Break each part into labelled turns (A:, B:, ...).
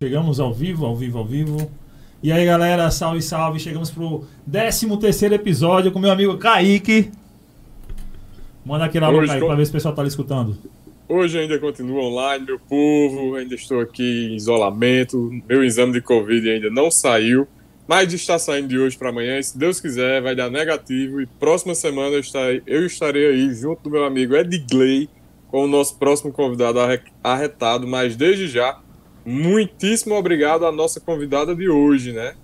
A: Chegamos ao vivo, ao vivo, ao vivo. E aí, galera, salve, salve. Chegamos pro 13 terceiro episódio com meu amigo Kaique. Manda aquele alô, Kaique, pra ver se o pessoal tá ali escutando.
B: Hoje ainda continuo online, meu povo. Ainda estou aqui em isolamento. Meu exame de Covid ainda não saiu. Mas está saindo de hoje para amanhã. E se Deus quiser, vai dar negativo. E próxima semana eu estarei, eu estarei aí junto do meu amigo Edgley com o nosso próximo convidado arre- arretado. Mas desde já, muitíssimo obrigado à nossa convidada de hoje, né?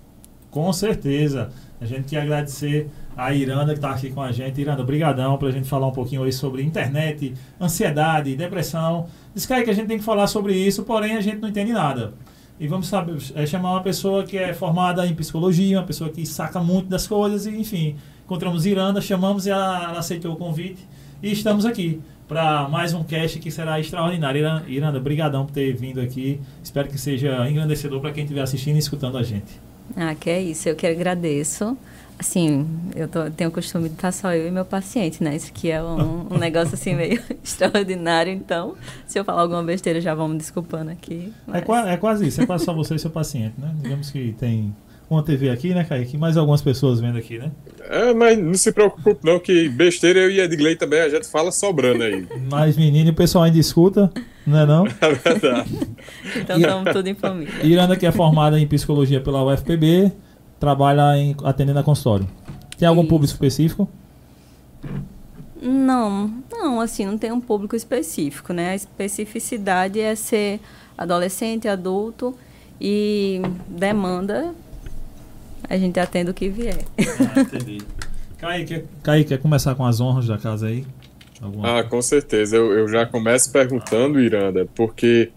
A: Com certeza. A gente quer agradecer a Iranda que está aqui com a gente. Iranda, brigadão pra gente falar um pouquinho hoje sobre internet, ansiedade, depressão. Diz que que a gente tem que falar sobre isso, porém a gente não entende nada. E vamos saber, é, chamar uma pessoa que é formada em psicologia, uma pessoa que saca muito das coisas, e enfim. Encontramos Iranda, chamamos e ela, ela aceitou o convite. E estamos aqui para mais um cast que será extraordinário. Iranda, brigadão por ter vindo aqui. Espero que seja engrandecedor para quem estiver assistindo e escutando a gente.
C: Ah, que é isso, eu que agradeço. Assim, eu tô- tenho o costume de estar só eu e meu paciente, né? Isso aqui é um, um negócio assim meio extraordinário, então, se eu falar alguma besteira, já vão me desculpando aqui.
A: É,
C: mas-
A: qua- é quase isso, é quase só você e seu paciente, né? Digamos que tem uma TV aqui, né, Kaique? Mais algumas pessoas vendo aqui, né?
B: É, mas não se preocupe não, que besteira eu e Edgley também a gente fala sobrando aí.
A: Mais menino e o pessoal ainda escuta, não é não?
B: É verdade.
C: Então estamos tudo em família.
A: Iranda, que é formada em psicologia pela UFPB, trabalha em, atendendo a consultório. Tem algum
C: Isso.
A: público específico?
C: Não, não, assim, não tem um público específico, né? A especificidade é ser adolescente, adulto e demanda, a gente atende o que vier.
A: Ah, entendi. Kaique, Kaique, quer começar com as honras da casa aí? Alguma-
B: Ah, com certeza. Eu, eu já começo perguntando, Iranda, porque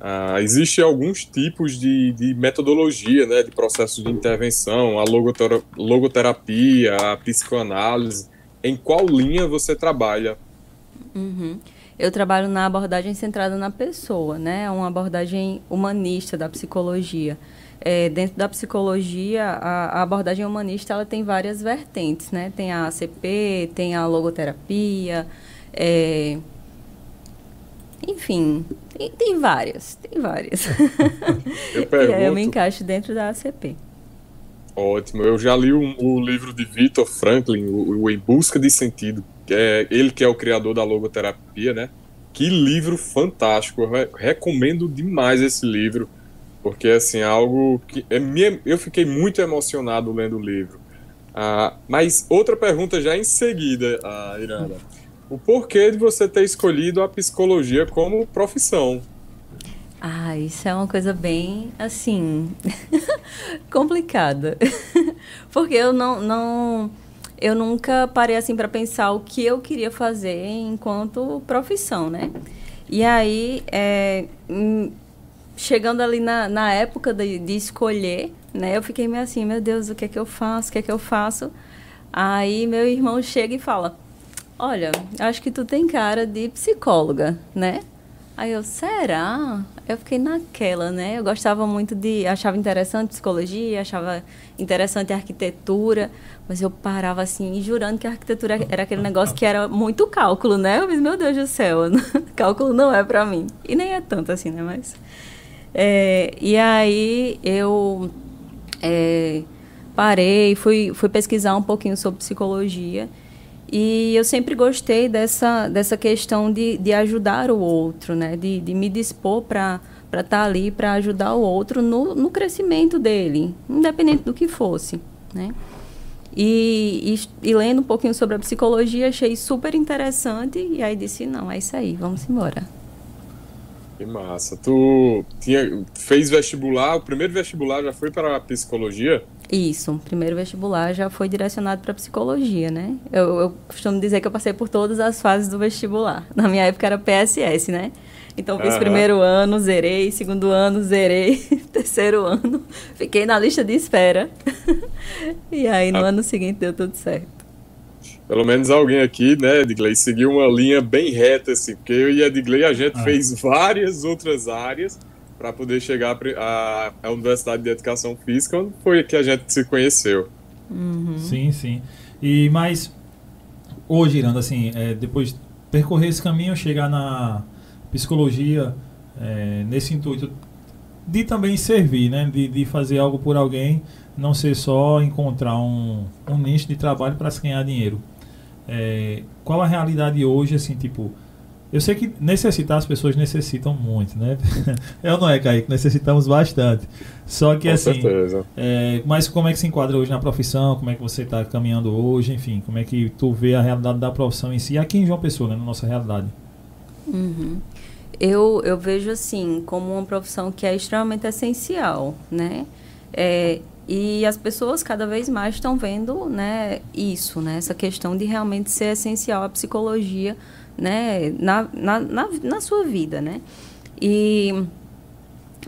B: ah, existem alguns tipos de, de metodologia, né, de processos de intervenção, a logotera- logoterapia, a psicoanálise. Em qual linha você trabalha?
C: Uhum. Eu trabalho na abordagem centrada na pessoa, né? É uma abordagem humanista da psicologia. É, dentro da psicologia, a, a abordagem humanista ela tem várias vertentes, né? Tem a ACP, tem a logoterapia, é, enfim, tem, tem várias, tem várias.
B: Eu
C: e aí eu me
B: pergunto.
C: encaixo dentro da ACP.
B: Ótimo. Eu já li o, o livro de Victor Franklin, o, o Em Busca de Sentido. Que é ele que é o criador da logoterapia, né? Que livro fantástico. Eu re- recomendo demais esse livro, porque assim, é algo que é minha, eu fiquei muito emocionado lendo o livro. Ah, mas outra pergunta já em seguida, ah, Iranda. O porquê de você ter escolhido a psicologia como profissão?
C: Ah, isso é uma coisa bem, assim, complicada. Porque eu não, não eu nunca parei assim para pensar o que eu queria fazer enquanto profissão, né? E aí, é, hum, chegando ali na, na época de, de escolher, né? Eu fiquei meio assim, meu Deus, o que é que eu faço? O que é que eu faço? Aí meu irmão chega e fala, olha, acho que tu tem cara de psicóloga, né? Aí eu, será? Eu fiquei naquela, né? Eu gostava muito de. Achava interessante psicologia, achava interessante arquitetura, mas eu parava assim, jurando que a arquitetura era aquele negócio que era muito cálculo, né? Eu disse, meu Deus do céu, cálculo não é pra mim. E nem é tanto assim, né? Mas. É, e aí eu é, parei, fui, fui pesquisar um pouquinho sobre psicologia. E eu sempre gostei dessa, dessa questão de, de ajudar o outro, né? de, de me dispor para estar ali para ajudar o outro no, no crescimento dele, independente do que fosse. Né? E, e, e lendo um pouquinho sobre a psicologia, achei super interessante e aí disse, não, é isso aí, vamos embora.
B: Que massa. Tu tinha, fez vestibular, o primeiro vestibular já foi para a psicologia?
C: Isso, o primeiro vestibular já foi direcionado para psicologia, né? Eu, eu costumo dizer que eu passei por todas as fases do vestibular. Na minha época era PSS, né? Então fiz
B: Aham.
C: primeiro ano, zerei, segundo ano, zerei, terceiro ano, fiquei na lista de espera. e aí no
B: Ah.
C: ano seguinte deu tudo certo.
B: Pelo menos alguém aqui, né, Edgley, seguiu uma linha bem reta, assim, porque eu e Edgley a gente
A: Ah.
B: fez várias outras áreas, para poder chegar à, à Universidade de Educação Física, onde foi que a gente se conheceu.
A: Uhum. Sim, sim. E mas hoje, Iranda, assim, é, depois de percorrer esse caminho, chegar na psicologia é, nesse intuito de também servir, né? De, de fazer algo por alguém, não ser só encontrar um, um nicho de trabalho para se ganhar dinheiro. É, qual a realidade hoje, assim, tipo, eu sei que necessitar as pessoas necessitam muito, né? Eu não é, Kaique, necessitamos bastante. Só que
B: Com
A: assim.
B: Certeza.
A: É, mas como é que se enquadra hoje na profissão? Como é que você está caminhando hoje? Enfim, como é que tu vê a realidade da profissão em si, aqui em João Pessoa, né, na nossa realidade?
C: Uhum. Eu, eu vejo assim como uma profissão que é extremamente essencial, né? É, e as pessoas cada vez mais estão vendo né, isso, né, essa questão de realmente ser essencial a psicologia né, na, na, na, na sua vida, né? E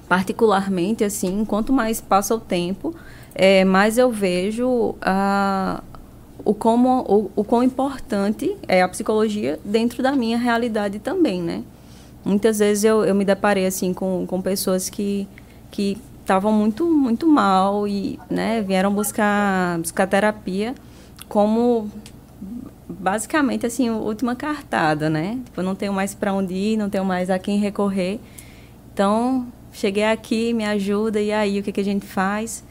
C: particularmente assim, quanto mais passa o tempo, é, mais eu vejo a, o, como, o, o quão importante é a psicologia dentro da minha realidade também, né? Muitas vezes eu, eu me deparei assim com, com pessoas que que estavam muito muito mal e né, vieram buscar buscar terapia como basicamente assim, última cartada, né? Tipo, não tenho mais para onde ir, não tenho mais a quem recorrer. Então, cheguei aqui, me ajuda, e aí, o que, que a gente faz?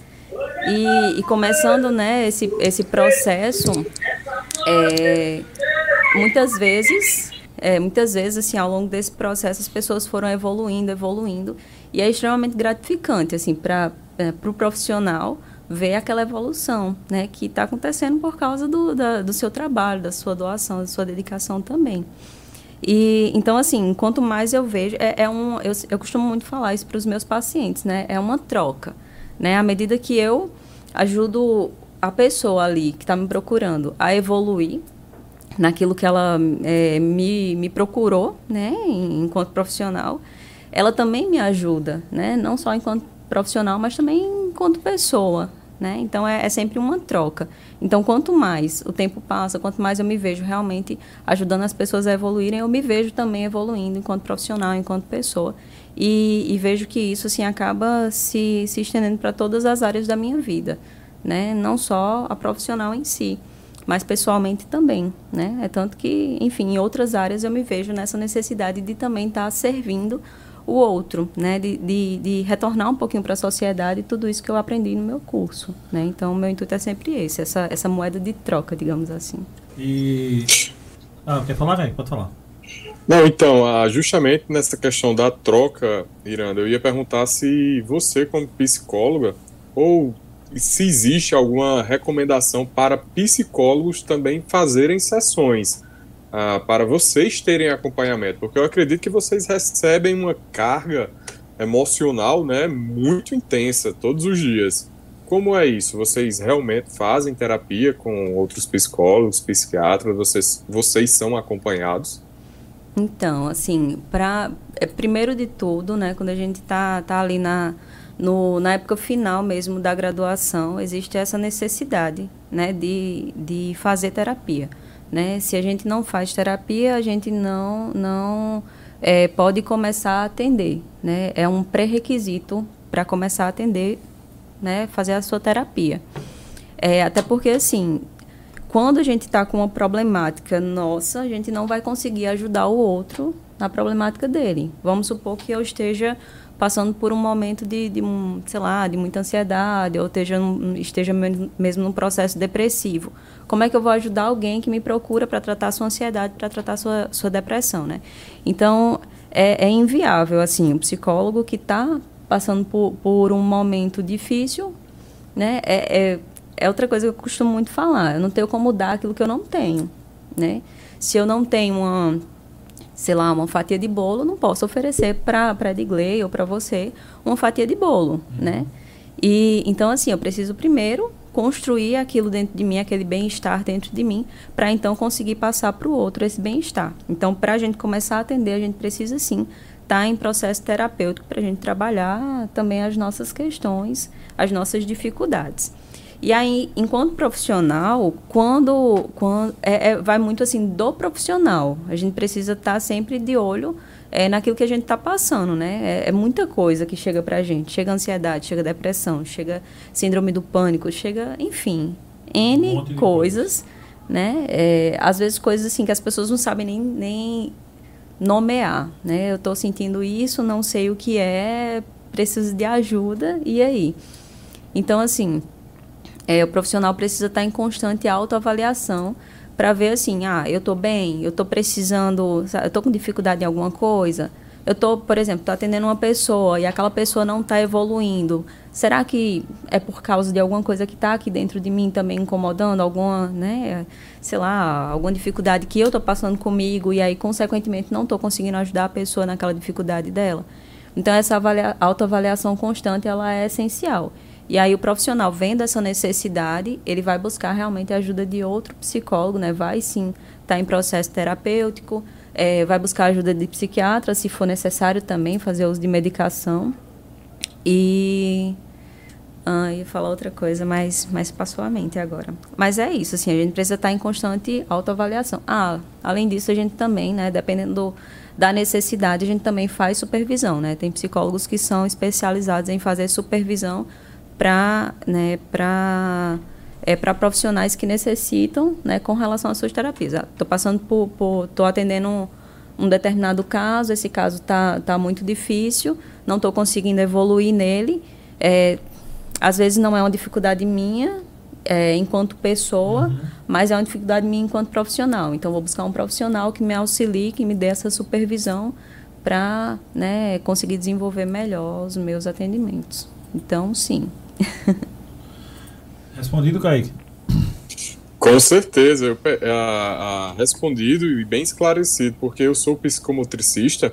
C: E, e começando, né, esse, esse processo, é, muitas vezes, é, muitas vezes, assim, ao longo desse processo, as pessoas foram evoluindo, evoluindo, e é extremamente gratificante, assim, para é, o pro profissional, ver aquela evolução, né, que está acontecendo por causa do, da, do seu trabalho, da sua doação, da sua dedicação também. E então assim, quanto mais eu vejo, é, é um, eu, eu costumo muito falar isso para os meus pacientes, né, é uma troca, né, à medida que eu ajudo a pessoa ali que está me procurando a evoluir naquilo que ela é, me, me procurou, né, enquanto profissional, ela também me ajuda, né, não só enquanto profissional, mas também enquanto pessoa, né? Então é, é, sempre uma troca. Então quanto mais o tempo passa, quanto mais eu me vejo realmente ajudando as pessoas a evoluírem, eu me vejo também evoluindo enquanto profissional, enquanto pessoa. E, e vejo que isso assim acaba se, se estendendo para todas as áreas da minha vida, né? Não só a profissional em si, mas pessoalmente também, né? É tanto que, enfim, em outras áreas eu me vejo nessa necessidade de também estar tá servindo o outro, né? De, de, de retornar um pouquinho para a sociedade tudo isso que eu aprendi no meu curso, né? Então, o meu intuito é sempre esse, essa, essa moeda de troca, digamos assim.
A: E... Ah, quer falar, velho? Pode falar.
B: Não, então, justamente nessa questão da troca, Iranda, eu ia perguntar se você, como psicóloga, ou se existe alguma recomendação para psicólogos também fazerem sessões ah, para vocês terem acompanhamento, porque eu acredito que vocês recebem uma carga emocional né, muito intensa todos os dias. Como é isso? Vocês realmente fazem terapia com outros psicólogos, psiquiatras? Vocês, vocês são acompanhados?
C: Então, assim, para é, primeiro de tudo, né, quando a gente tá, tá ali na, no, na época final mesmo da graduação, existe essa necessidade, né, de, de fazer terapia. Né? Se a gente não faz terapia, a gente não, não é, pode começar a atender. Né? É um pré-requisito para começar a atender, né? fazer a sua terapia. É, até porque, assim, quando a gente está com uma problemática nossa, a gente não vai conseguir ajudar o outro na problemática dele. Vamos supor que eu esteja passando por um momento de, de sei lá, de muita ansiedade, ou esteja, esteja mesmo num processo depressivo. Como é que eu vou ajudar alguém que me procura para tratar sua ansiedade, para tratar sua, sua depressão, né? Então, é, é inviável, assim, o psicólogo que está passando por, por um momento difícil, né? É, é, é outra coisa que eu costumo muito falar. Eu não tenho como dar aquilo que eu não tenho, né? Se eu não tenho uma sei lá, uma fatia de bolo, não posso oferecer para a Edgley ou para você uma fatia de bolo, uhum. né? E então assim, eu preciso primeiro construir aquilo dentro de mim, aquele bem-estar dentro de mim, para então conseguir passar para o outro esse bem-estar. Então, para a gente começar a atender, a gente precisa sim estar tá em processo terapêutico para a gente trabalhar também as nossas questões, as nossas dificuldades. E aí, enquanto profissional, quando, quando é, é, vai muito assim do profissional, a gente precisa estar tá sempre de olho é naquilo que a gente está passando, né? É, é, muita coisa que chega para a gente. Chega ansiedade, chega depressão, chega síndrome do pânico, chega, enfim, N um coisas, né? É, às vezes coisas assim que as pessoas não sabem nem, nem nomear, né? Eu estou sentindo isso, não sei o que é, preciso de ajuda, e aí? Então, assim, é, o profissional precisa estar em constante autoavaliação para ver assim, ah, eu estou bem, eu estou precisando, eu estou com dificuldade em alguma coisa, eu estou, por exemplo, estou atendendo uma pessoa e aquela pessoa não está evoluindo. Será que é por causa de alguma coisa que está aqui dentro de mim também incomodando, alguma, né, sei lá, alguma dificuldade que eu estou passando comigo e aí, consequentemente, não estou conseguindo ajudar a pessoa naquela dificuldade dela? Então, essa autoavaliação constante, ela é essencial. E aí o profissional vendo essa necessidade, ele vai buscar realmente a ajuda de outro psicólogo, né? Vai sim estar tá em processo terapêutico, é, vai buscar ajuda de psiquiatra, se for necessário também fazer uso de medicação. E ah, ia falar outra coisa, mas, mas passou a mente agora. Mas é isso, assim, a gente precisa estar tá em constante autoavaliação. Ah, além disso, a gente também, né, dependendo do, da necessidade, a gente também faz supervisão, né? Tem psicólogos que são especializados em fazer supervisão para né, para é, para profissionais que necessitam né, com relação às suas terapias. Estou ah, passando por. Estou atendendo um, um, determinado caso, esse caso está tá muito difícil, não estou conseguindo evoluir nele. É, às vezes não é uma dificuldade minha é, enquanto pessoa, uhum. mas é uma dificuldade minha enquanto profissional. Então, vou buscar um profissional que me auxilie, que me dê essa supervisão para né, conseguir desenvolver melhor os meus atendimentos. Então, sim.
A: Respondido, Kaique?
B: Com certeza, eu, a, a, respondido e bem esclarecido, porque eu sou psicomotricista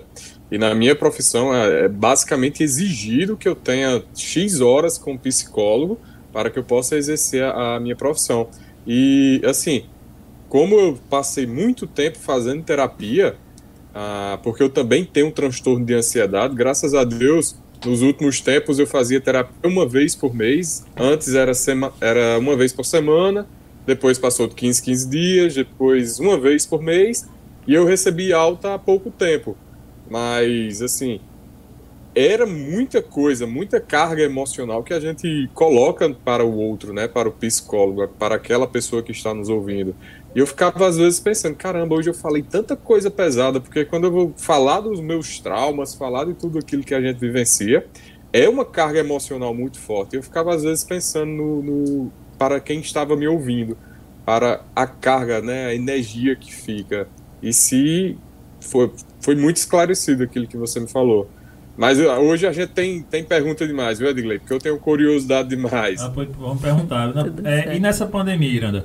B: e na minha profissão é, é basicamente exigido que eu tenha X horas com psicólogo para que eu possa exercer a, a minha profissão. E, assim, como eu passei muito tempo fazendo terapia, ah, porque eu também tenho um transtorno de ansiedade, graças a Deus, nos últimos tempos eu fazia terapia uma vez por mês. Antes era, sema era uma vez por semana, depois passou de 15, 15 dias, depois uma vez por mês. E eu recebi alta há pouco tempo. Mas, assim, era muita coisa, muita carga emocional que a gente coloca para o outro, né? Para o psicólogo, para aquela pessoa que está nos ouvindo. E eu ficava às vezes pensando, caramba, hoje eu falei tanta coisa pesada, porque quando eu vou falar dos meus traumas, falar de tudo aquilo que a gente vivencia, é uma carga emocional muito forte. Eu ficava às vezes pensando no, no para quem estava me ouvindo, para a carga, né, a energia que fica. E se foi, foi muito esclarecido aquilo que você me falou. Mas hoje a gente tem, tem pergunta demais, viu, Edgley? Porque eu tenho curiosidade demais.
A: Ah, vamos perguntar. é, e nessa pandemia, Iranda?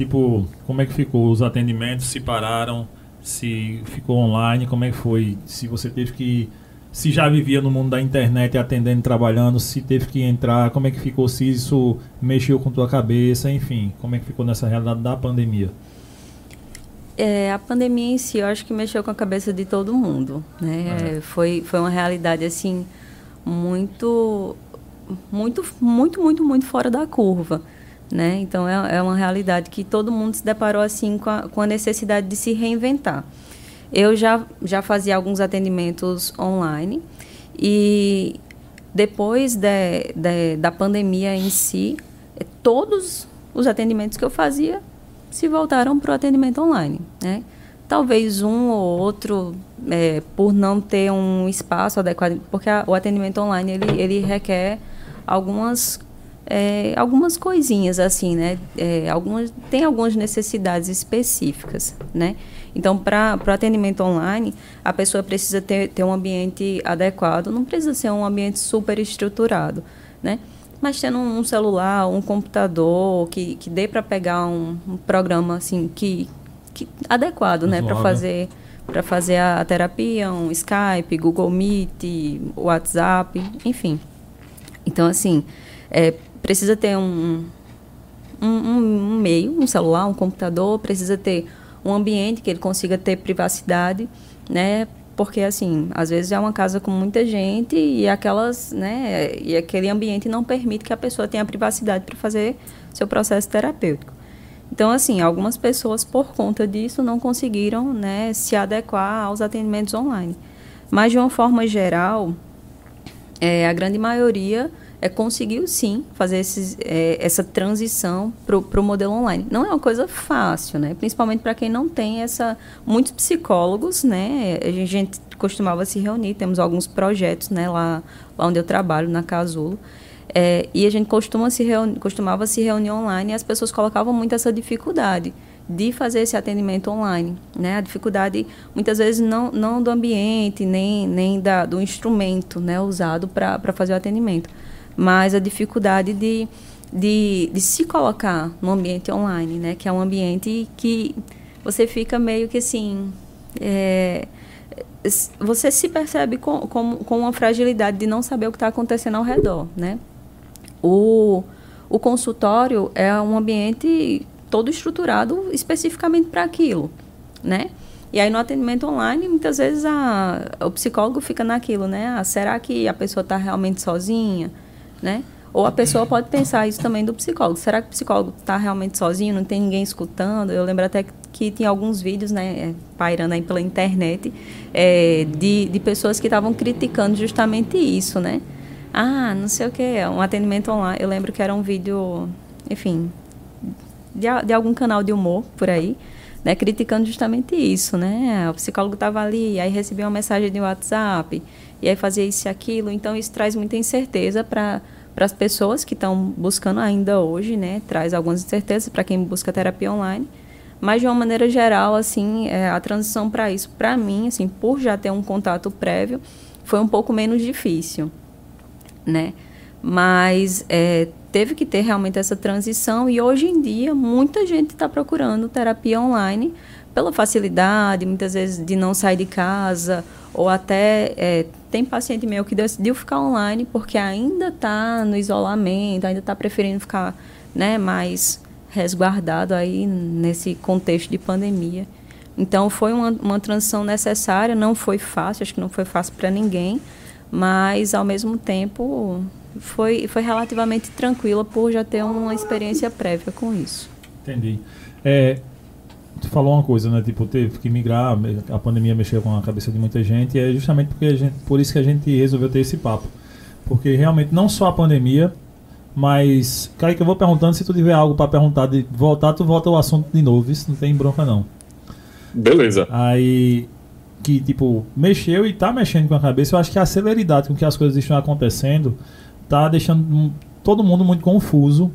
A: Tipo, como é que ficou os atendimentos? Se pararam? Se ficou online? Como é que foi? Se você teve que. Se já vivia no mundo da internet atendendo, trabalhando, se teve que entrar, como é que ficou? Se isso mexeu com tua cabeça, enfim, como é que ficou nessa realidade da pandemia?
C: É, a pandemia em si, eu acho que mexeu com a cabeça de todo mundo, né? É. Foi, foi uma realidade, assim, muito, muito, muito, muito, muito fora da curva. Né? Então, é, é uma realidade que todo mundo se deparou assim com a, com a necessidade de se reinventar. Eu já, já fazia alguns atendimentos online e depois de, de, da pandemia em si, eh, todos os atendimentos que eu fazia se voltaram para o atendimento online. Né? Talvez um ou outro, é, por não ter um espaço adequado, porque a, o atendimento online ele, ele requer algumas é, algumas coisinhas assim, né? É, algumas, tem algumas necessidades específicas, né? Então, para o atendimento online, a pessoa precisa ter, ter um ambiente adequado, não precisa ser um ambiente super estruturado, né? Mas tendo um celular, um computador que, que dê para pegar um, um, programa assim que, que adequado, né, para fazer para fazer a, a terapia, um Skype, Google Meet, WhatsApp, enfim. Então assim, é, precisa ter um, um, um, meio, um celular, um computador, precisa ter um ambiente que ele consiga ter privacidade, né? Porque assim, às vezes é uma casa com muita gente e aquelas, né, e aquele ambiente não permite que a pessoa tenha privacidade para fazer seu processo terapêutico. Então, assim, algumas pessoas por conta disso não conseguiram, né, se adequar aos atendimentos online. Mas, de uma forma geral, é, a grande maioria é, conseguiu sim fazer esses, é, essa transição para o modelo online. Não é uma coisa fácil, né? Principalmente para quem não tem essa. Muitos psicólogos, né? A gente costumava se reunir, temos alguns projetos, né? Lá, lá onde eu trabalho, na Casulo. É, e a gente costuma se costumava se reunir online e as pessoas colocavam muito essa dificuldade de fazer esse atendimento online, né? A dificuldade muitas vezes não, não do ambiente nem nem da, do instrumento, né? Usado para fazer o atendimento, mas a dificuldade de, de, de se colocar no ambiente online, né? Que é um ambiente que você fica meio que assim é, você se percebe com, com, com uma fragilidade de não saber o que está acontecendo ao redor, né? O, o consultório é um ambiente todo estruturado especificamente para aquilo, né? E aí no atendimento online, muitas vezes a, o psicólogo fica naquilo, né? Ah, será que a pessoa está realmente sozinha, né? Ou a pessoa pode pensar isso também do psicólogo. Será que o psicólogo está realmente sozinho, não tem ninguém escutando? Eu lembro até que tinha alguns vídeos, né, pairando aí pela internet, é, de, de pessoas que estavam criticando justamente isso, né? Ah, não sei o que, um atendimento online. Eu lembro que era um vídeo, enfim, de, de algum canal de humor por aí, né, criticando justamente isso, né? O psicólogo estava ali, aí recebia uma mensagem de WhatsApp, e aí fazia isso e aquilo. Então, isso traz muita incerteza para as pessoas que estão buscando ainda hoje, né? Traz algumas incertezas para quem busca terapia online. Mas, de uma maneira geral, assim, é, a transição para isso, para mim, assim, por já ter um contato prévio, foi um pouco menos difícil né? Mas é, teve que ter realmente essa transição e hoje em dia muita gente está procurando terapia online pela facilidade, muitas vezes de não sair de casa ou até é, tem paciente meu que decidiu ficar online porque ainda está no isolamento, ainda está preferindo ficar né, mais resguardado aí nesse contexto de pandemia. Então foi uma, uma transição necessária, não foi fácil, acho que não foi fácil para ninguém, mas ao mesmo tempo foi, foi relativamente tranquila por já ter uma experiência prévia com isso.
A: Entendi. É, tu falou uma coisa, né? Tipo, teve que migrar, a pandemia mexeu com a cabeça de muita gente, e é justamente porque gente, por isso que a gente resolveu ter esse papo. Porque realmente não só a pandemia, mas, Kaique, eu vou perguntando, se tu tiver algo para perguntar de voltar, tu volta ao assunto de novo, isso não tem bronca não.
B: Beleza.
A: Aí, que, tipo, mexeu e tá mexendo com a cabeça, eu acho que a celeridade com que as coisas estão acontecendo tá deixando todo mundo muito confuso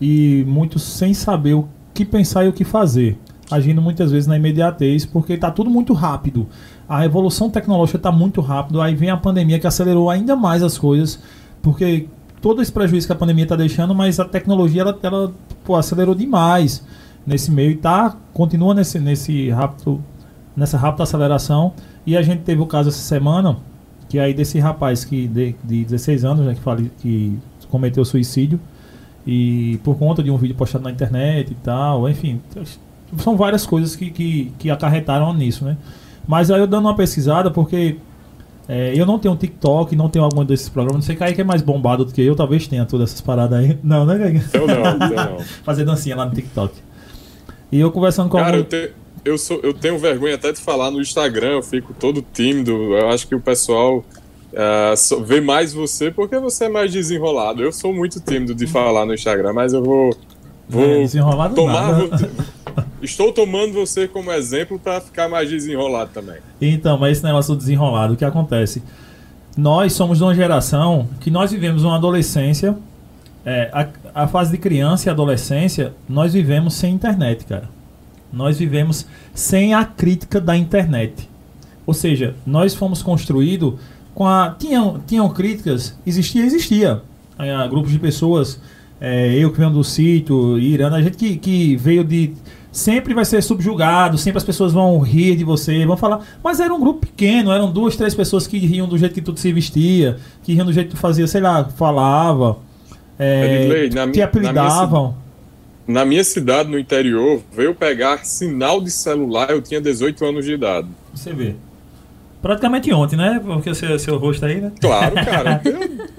A: e muito sem saber o que pensar e o que fazer. Agindo muitas vezes na imediatez, porque tá tudo muito rápido. A evolução tecnológica tá muito rápido, aí vem a pandemia que acelerou ainda mais as coisas, porque todo esse prejuízo que a pandemia está deixando, mas a tecnologia ela, ela pô, acelerou demais nesse meio e tá, continua nesse, nesse rápido nessa rápida aceleração. E a gente teve o caso essa semana, que aí desse rapaz que de, de 16 anos, né, que, fale, que cometeu suicídio, e por conta de um vídeo postado na internet e tal, enfim, são várias coisas que, que, que acarretaram nisso, né? Mas aí eu dando uma pesquisada, porque é, eu não tenho TikTok, não tenho algum desses programas. Não sei, Kaique é mais bombado do que eu, talvez tenha todas essas paradas aí. Não, né, Kaique?
B: Eu não, eu não.
A: Fazer dancinha lá no TikTok. E eu conversando com
B: Cara, algum... eu, te, eu, sou, eu tenho vergonha até de falar no Instagram, eu fico todo tímido. Eu acho que o pessoal uh, vê mais você porque você é mais desenrolado. Eu sou muito tímido de falar no Instagram, mas eu vou. vou
A: é,
B: tomar. Vou, estou tomando você como exemplo para ficar mais desenrolado também.
A: Então, mas esse negócio do desenrolado, o que acontece? Nós somos de uma geração que nós vivemos uma adolescência. É, a, a fase de criança e adolescência, nós vivemos sem internet, cara. Nós vivemos sem a crítica da internet. Ou seja, nós fomos construídos com a. Tinham, tinham críticas, existia, existia. É, grupos de pessoas, é, eu que venho do sítio, Irã, a gente que, que veio de. Sempre vai ser subjugado, sempre as pessoas vão rir de você, vão falar. Mas era um grupo pequeno, eram duas, três pessoas que riam do jeito que tu se vestia, que riam do jeito que tu fazia, sei lá, falava, é, te apelidavam.
B: Na minha cidade, no interior, veio pegar sinal de celular, eu tinha 18 anos de idade.
A: Você vê. Praticamente ontem, né? Porque o seu, seu rosto aí, né?
B: Claro, cara.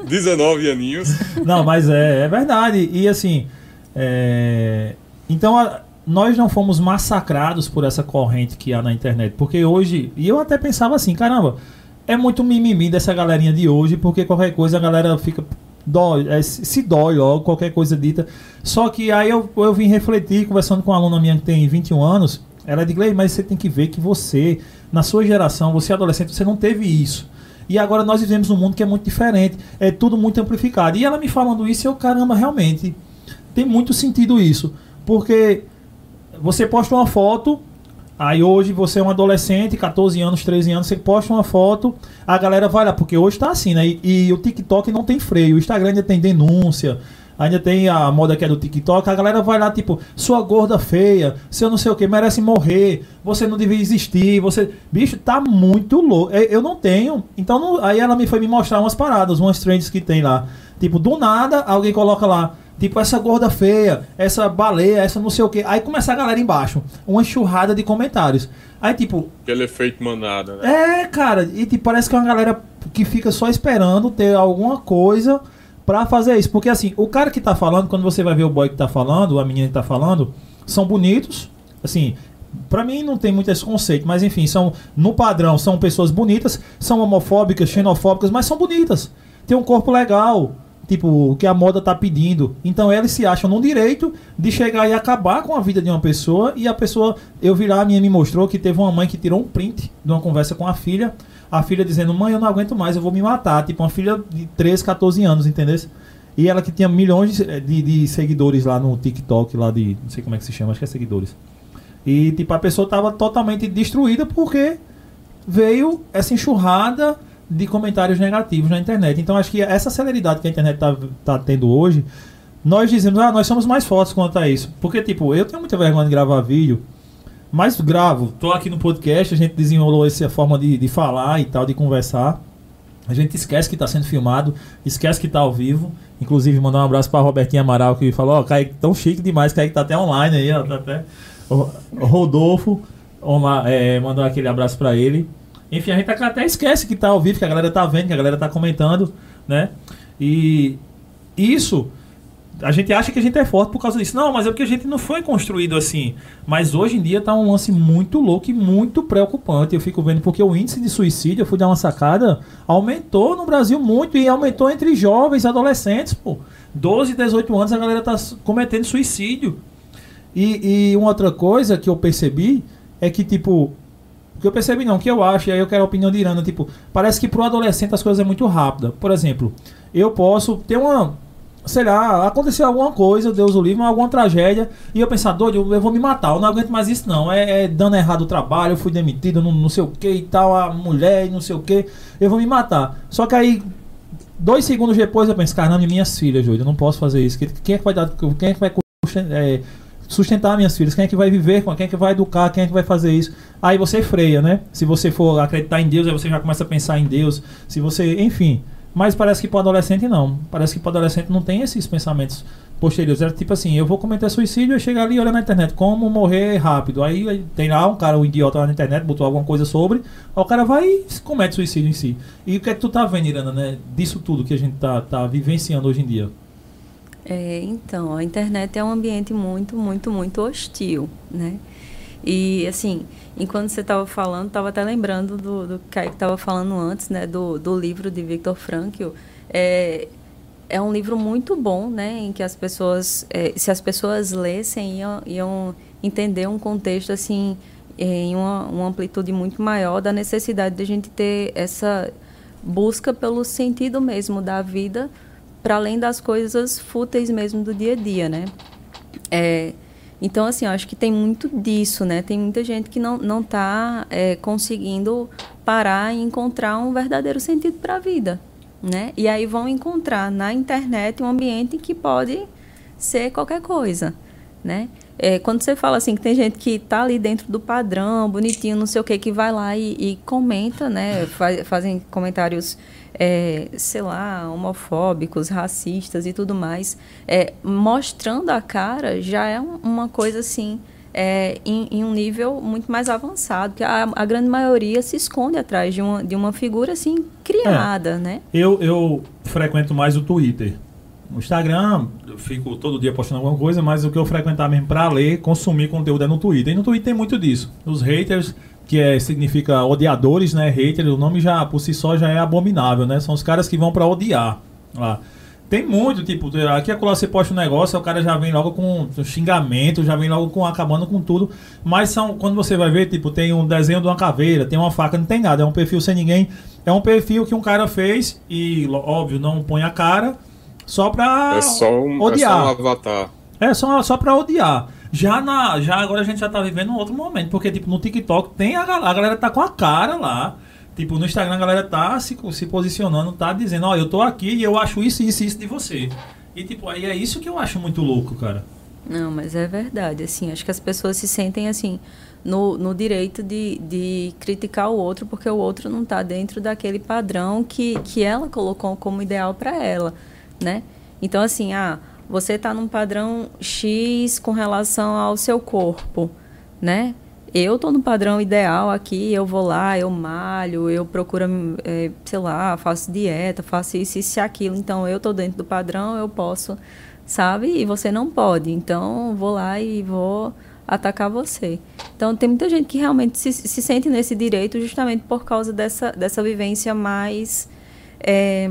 B: 19 aninhos.
A: Não, mas é, é verdade. E assim. É... Então, a, nós não fomos massacrados por essa corrente que há na internet. Porque hoje. E eu até pensava assim, caramba. é muito mimimi dessa galerinha de hoje, porque qualquer coisa a galera fica dói, é, se dói logo, qualquer coisa dita. Só que aí eu, eu vim refletir, conversando com uma aluna minha que tem 21 anos, ela disse, mas você tem que ver que você, na sua geração, você é adolescente, você não teve isso. E agora nós vivemos um mundo que é muito diferente, é tudo muito amplificado. E ela me falando isso, eu, caramba, realmente, tem muito sentido isso. Porque você posta uma foto, Aí hoje você é um adolescente, 14 anos, 13 anos, você posta uma foto, a galera vai lá, porque hoje tá assim, né? E, e, o TikTok não tem freio, o Instagram ainda tem denúncia, ainda tem a moda que é do TikTok, a galera vai lá, tipo, sua gorda feia, seu não sei o que, merece morrer, você não devia existir, você. Bicho, tá muito louco. Eu não tenho. Então não... aí ela me foi me mostrar umas paradas, umas trends que tem lá. Tipo, do nada, alguém coloca lá Tipo, essa gorda feia, essa baleia, essa não sei o que. Aí começa a galera embaixo. Uma enxurrada de comentários. Aí, tipo.
B: Aquele efeito manada, né?
A: É, cara. E tipo, parece que é uma galera que fica só esperando ter alguma coisa pra fazer isso. Porque assim, o cara que tá falando, quando você vai ver o boy que tá falando, a menina que tá falando, são bonitos. Assim, Pra mim não tem muito esse conceito, mas enfim, são no padrão, são pessoas bonitas, são homofóbicas, xenofóbicas, mas são bonitas. Tem um corpo legal, tipo, o que a moda tá pedindo. Então eles se acham no direito de chegar e acabar com a vida de uma pessoa e a pessoa, eu virar, a minha me mostrou que teve uma mãe que tirou um print de uma conversa com a filha, a filha dizendo, mãe, eu não aguento mais, eu vou me matar. Tipo, uma filha de 13, 14 anos, entendeu? E ela que tinha milhões de, de, de, seguidores lá no TikTok, lá de. Não sei como é que se chama, acho que é seguidores. E tipo, a pessoa tava totalmente destruída porque veio essa enxurrada de comentários negativos na internet. Então acho que essa celeridade que a internet está tá tendo hoje, nós dizemos, ah, nós somos mais fortes quanto a isso. Porque, tipo, eu tenho muita vergonha de gravar vídeo, mas gravo. Tô aqui no podcast, a gente desenrolou essa forma de, de falar e tal, de conversar. A gente esquece que está sendo filmado, esquece que está ao vivo. Inclusive, mandar um abraço para Robertinho Amaral, que falou, ó, oh, Kaique, tão chique demais, Kaique tá até online aí, ó, tá até... O Rodolfo é, mandou aquele abraço para ele. Enfim, a gente até esquece que tá ao vivo, que a galera tá vendo, que a galera tá comentando, né? E isso, a gente acha que a gente é forte por causa disso. Não, mas é porque a gente não foi construído assim. Mas hoje em dia tá um lance muito louco e muito preocupante. Eu fico vendo porque o índice de suicídio, eu fui dar uma sacada, aumentou no Brasil muito e aumentou entre jovens, adolescentes, pô. 12, 18 anos a galera tá cometendo suicídio. E, e uma outra coisa que eu percebi é que, tipo, o que eu percebi não, o que eu acho, e aí eu quero a opinião de Irana, tipo, parece que pro adolescente as coisas é muito rápida. Por exemplo, eu posso ter uma, sei lá, acontecer alguma coisa, Deus o livre, alguma tragédia, e eu pensar, doido, eu vou me matar, eu não aguento mais isso não, é, é dando errado o trabalho, eu fui demitido, não, não sei o que e tal, a mulher e não sei o que, eu vou me matar. Só que aí, dois segundos depois eu penso, caramba, minhas filhas, doido, eu não posso fazer isso, quem é que vai dar, quem é que vai é, sustentar minhas filhas, quem é que vai viver com, quem é que vai educar, quem é que vai fazer isso. Aí você freia, né? Se você for acreditar em Deus, aí você já começa a pensar em Deus. Se você, enfim. Mas parece que para adolescente não. Parece que para adolescente não tem esses pensamentos posteriores. Era tipo assim, eu vou cometer suicídio e chegar ali e olhar na internet como morrer rápido. Aí tem lá um cara, um idiota lá na internet, botou alguma coisa sobre, aí o cara vai e comete suicídio em si. E o que é que tu tá vendo, Irana, né? Disso tudo que a gente tá, tá vivenciando hoje em dia?
C: É, então, a internet é um ambiente muito, muito, muito hostil, né? E, assim, enquanto você estava falando, estava até lembrando do, do que estava falando antes, né? Do, do livro de Viktor Frankl. É, é um livro muito bom, né? Em que as pessoas, é, se as pessoas lessem, iam, iam entender um contexto, assim, em uma, uma amplitude muito maior da necessidade de a gente ter essa busca pelo sentido mesmo da vida, para além das coisas fúteis mesmo do dia a dia, né? É, então, assim, eu acho que tem muito disso, né? Tem muita gente que não não está é, conseguindo parar e encontrar um verdadeiro sentido para a vida, né? E aí vão encontrar na internet um ambiente que pode ser qualquer coisa, né? É, quando você fala assim que tem gente que está ali dentro do padrão, bonitinho, não sei o que, que vai lá e, e comenta, né? Faz, fazem comentários é, sei lá, homofóbicos, racistas e tudo mais, é, mostrando a cara já é um, uma coisa assim. É, em, em, um nível muito mais avançado, que a, a, grande maioria se esconde atrás de uma, de uma figura assim criada,
A: é,
C: né?
A: Eu, eu frequento mais o Twitter. No Instagram, eu fico todo dia postando alguma coisa, mas o que eu frequentar mesmo para ler, consumir conteúdo é no Twitter. E no Twitter tem muito disso. Os haters, que é, significa odiadores, né? Hater, o nome já por si só já é abominável, né? São os caras que vão para odiar lá. Tem muito, tipo, aqui quando você posta um negócio, o cara já vem logo com xingamento, já vem logo com acabando com tudo. Mas são, quando você vai ver, tipo, tem um desenho de uma caveira, tem uma faca, não tem nada, é um perfil sem ninguém. É um perfil que um cara fez e, óbvio, não põe a cara, só pra
B: é só um, odiar. É só um avatar.
A: É só, só pra odiar. Já, na, já agora a gente já tá vivendo um outro momento, porque, tipo, no TikTok tem a, a galera tá com a cara lá Tipo, no Instagram a galera tá se, se posicionando, tá dizendo, ó, oh, eu tô aqui e eu acho isso, isso isso de você. E tipo, aí é isso que eu acho muito louco, cara.
C: Não, mas é verdade, assim, acho que as pessoas se sentem assim, no, no direito de, de criticar o outro, porque o outro não está dentro daquele padrão que, que ela colocou como ideal para ela, né? Então, assim, ah, você está num padrão X com relação ao seu corpo, né? eu tô no padrão ideal aqui, eu vou lá, eu malho, eu procuro, é, sei lá, faço dieta, faço isso, isso e aquilo. Então, eu tô dentro do padrão, eu posso, sabe? E você não pode. Então, vou lá e vou atacar você. Então, tem muita gente que realmente se, se sente nesse direito justamente por causa dessa, dessa vivência mais é,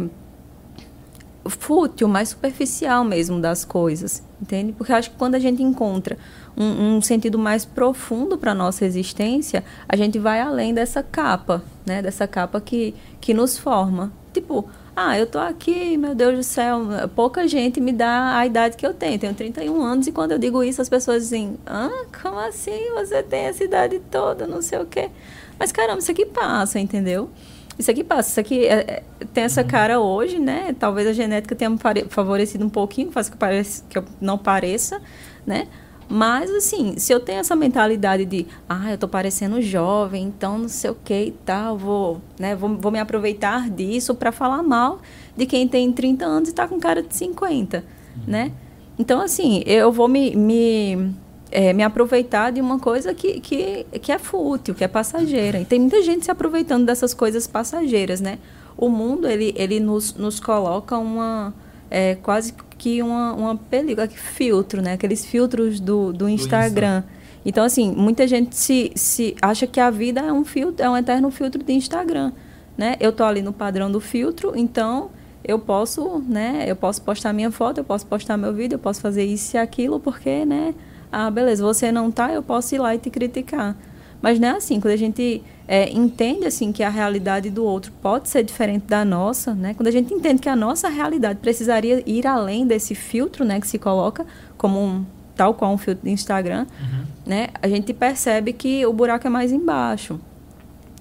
C: fútil, mais superficial mesmo das coisas, entende? Porque acho que quando a gente encontra um, um sentido mais profundo para nossa existência, a gente vai além dessa capa, né? Dessa capa que, que nos forma. Tipo, ah, eu tô aqui, meu Deus do céu, pouca gente me dá a idade que eu tenho. Tenho 31 anos e quando eu digo isso, as pessoas dizem, ah, como assim você tem essa idade toda, não sei o quê. Mas caramba, isso aqui passa, entendeu? Isso aqui passa, isso aqui é, é, tem essa uhum. cara hoje, né? Talvez a genética tenha me favorecido um pouquinho, faz que, pareça, que eu não pareça, né? Mas, assim, se eu tenho essa mentalidade de, ah, eu tô parecendo jovem, então não sei o que e tal, vou, né, vou, vou me aproveitar disso para falar mal de quem tem 30 anos e tá com cara de 50, uhum. né? Então, assim, eu vou me, me, é, me aproveitar de uma coisa que, que, que é fútil, que é passageira. E tem muita gente se aproveitando dessas coisas passageiras, né? O mundo, ele, ele nos, nos coloca uma é, quase que uma, uma película, filtro, né? Aqueles filtros do, do Instagram. Então, assim, muita gente se, se acha que a vida é um filtro, é um eterno filtro de Instagram, né? Eu tô ali no padrão do filtro, então eu posso, né? Eu posso postar minha foto, eu posso postar meu vídeo, eu posso fazer isso e aquilo, porque, né? Ah, beleza, você não tá, eu posso ir lá e te criticar. Mas não é assim, quando a gente é, entende assim que a realidade do outro pode ser diferente da nossa, né? Quando a gente entende que a nossa realidade precisaria ir além desse filtro, né, que se coloca como um tal qual um filtro de Instagram, uhum. né? A gente percebe que o buraco é mais embaixo,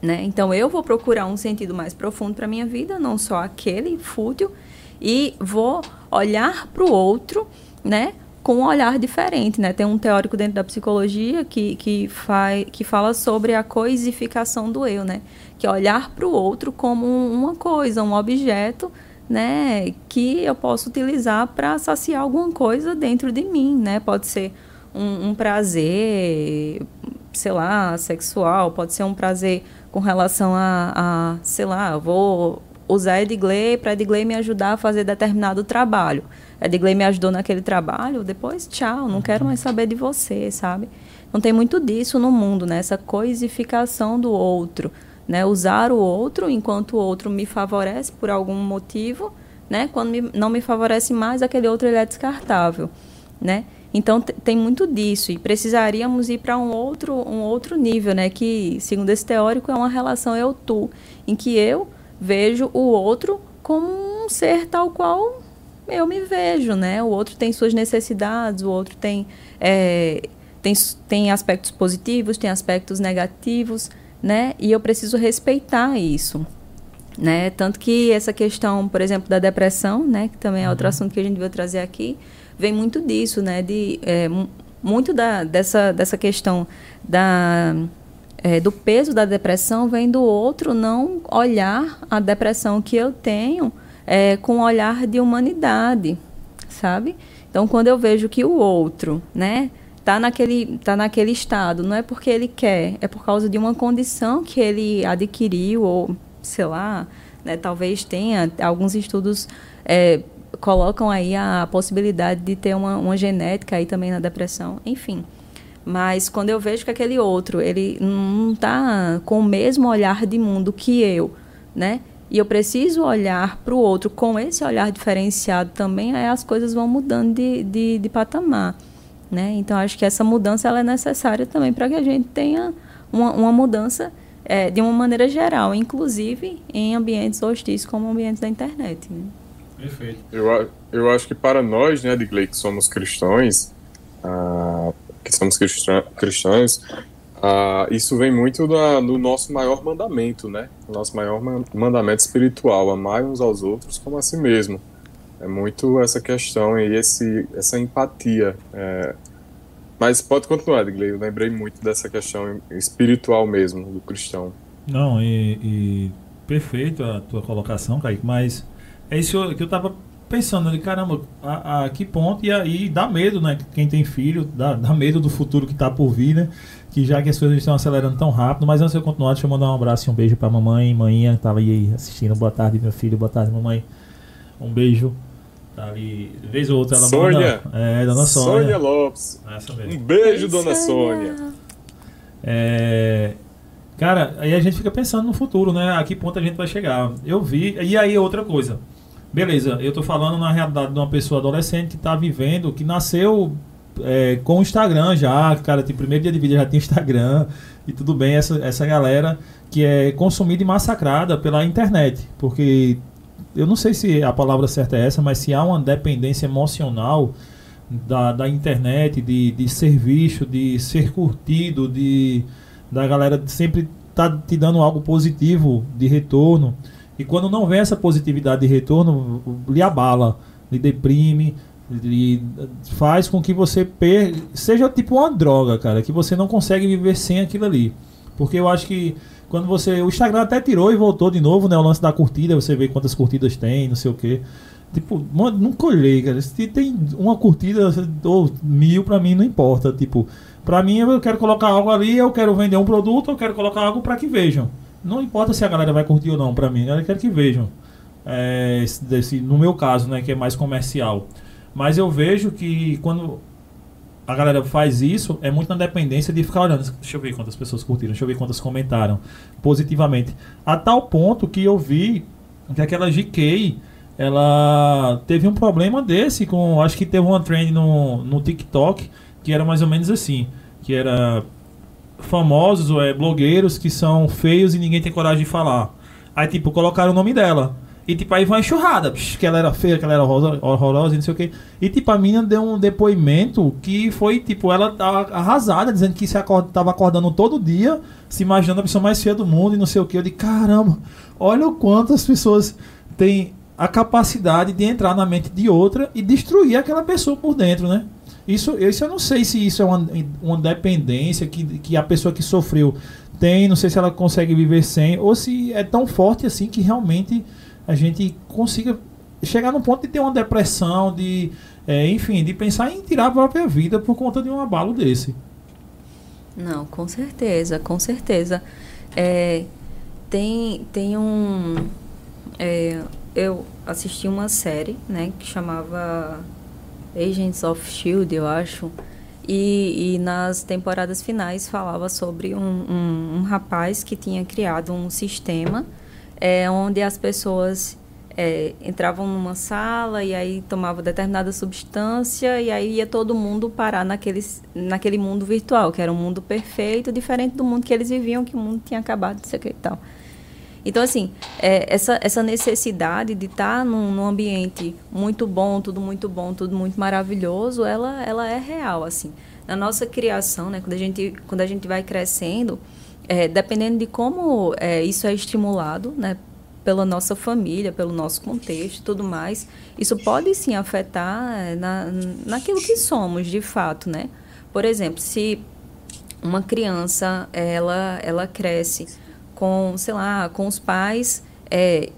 C: né? Então eu vou procurar um sentido mais profundo para minha vida, não só aquele fútil, e vou olhar para o outro, né? Com um olhar diferente, né? Tem um teórico dentro da psicologia que, que, faz, que fala sobre a coisificação do eu, né? Que é olhar para o outro como uma coisa, um objeto, né? Que eu posso utilizar para saciar alguma coisa dentro de mim, né? Pode ser um, um prazer, sei lá, sexual, pode ser um prazer com relação a, a sei lá, vou usar Edgley para Edgley me ajudar a fazer determinado trabalho. Edgley me ajudou naquele trabalho, depois tchau, não quero mais saber de você, sabe? Não tem muito disso no mundo, né? Essa coisificação do outro, né? Usar o outro enquanto o outro me favorece por algum motivo, né? Quando me, não me favorece mais, aquele outro ele é descartável, né? Então tem muito disso e precisaríamos ir para um outro um outro nível, né? Que segundo esse teórico é uma relação eu tu, em que eu vejo o outro como um ser tal qual eu me vejo, né? O outro tem suas necessidades, o outro tem, é, tem, tem aspectos positivos, tem aspectos negativos, né? E eu preciso respeitar isso, né? Tanto que essa questão, por exemplo, da depressão, né? Que também é outro uhum. assunto que a gente vai trazer aqui, vem muito disso, né? De, é, muito da, dessa, dessa questão da é, do peso da depressão vem do outro não olhar a depressão que eu tenho é, com um olhar de humanidade, sabe? Então, quando eu vejo que o outro, né, tá naquele, tá naquele estado, não é porque ele quer, é por causa de uma condição que ele adquiriu ou, sei lá, né, talvez tenha alguns estudos é, colocam aí a possibilidade de ter uma, uma genética aí também na depressão, enfim. Mas quando eu vejo que aquele outro, ele não está com o mesmo olhar de mundo que eu, né? E eu preciso olhar para o outro com esse olhar diferenciado também, aí as coisas vão mudando de, de, de patamar, né? Então, acho que essa mudança ela é necessária também para que a gente tenha uma, uma mudança é, de uma maneira geral, inclusive em ambientes hostis como ambientes da internet. Né?
B: Perfeito. Eu, eu acho que para nós, né, Digley, que somos cristãos, ah, que somos cristãos, ah, isso vem muito do nosso maior mandamento, né? Nosso maior mandamento espiritual, amar uns aos outros como a si mesmo. É muito essa questão e esse, essa empatia. É... Mas pode continuar, Edgley. Eu lembrei muito dessa questão espiritual mesmo, do cristão.
A: Não, e, e perfeito a tua colocação, Kaique, mas é isso que eu estava pensando ali, caramba, a, a, que ponto, e aí dá medo, né? Quem tem filho, dá, dá medo do futuro que está por vir, né? Que já que as coisas estão acelerando tão rápido, mas antes de eu continuar, deixa eu mandar um abraço e um beijo pra mamãe, manhã, tava aí assistindo, boa tarde, meu filho, boa tarde, mamãe. Um beijo. Tá ali, vez ou outra ela
B: Sônia.
A: manda. É, dona Sônia.
B: Sônia Lopes. Essa mesmo. Um beijo, dona Sônia.
A: É, cara, aí a gente fica pensando no futuro, né? A que ponto a gente vai chegar. Eu vi. E aí, outra coisa. Beleza, eu tô falando na realidade de uma pessoa adolescente que tá vivendo, que nasceu é, com o Instagram já, cara, tem primeiro dia de vida já tem Instagram e tudo bem, essa, essa galera que é consumida e massacrada pela internet, porque eu não sei se a palavra certa é essa, mas se há uma dependência emocional da, da internet, de, de ser visto, de ser curtido, de da galera sempre tá te dando algo positivo de retorno. E quando não vem essa positividade de retorno, lhe abala, lhe deprime, lhe faz com que você seja tipo uma droga, cara, que você não consegue viver sem aquilo ali. Porque eu acho que quando você. O Instagram até tirou e voltou de novo, né? O lance da curtida, você vê quantas curtidas tem, não sei o quê. Tipo, mano, nunca olhei, cara. Se tem uma curtida ou mil, pra mim não importa. Tipo, pra mim eu quero colocar algo ali, eu quero vender um produto, eu quero colocar algo pra que vejam. Não importa se a galera vai curtir ou não, pra mim, eu quero que vejam. É, desse, no meu caso, né, que é mais comercial. Mas eu vejo que quando a galera faz isso, é muito na dependência de ficar olhando. Deixa eu ver quantas pessoas curtiram, deixa eu ver quantas comentaram positivamente. A tal ponto que eu vi que aquela GK, ela teve um problema desse com. Acho que teve uma trend no, no TikTok que era mais ou menos assim. Que era famosos é, blogueiros que são feios e ninguém tem coragem de falar. Aí, tipo, colocaram o nome dela. E tipo, aí vai enxurrada, que ela era feia, que ela era horrorosa e não sei o que. E tipo, a menina deu um depoimento que foi, tipo, ela tava arrasada, dizendo que se acorda, tava acordando todo dia, se imaginando a pessoa mais feia do mundo e não sei o que. Eu disse, caramba, olha o quanto as pessoas têm a capacidade de entrar na mente de outra e destruir aquela pessoa por dentro, né? Isso, isso eu não sei se isso é uma, uma dependência que, que a pessoa que sofreu tem, não sei se ela consegue viver sem, ou se é tão forte assim que realmente a gente consiga chegar no ponto de ter uma depressão, de, é, enfim, de pensar em tirar a própria vida por conta de um abalo desse.
C: Não, com certeza, com certeza. É, tem, tem um. É, eu assisti uma série, né, que chamava Agents of Shield, eu acho. E, e nas temporadas finais falava sobre um, um, um rapaz que tinha criado um sistema é, onde as pessoas é, entravam numa sala e aí tomavam determinada substância e aí ia todo mundo parar naquele, naquele mundo virtual, que era um mundo perfeito, diferente do mundo que eles viviam, que o mundo tinha acabado, não sei o que e tal. Então, assim, é, essa, essa necessidade de estar num, num, ambiente muito bom, tudo muito bom, tudo muito maravilhoso, ela, ela é real, assim. Na nossa criação, né, quando a gente, quando a gente vai crescendo, é, dependendo de como é, isso é estimulado, né, pela nossa família, pelo nosso contexto e tudo mais, isso pode sim afetar é, na, naquilo que somos de fato, né? Por exemplo, se uma criança ela ela cresce com, sei lá, com os pais é,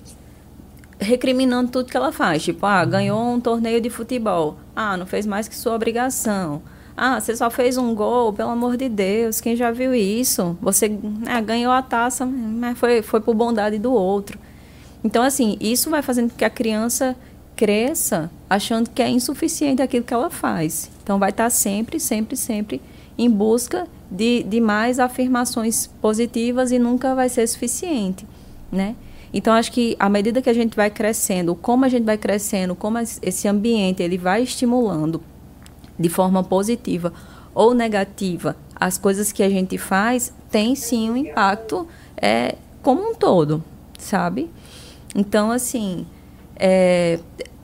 C: recriminando tudo que ela faz, tipo, ah, ganhou um torneio de futebol, ah, não fez mais que sua obrigação, ah, você só fez um gol, pelo amor de Deus, quem já viu isso? Você né, ganhou a taça, mas foi, foi por bondade do outro. Então, assim, isso vai fazendo com que a criança cresça achando que é insuficiente aquilo que ela faz. Então, vai estar sempre, sempre, sempre em busca de, de mais afirmações positivas e nunca vai ser suficiente, né? Então, acho que à medida que a gente vai crescendo, como a gente vai crescendo, como esse ambiente ele vai estimulando de forma positiva ou negativa as coisas que a gente faz, tem sim um impacto é, como um todo, sabe? Então, assim, é,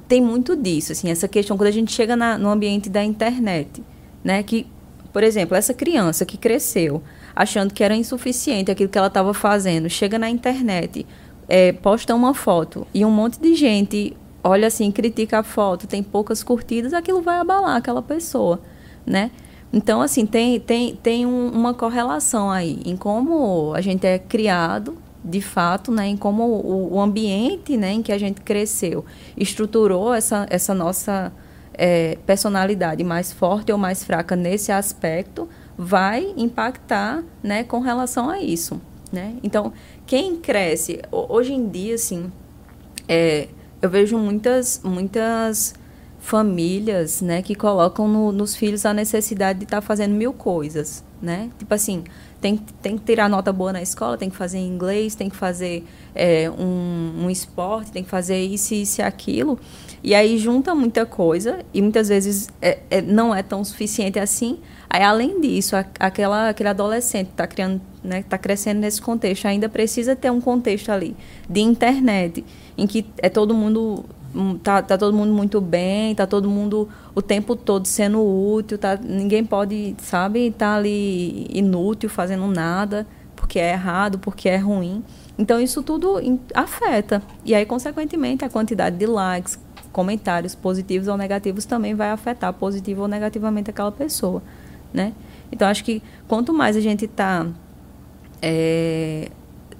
C: tem muito disso, assim, essa questão, quando a gente chega na, no ambiente da internet, né, que, por exemplo, essa criança que cresceu achando que era insuficiente aquilo que ela estava fazendo, chega na internet, é, posta uma foto e um monte de gente olha assim, critica a foto, tem poucas curtidas, aquilo vai abalar aquela pessoa, né? Então, assim, tem, tem, tem um, uma correlação aí em como a gente é criado, de fato, né, em como o, o ambiente né, em que a gente cresceu estruturou essa, essa nossa é, personalidade mais forte ou mais fraca nesse aspecto, vai impactar né, com relação a isso. Né? Então, quem cresce, hoje em dia, assim, é, eu vejo muitas, muitas famílias, né, que colocam no, nos filhos a necessidade de estar tá fazendo mil coisas, né? Tipo assim, tem, tem que tirar nota boa na escola, tem que fazer inglês, tem que fazer é, um, um esporte, tem que fazer isso, isso e aquilo. E aí junta muita coisa e muitas vezes é, é, não é tão suficiente assim. Aí, além disso, a, aquela, aquele adolescente que está criando, né, tá crescendo nesse contexto, ainda precisa ter um contexto ali de internet, em que é todo mundo hum, tá, tá todo mundo muito bem, tá todo mundo o tempo todo sendo útil, tá, ninguém pode, sabe, tá ali inútil, fazendo nada, porque é errado, porque é ruim. Então isso tudo afeta. E aí, consequentemente, a quantidade de likes, comentários positivos ou negativos também vai afetar positivo ou negativamente aquela pessoa, né? Então acho que quanto mais a gente está é,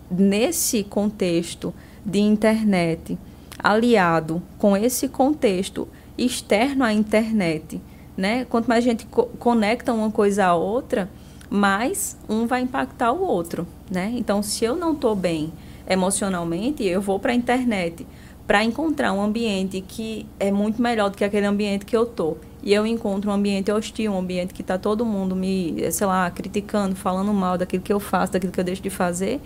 C: nesse contexto de internet, aliado com esse contexto externo à internet, né? Quanto mais a gente co conecta uma coisa à outra, mais um vai impactar o outro, né? Então, se eu não estou bem emocionalmente, eu vou para a internet para encontrar um ambiente que é muito melhor do que aquele ambiente que eu tô. E eu encontro um ambiente hostil, um ambiente que está todo mundo me, sei lá, criticando, falando mal daquilo que eu faço, daquilo que eu deixo de fazer.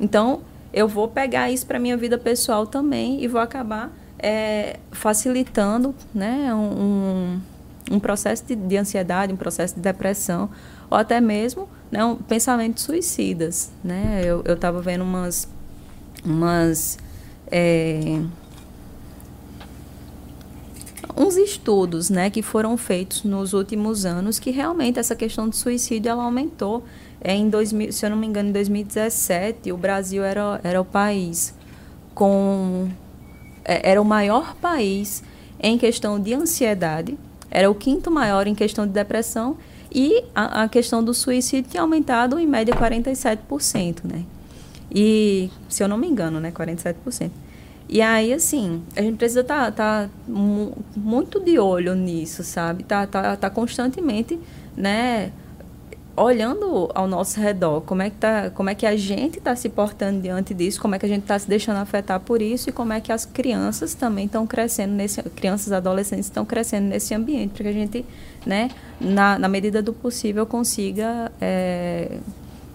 C: Então, eu vou pegar isso para minha vida pessoal também e vou acabar é, facilitando né, um, um processo de, de, ansiedade, um processo de depressão, ou até mesmo né, um, pensamentos suicidas. Né? Eu estava vendo umas, umas é, uns estudos né, que foram feitos nos últimos anos que realmente essa questão de suicídio ela aumentou é, em 2000, se eu não me engano, em 2017, o Brasil era, era o país com. É, era o maior país em questão de ansiedade, era o quinto maior em questão de depressão e a, a questão do suicídio tinha aumentado em média 47%, né? E, se eu não me engano, né, 47%. E aí, assim, a gente precisa estar tá, tá muito de olho nisso, sabe? Tá, tá, tá constantemente, né? olhando ao nosso redor, como é que, tá, como é que a gente está se portando diante disso, como é que a gente está se deixando afetar por isso e como é que as crianças também estão crescendo nesse, crianças adolescentes estão crescendo nesse ambiente, para que a gente, né, na, na medida do possível, consiga, é,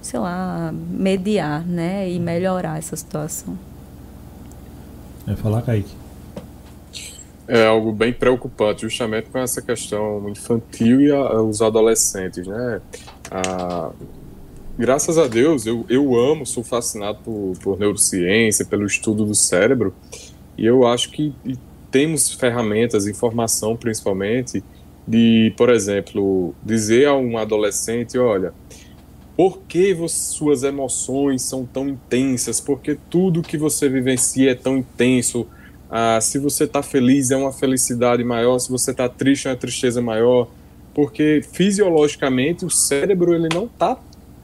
C: sei lá, mediar, né, e melhorar essa situação.
A: Vai falar, Kaique?
B: É algo bem preocupante, justamente com essa questão infantil e a, os adolescentes, né? Ah, graças a Deus, eu, eu amo, sou fascinado por, por neurociência, pelo estudo do cérebro, e eu acho que temos ferramentas, informação principalmente, de, por exemplo, dizer a um adolescente, olha, por que suas emoções são tão intensas? Por que tudo que você vivencia é tão intenso? Ah, se você está feliz, é uma felicidade maior. Se você está triste, é uma tristeza maior. Porque fisiologicamente o cérebro ele não está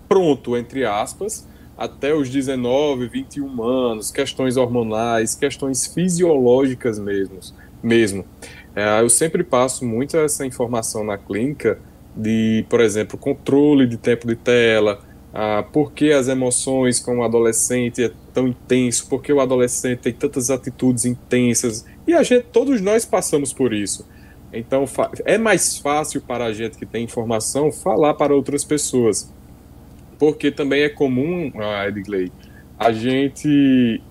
B: pronto, entre aspas, até os 19, 21 anos, questões hormonais, questões fisiológicas mesmo. mesmo. É, eu sempre passo muito essa informação na clínica de, por exemplo, controle de tempo de tela, ah, por que as emoções com o adolescente é tão intenso, por que o adolescente tem tantas atitudes intensas, E a gente, todos nós passamos por isso. Então é mais fácil para a gente que tem informação falar para outras pessoas. Porque também é comum, ah, Edgley, a gente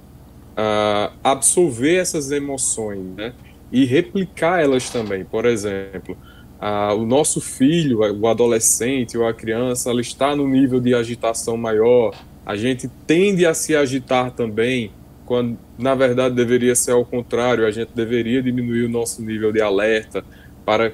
B: uh, absorver essas emoções, né? E replicar elas também. Por exemplo, uh, o nosso filho, o adolescente ou a criança, ela está no nível de agitação maior. A gente tende a se agitar também, quando na verdade deveria ser ao contrário. A gente deveria diminuir o nosso nível de alerta para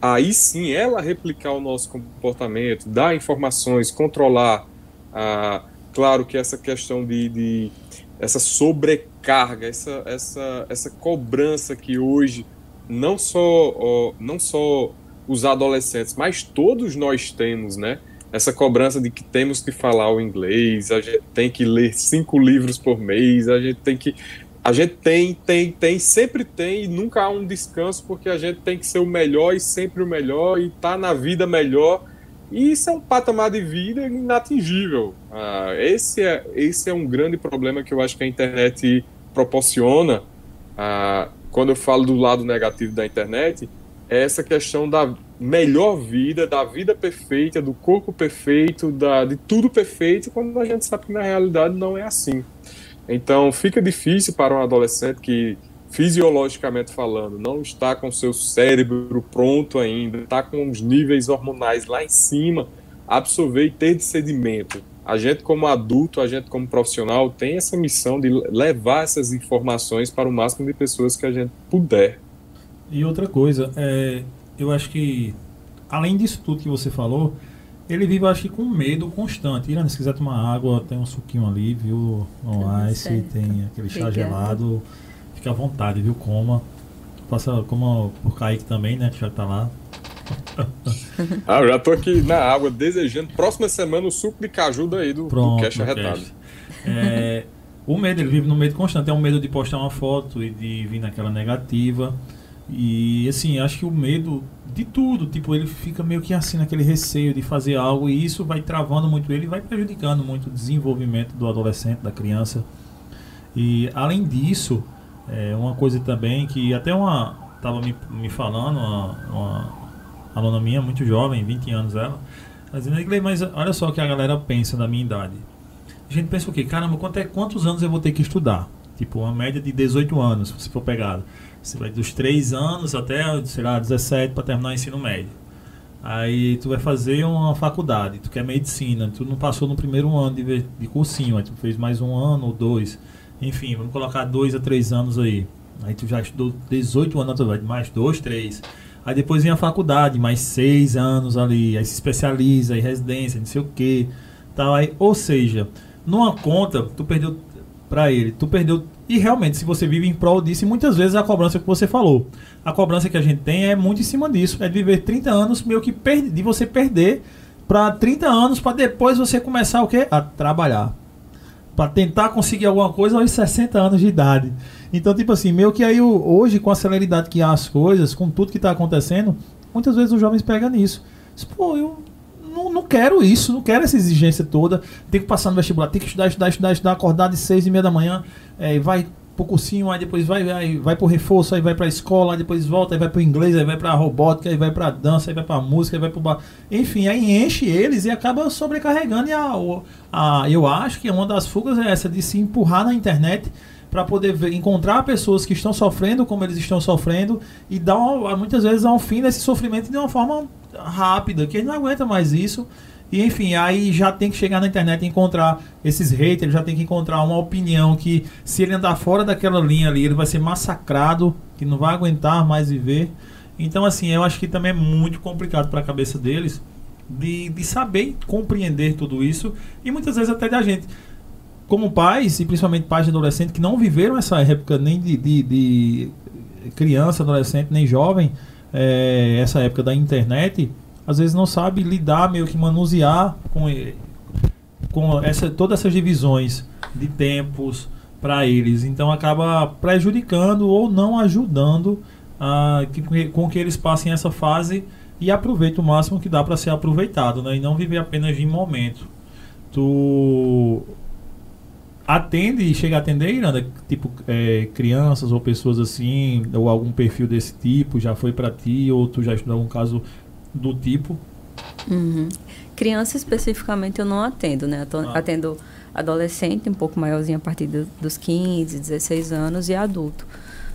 B: aí sim ela replicar o nosso comportamento, dar informações, controlar. Uh, claro que essa questão de, de essa sobrecarga, essa, essa, essa cobrança que hoje não só, não só os adolescentes, mas todos nós temos, né? Essa cobrança de que temos que falar o inglês, a gente tem que ler cinco livros por mês, a gente tem que. A gente tem, tem, tem, sempre tem, e nunca há um descanso, porque a gente tem que ser o melhor e sempre o melhor, e tá na vida melhor e isso é um patamar de vida inatingível. Ah, esse, é, esse é um grande problema que eu acho que a internet proporciona. Ah, quando eu falo do lado negativo da internet, é essa questão da melhor vida, da vida perfeita, do corpo perfeito, da, de tudo perfeito, quando a gente sabe que na realidade não é assim. Então fica difícil para um adolescente que fisiologicamente falando, não está com seu cérebro pronto ainda, está com os níveis hormonais lá em cima, absorver e ter discernimento. A gente, como adulto, a gente, como profissional, tem essa missão de levar essas informações para o máximo de pessoas que a gente puder.
A: E outra coisa, é, eu acho que, além disso tudo que você falou, ele vive, acho que, com medo constante. Irã, se quiser tomar água, tem um suquinho ali, viu? Um ice, tem aquele chá gelado. Fique à vontade, viu? Coma. Passa como por Kaique também, né? Que já tá lá.
B: ah, eu já tô aqui na água desejando. Próxima semana o suco de caju daí do, Pronto, do Cash Arretado.
A: É, o medo, ele vive no medo constante. É um medo de postar uma foto e de vir naquela negativa. E assim, acho que o medo de tudo, tipo, ele fica meio que assim naquele receio de fazer algo e isso vai travando muito ele e vai prejudicando muito o desenvolvimento do adolescente, da criança. E além disso, é, uma coisa também que até uma. Tava me, me falando, uma, uma aluna minha, muito jovem, 20 anos ela, dizendo, mas olha só o que a galera pensa da minha idade. A gente pensa o quê? Caramba, quanto é, quantos anos eu vou ter que estudar? Tipo, uma média de 18 anos, se for pegado. Você vai dos 3 anos até, sei lá, 17 para terminar o ensino médio. Aí tu vai fazer uma faculdade, tu quer medicina, tu não passou no primeiro ano de, de cursinho, aí tu fez mais um ano ou dois. Enfim, vamos colocar dois a três anos aí. Aí tu já estudou 18 anos, mais dois, três. Aí depois vem a faculdade, mais seis anos ali. Aí se especializa, aí residência, não sei o que. Tal, aí, ou seja, numa conta, tu perdeu para ele, tu perdeu. E realmente, se você vive em prol disso, e muitas vezes a cobrança que você falou, a cobrança que a gente tem é muito em cima disso. É de viver 30 anos meio que de você perder para 30 anos para depois você começar o quê? A trabalhar para tentar conseguir alguma coisa aos 60 anos de idade. Então, tipo assim, meio que aí hoje, com a celeridade que há as coisas, com tudo que está acontecendo, muitas vezes os jovens pegam nisso. Pô, eu não, não quero isso, não quero essa exigência toda. Tem que passar no vestibular, tem que estudar, estudar, estudar, estudar, acordar de seis e meia da manhã, é, vai pro cursinho, aí depois vai, vai, vai pro reforço, aí vai pra escola, aí depois volta, aí vai pro inglês, aí vai pra robótica, aí vai pra dança, aí vai pra música, aí vai pro bar. Enfim, aí enche eles e acaba sobrecarregando. E a, a, eu acho que uma das fugas é essa, de se empurrar na internet para poder ver, encontrar pessoas que estão sofrendo como eles estão sofrendo e dar uma, muitas vezes um fim nesse sofrimento de uma forma rápida, que ele não aguenta mais isso e enfim, aí já tem que chegar na internet e encontrar esses haters, já tem que encontrar uma opinião que se ele andar fora daquela linha ali, ele vai ser massacrado, que não vai aguentar mais viver. Então assim, eu acho que também é muito complicado para a cabeça deles de, de saber compreender tudo isso e muitas vezes até da gente. Como pais, e principalmente pais de adolescente que não viveram essa época nem de, de, de criança, adolescente, nem jovem, é, essa época da internet, às vezes não sabe lidar, meio que manusear com, com essa, todas essas divisões de tempos para eles. Então acaba prejudicando ou não ajudando a, que, com que eles passem essa fase e aproveitem o máximo que dá para ser aproveitado, né? E não viver apenas de momento. Tu atende e chega a atender, Iranda? Tipo, é, crianças ou pessoas assim, ou algum perfil desse tipo, já foi para ti, ou tu já estudou algum caso do tipo?
C: Uhum. Criança especificamente eu não atendo, né? Ah. Atendo adolescente, um pouco maiorzinho a partir do, dos 15, 16 anos e adulto.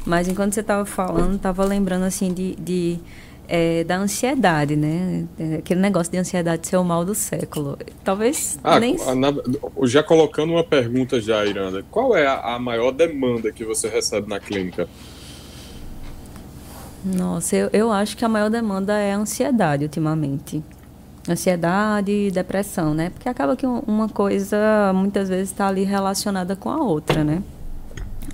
C: Mas enquanto você estava falando, estava lembrando assim de, de é, da ansiedade, né? É, aquele negócio de ansiedade ser o mal do século. Talvez
B: ah,
C: nem...
B: Na, já colocando uma pergunta já, Iranda. Qual é a, a maior demanda que você recebe na clínica?
C: Nossa, eu, eu acho que a maior demanda é a ansiedade ultimamente. Ansiedade e depressão, né? Porque acaba que uma coisa muitas vezes está ali relacionada com a outra, né?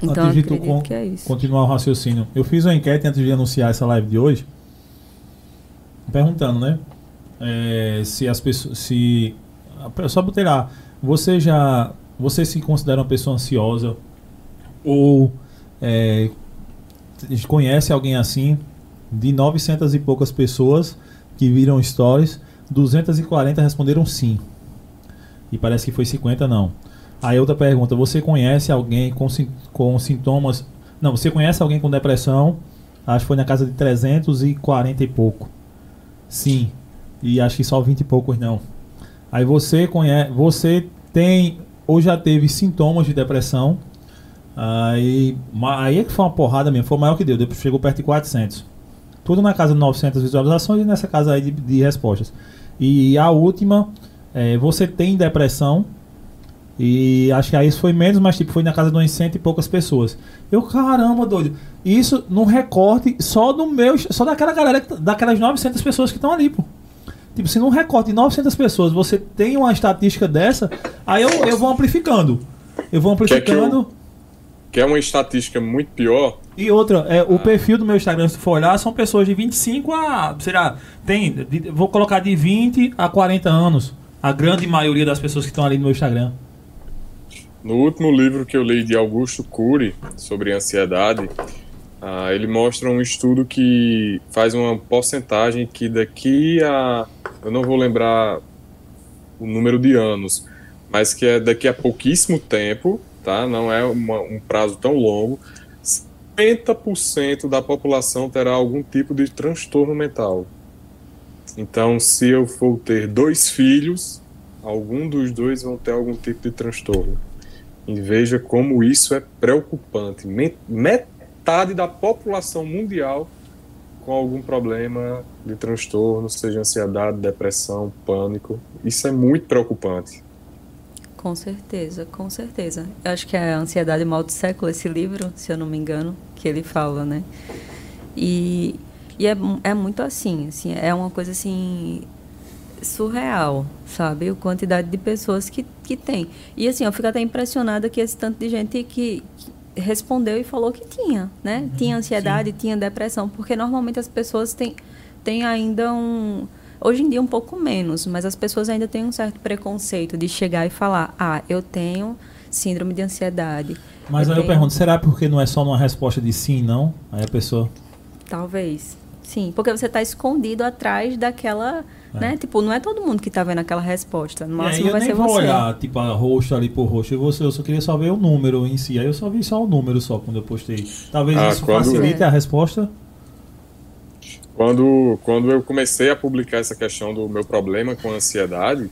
A: Então, antes de tu que é isso. continuar o raciocínio, eu fiz uma enquete antes de anunciar essa live de hoje, perguntando, né? É, se as pessoas, se só botar lá, você já, você se considera uma pessoa ansiosa ou é, conhece alguém assim? De 900 e poucas pessoas que viram stories, 240 responderam sim. E parece que foi 50 não. Aí outra pergunta, você conhece alguém com, com sintomas... Não, você conhece alguém com depressão? Acho que foi na casa de 340 e pouco. Sim. E acho que só 20 e poucos não. Aí você conhece... Você tem ou já teve sintomas de depressão. Aí, aí é que foi uma porrada mesmo. Foi o maior que deu. Depois chegou perto de 400. Tudo na casa de 900 visualizações e nessa casa aí de, de respostas. E a última, é, você tem depressão e acho que aí isso foi menos, mas tipo, foi na casa de umas cento e poucas pessoas. Eu, caramba, doido. Isso num recorte só do meu. Só daquela galera, daquelas 900 pessoas que estão ali, pô. Tipo, se num recorte de 900 pessoas você tem uma estatística dessa, aí eu, eu vou amplificando. Eu vou amplificando.
B: Que é uma estatística muito pior.
A: E outra, é, o ah. perfil do meu Instagram, se for olhar, são pessoas de 25 a. Será? Tem. De, vou colocar de 20 a 40 anos. A grande maioria das pessoas que estão ali no meu Instagram.
B: No último livro que eu li de Augusto Cury sobre ansiedade, uh, ele mostra um estudo que faz uma porcentagem que daqui a. Eu não vou lembrar o número de anos, mas que é daqui a pouquíssimo tempo, tá? Não é uma, um prazo tão longo. 50% da população terá algum tipo de transtorno mental. Então, se eu for ter dois filhos, algum dos dois vão ter algum tipo de transtorno. E veja como isso é preocupante. Metade da população mundial com algum problema de transtorno, seja ansiedade, depressão, pânico. Isso é muito preocupante.
C: Com certeza, com certeza. Eu acho que é a Ansiedade Mal do Século, esse livro, se eu não me engano, que ele fala, né? E, e é, é muito assim, assim, é uma coisa assim surreal, sabe? A quantidade de pessoas que, que tem. E assim, eu fico até impressionada que esse tanto de gente que, que respondeu e falou que tinha, né? Uhum, tinha ansiedade, sim. tinha depressão, porque normalmente as pessoas têm, têm ainda um. Hoje em dia um pouco menos, mas as pessoas ainda têm um certo preconceito de chegar e falar: ah, eu tenho síndrome de ansiedade.
A: Mas eu aí tenho... eu pergunto: será porque não é só uma resposta de sim, não? Aí a pessoa.
C: Talvez. Sim, porque você está escondido atrás daquela é. Né? Tipo, não é todo mundo que tá vendo aquela resposta. No máximo é, vai ser você. Eu vou olhar,
A: tipo, a rosto ali por rosto. Eu, você, eu só queria só ver o número em si. Aí eu só vi só o número só quando eu postei. Talvez ah, isso facilite a resposta.
B: Quando, quando eu comecei a publicar essa questão do meu problema com ansiedade,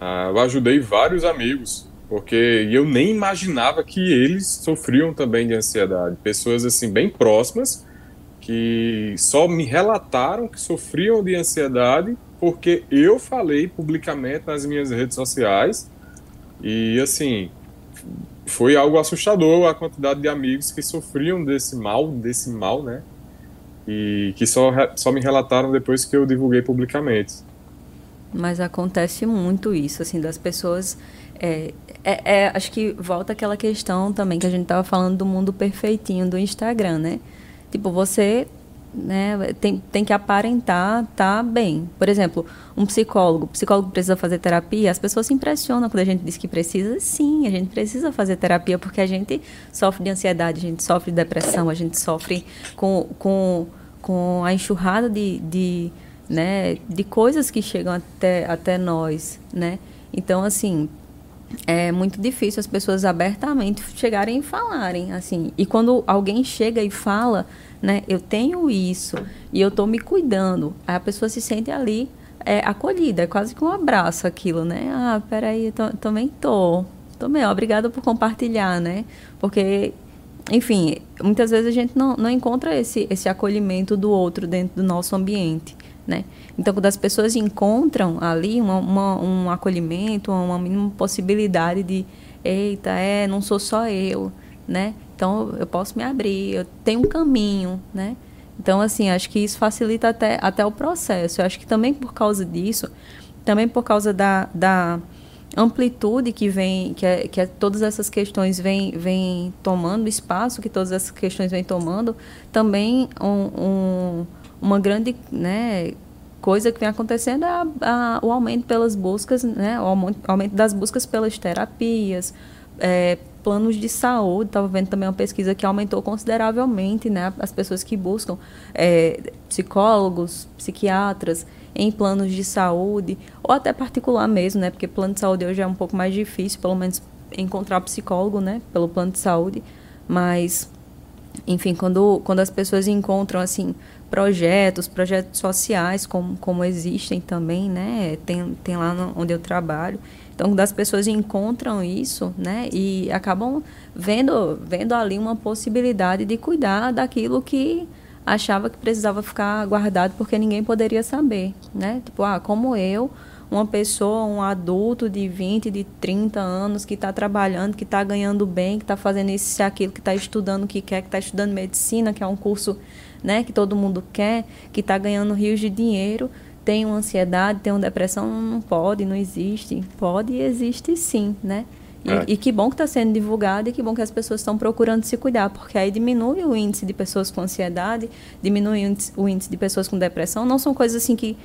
B: ah, eu ajudei vários amigos, porque eu nem imaginava que eles sofriam também de ansiedade. Pessoas assim bem próximas que só me relataram que sofriam de ansiedade porque eu falei publicamente nas minhas redes sociais e assim foi algo assustador a quantidade de amigos que sofriam desse mal, desse mal, né? E que só, só me relataram depois que eu divulguei publicamente.
C: Mas acontece muito isso, assim, das pessoas. É, é, é, acho que volta aquela questão também que a gente estava falando do mundo perfeitinho do Instagram, né? Tipo, você né, tem, tem que aparentar tá bem. Por exemplo, um psicólogo, o psicólogo precisa fazer terapia, as pessoas se impressionam quando a gente diz que precisa. Sim, a gente precisa fazer terapia porque a gente sofre de ansiedade, a gente sofre de depressão, a gente sofre com, com, com a enxurrada de, de, né, de coisas que chegam até, até nós, né? Então, assim, é muito difícil as pessoas abertamente chegarem e falarem, assim. E quando alguém chega e fala, né, eu tenho isso e eu estou me cuidando, a pessoa se sente ali é, acolhida, é quase que um abraço aquilo, né? Ah, peraí, eu também tô. Também, obrigada por compartilhar, né? Porque, enfim, muitas vezes a gente não, não encontra esse, esse acolhimento do outro dentro do nosso ambiente, né? Então, quando as pessoas encontram ali uma, uma, um acolhimento, uma mínima possibilidade de, eita, é, não sou só eu, né? Então, eu posso me abrir, eu tenho um caminho, né? Então, assim, acho que isso facilita até, até o processo. Eu acho que também por causa disso, também por causa da, da amplitude que vem, que, é, que é, todas essas questões vêm vem tomando, espaço que todas essas questões vêm tomando, também um, um, uma grande né, coisa que vem acontecendo é a, a, o aumento pelas buscas, né, o aumento das buscas pelas terapias, é, planos de saúde, estava vendo também uma pesquisa que aumentou consideravelmente né, as pessoas que buscam é, psicólogos, psiquiatras em planos de saúde, ou até particular mesmo, né, porque plano de saúde hoje é um pouco mais difícil, pelo menos encontrar psicólogo né, pelo plano de saúde, mas, enfim, quando, quando as pessoas encontram assim projetos, projetos sociais, como, como existem também, né, tem, tem lá no, onde eu trabalho, então, quando as pessoas encontram isso, né, e acabam vendo, vendo ali uma possibilidade de cuidar daquilo que achava que precisava ficar guardado porque ninguém poderia saber, né? Tipo, ah, como eu, uma pessoa, um adulto de 20, de 30 anos que está trabalhando, que está ganhando bem, que está fazendo isso e aquilo, que está estudando o que quer, que está estudando medicina, que é um curso né, que todo mundo quer, que está ganhando rios de dinheiro, tem uma ansiedade, tem uma depressão, não pode, não existe. Pode e existe sim, né? E, é. e que bom que está sendo divulgado e que bom que as pessoas estão procurando se cuidar, porque aí diminui o índice de pessoas com ansiedade, diminui o índice, o índice de pessoas com depressão. Não são coisas assim que,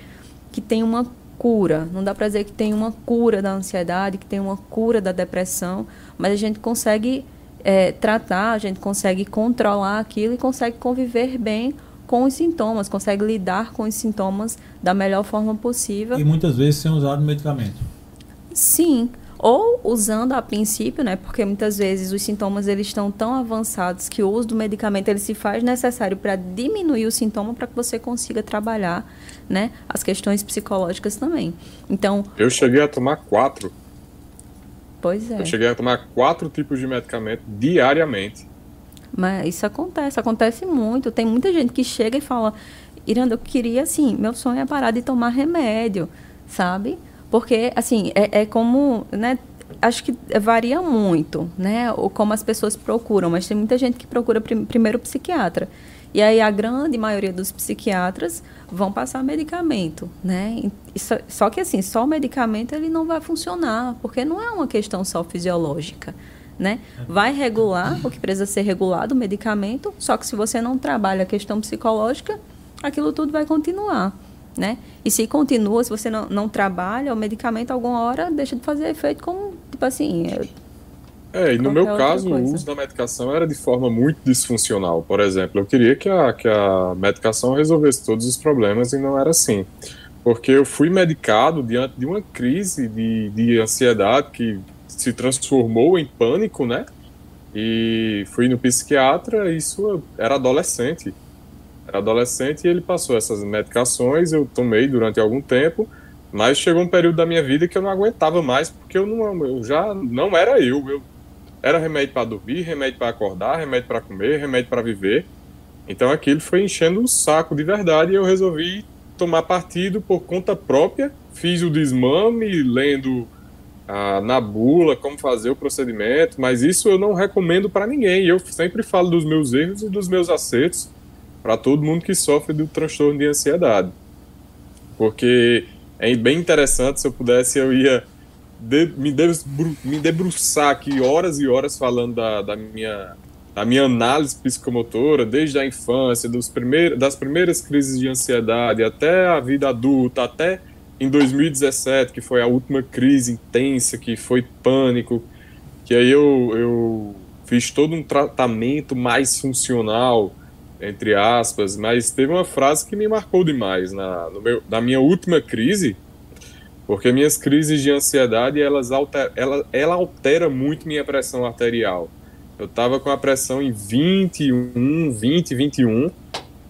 C: que tem uma cura. Não dá para dizer que tem uma cura da ansiedade, que tem uma cura da depressão, mas a gente consegue é, tratar, a gente consegue controlar aquilo e consegue conviver bem com os sintomas, consegue lidar com os sintomas da melhor forma possível.
A: E muitas vezes sem usar o medicamento.
C: Sim, ou usando a princípio, né, porque muitas vezes os sintomas eles estão tão avançados que o uso do medicamento ele se faz necessário para diminuir o sintoma para que você consiga trabalhar, né, as questões psicológicas também. Então,
B: eu cheguei a tomar quatro.
C: Pois é.
B: Eu cheguei a tomar quatro tipos de medicamento diariamente.
C: Mas isso acontece, acontece muito. Tem muita gente que chega e fala, Iranda, eu queria, assim, meu sonho é parar de tomar remédio, sabe? Porque, assim, é, é como, né? Acho que varia muito, né? Ou como as pessoas procuram, mas tem muita gente que procura prim primeiro psiquiatra. E aí a grande maioria dos psiquiatras vão passar medicamento, né? Isso, só que assim, só o medicamento ele não vai funcionar, porque não é uma questão só fisiológica né? Vai regular o que precisa ser regulado, o medicamento, só que se você não trabalha a questão psicológica, aquilo tudo vai continuar, né? E se continua, se você não, não trabalha, o medicamento alguma hora deixa de fazer efeito como, tipo assim...
B: É, e no meu caso, o uso da medicação era de forma muito disfuncional. Por exemplo, eu queria que a, que a medicação resolvesse todos os problemas e não era assim. Porque eu fui medicado diante de uma crise de, de ansiedade que se transformou em pânico, né? E fui no psiquiatra, isso era adolescente. Era adolescente e ele passou essas medicações, eu tomei durante algum tempo, mas chegou um período da minha vida que eu não aguentava mais, porque eu, não, eu já não era eu. eu era remédio para dormir, remédio para acordar, remédio para comer, remédio para viver. Então aquilo foi enchendo o saco de verdade e eu resolvi tomar partido por conta própria. Fiz o desmame, lendo ah, na bula como fazer o procedimento, mas isso eu não recomendo para ninguém. Eu sempre falo dos meus erros e dos meus acertos para todo mundo que sofre do transtorno de ansiedade. Porque é bem interessante, se eu pudesse, eu ia de, me, debru, me debruçar aqui horas e horas falando da, da, minha, da minha análise psicomotora, desde a infância, dos primeiros, das primeiras crises de ansiedade até a vida adulta, até em 2017, que foi a última crise intensa, que foi pânico, que aí eu, eu fiz todo um tratamento mais funcional, entre aspas, mas teve uma frase que me marcou demais. Na, meu, na minha última crise, Porque minhas crises de ansiedade, elas alter, ela, ela altera muito minha pressão arterial. Eu estava com a pressão em 21, 20, 21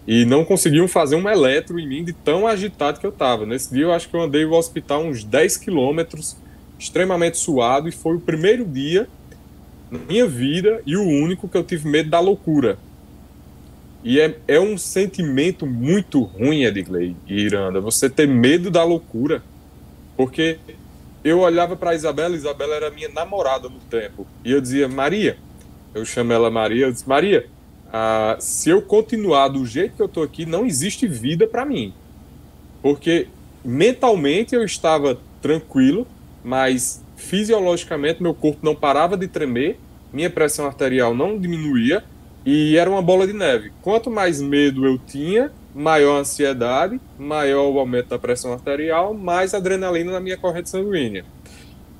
B: e não conseguiam fazer um eletro em mim de tão agitado que eu estava. Nesse dia eu acho que eu andei o hospital uns 10 quilômetros, extremamente suado, e foi o primeiro dia na minha vida e o único que eu tive medo da loucura. E é, é um sentimento muito ruim, Edgley e Iranda, você ter medo da loucura. Porque eu olhava para Isabela, Isabela era minha namorada no tempo, e eu dizia, Maria, eu chamo ela Maria, eu disse, Maria, ah, se eu continuar do jeito que eu estou aqui, não existe vida para mim. Porque mentalmente eu estava tranquilo, mas fisiologicamente meu corpo não parava de tremer, minha pressão arterial não diminuía e era uma bola de neve. Quanto mais medo eu tinha, maior a ansiedade, maior o aumento da pressão arterial, mais adrenalina na minha corrente sanguínea.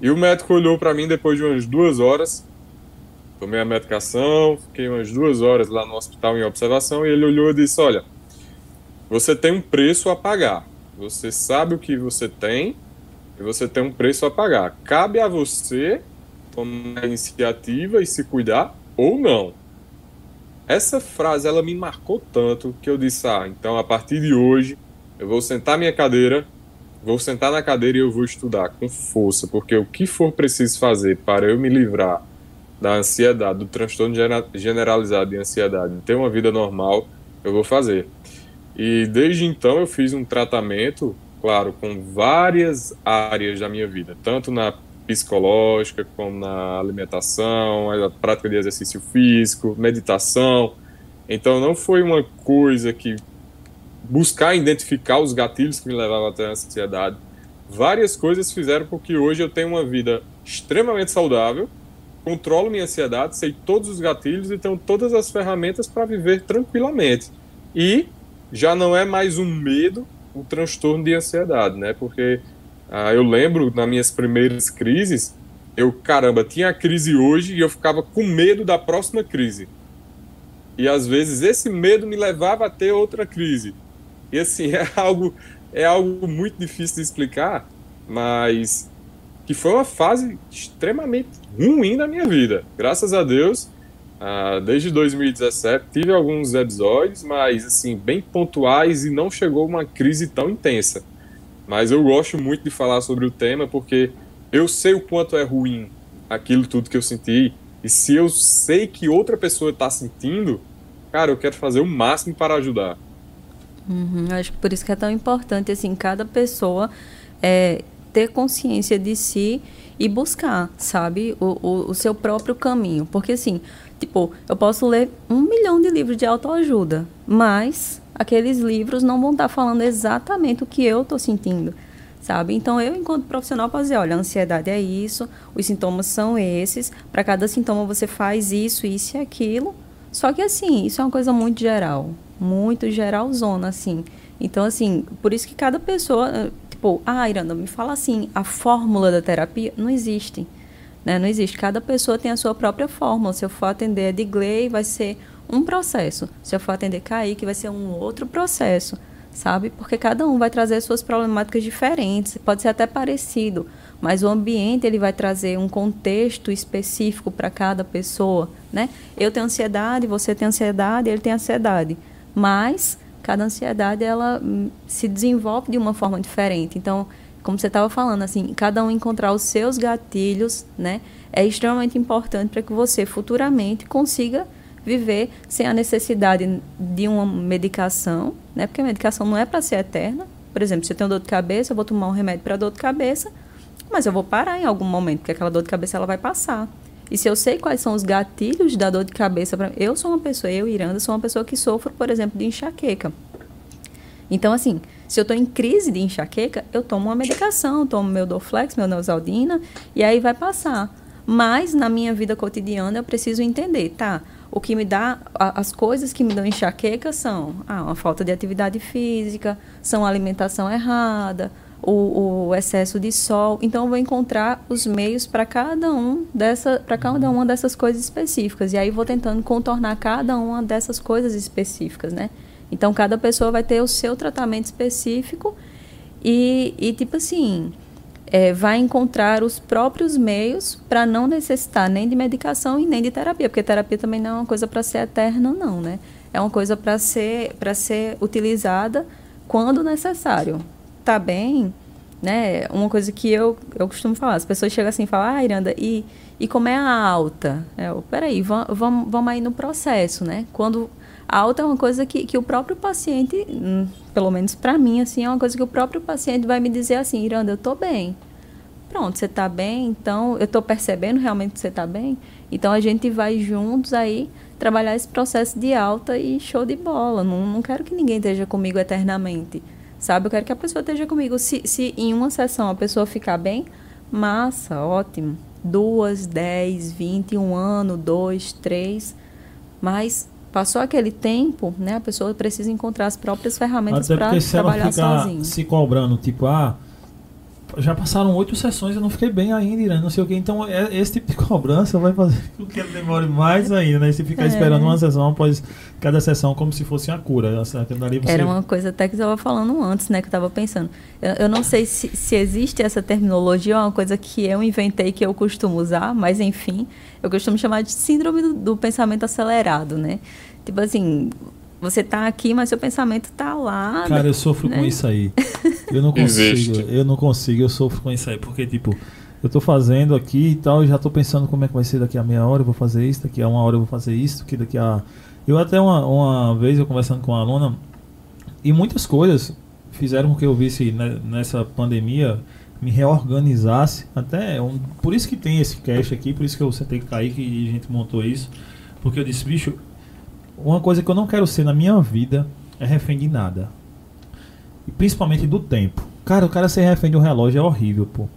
B: E o médico olhou para mim depois de umas duas horas, tomei a medicação, fiquei umas duas horas lá no hospital em observação e ele olhou e disse: Olha, você tem um preço a pagar. Você sabe o que você tem e você tem um preço a pagar. Cabe a você tomar a iniciativa e se cuidar ou não. Essa frase ela me marcou tanto que eu disse: ah, então a partir de hoje eu vou sentar minha cadeira, vou sentar na cadeira e eu vou estudar com força, porque o que for preciso fazer para eu me livrar da ansiedade, do transtorno generalizado de ansiedade, ter uma vida normal, eu vou fazer. E desde então eu fiz um tratamento, claro, com várias áreas da minha vida, tanto na psicológica, como na alimentação, a prática de exercício físico, meditação. Então não foi uma coisa que buscar identificar os gatilhos que me levavam até a ansiedade. Várias coisas fizeram com que hoje eu tenha uma vida extremamente saudável, controlo minha ansiedade, sei todos os gatilhos e tenho todas as ferramentas para viver tranquilamente. E já não é mais um medo o transtorno de ansiedade, né? Porque ah, eu lembro, nas minhas primeiras crises, eu, caramba, tinha a crise hoje e eu ficava com medo da próxima crise. E às vezes esse medo me levava a ter outra crise. E assim, é algo, é algo muito difícil de explicar, mas que foi uma fase extremamente ruim da minha vida. Graças a Deus, ah, desde 2017 tive alguns episódios, mas assim, bem pontuais e não chegou uma crise tão intensa. Mas eu gosto muito de falar sobre o tema porque eu sei o quanto é ruim aquilo tudo que eu senti. E se eu sei que outra pessoa está sentindo, cara, eu quero fazer o máximo para ajudar.
C: Uhum, acho que por isso que é tão importante, assim, cada pessoa é, ter consciência de si e buscar, sabe, o, o, o seu próprio caminho. Porque, assim, tipo, eu posso ler um milhão de livros de autoajuda, mas aqueles livros não vão estar falando exatamente o que eu estou sentindo, sabe? Então, eu, enquanto profissional, posso dizer, olha, a ansiedade é isso, os sintomas são esses, para cada sintoma você faz isso, isso e aquilo. Só que, assim, isso é uma coisa muito geral, muito geralzona, assim. Então, assim, por isso que cada pessoa, tipo, ah, Iranda, me fala assim, a fórmula da terapia não existe. Né? Não existe. Cada pessoa tem a sua própria fórmula. Se eu for atender a Digley, vai ser um processo. Se eu for atender Kaique, vai ser um outro processo, sabe? Porque cada um vai trazer suas problemáticas diferentes, pode ser até parecido, mas o ambiente ele vai trazer um contexto específico para cada pessoa, né? Eu tenho ansiedade, você tem ansiedade, ele tem ansiedade, mas cada ansiedade ela hum, se desenvolve de uma forma diferente. Então, como você estava falando, assim, cada um encontrar os seus gatilhos, né? É extremamente importante para que você futuramente consiga viver sem a necessidade de uma medicação, né? Porque a medicação não é para ser eterna. Por exemplo, se eu tenho dor de cabeça, eu vou tomar um remédio para dor de cabeça, mas eu vou parar em algum momento, porque aquela dor de cabeça ela vai passar. E se eu sei quais são os gatilhos da dor de cabeça, pra... eu sou uma pessoa, eu, Iranda, sou uma pessoa que sofro, por exemplo, de enxaqueca. Então, assim, se eu estou em crise de enxaqueca, eu tomo uma medicação, tomo meu Dorflex, meu Neosaldina, e aí vai passar. Mas na minha vida cotidiana eu preciso entender, tá? O que me dá, as coisas que me dão enxaqueca são ah, uma falta de atividade física, são alimentação errada, o, o, excesso de sol. Então eu vou encontrar os meios para cada um dessa, para cada uma dessas coisas específicas. E aí vou tentando contornar cada uma dessas coisas específicas, né? Então cada pessoa vai ter o seu tratamento específico e, e tipo assim, é, vai encontrar os próprios meios para não necessitar nem de medicação e nem de terapia, porque terapia também não é uma coisa para ser eterna, não, né? É uma coisa para ser, ser utilizada quando necessário. Tá bem, né? Uma coisa que eu, eu costumo falar, as pessoas chegam assim e falam, ah, Iranda, e, e como é a alta? É, eu, peraí, vamos, vamos, vamos aí no processo, né? Quando a alta é uma coisa que, que o próprio paciente, hum, pelo menos para mim, assim, é uma coisa que o próprio paciente vai me dizer assim, Iranda, eu estou bem. Pronto, você está bem, então eu estou percebendo realmente que você está bem. Então a gente vai juntos aí trabalhar esse processo de alta e show de bola. Não, não quero que ninguém esteja comigo eternamente. Sabe? Eu quero que a pessoa esteja comigo. Se, se em uma sessão a pessoa ficar bem, massa, ótimo. Duas, dez, vinte, um ano, dois, três. Mas Passou aquele tempo, né? A pessoa precisa encontrar as próprias ferramentas para trabalhar sozinha.
A: Se cobrando, tipo, ah, já passaram oito sessões, eu não fiquei bem ainda, né? não sei o que. Então, é, esse tipo de cobrança vai fazer com que ele demore mais ainda, né? Se ficar é. esperando uma sessão após cada sessão, como se fosse a cura. Você...
C: Era uma coisa até que eu estava falando antes, né? Que eu estava pensando. Eu, eu, não sei se, se existe essa terminologia, é uma coisa que eu inventei, que eu costumo usar, mas enfim, eu costumo chamar de síndrome do, do pensamento acelerado, né? Tipo assim, você tá aqui, mas seu pensamento tá lá.
A: Cara, eu sofro né? com isso aí. Eu não consigo, eu não consigo, eu sofro com isso aí, porque tipo, eu tô fazendo aqui e tal, e já tô pensando como é que vai ser daqui a meia hora eu vou fazer isso, daqui a uma hora eu vou fazer isso, que daqui a eu até uma, uma vez eu conversando com uma aluna e muitas coisas fizeram com que eu visse né, nessa pandemia me reorganizasse até um, por isso que tem esse cache aqui, por isso que eu sentei com o Kaique e a gente montou isso, porque eu disse, bicho, uma coisa que eu não quero ser na minha vida é refém de nada. E principalmente do tempo. Cara, o cara ser refém de um relógio é horrível, pô.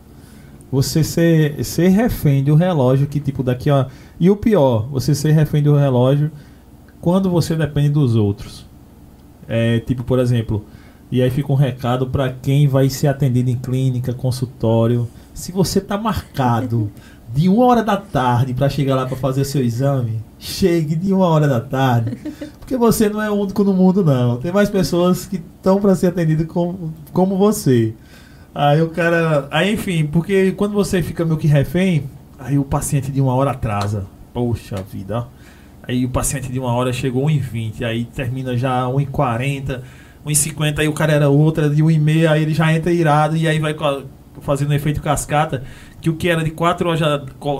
A: Você ser, ser refém de um relógio que, tipo, daqui a. E o pior, você ser refém de um relógio quando você depende dos outros. É, tipo, por exemplo, e aí fica um recado para quem vai ser atendido em clínica, consultório. Se você tá marcado de uma hora da tarde para chegar lá para fazer seu exame, chegue de uma hora da tarde, porque você não é o único no mundo não. Tem mais pessoas que estão para ser atendidas como, como você. Aí o cara, aí enfim, porque quando você fica meio que refém, aí o paciente de uma hora atrasa. Poxa vida. Aí o paciente de uma hora chegou 1h20, aí termina já 1h40, 1h50, aí o cara era outra de 1h30, aí ele já entra irado e aí vai fazendo efeito cascata que o que era de 4 horas,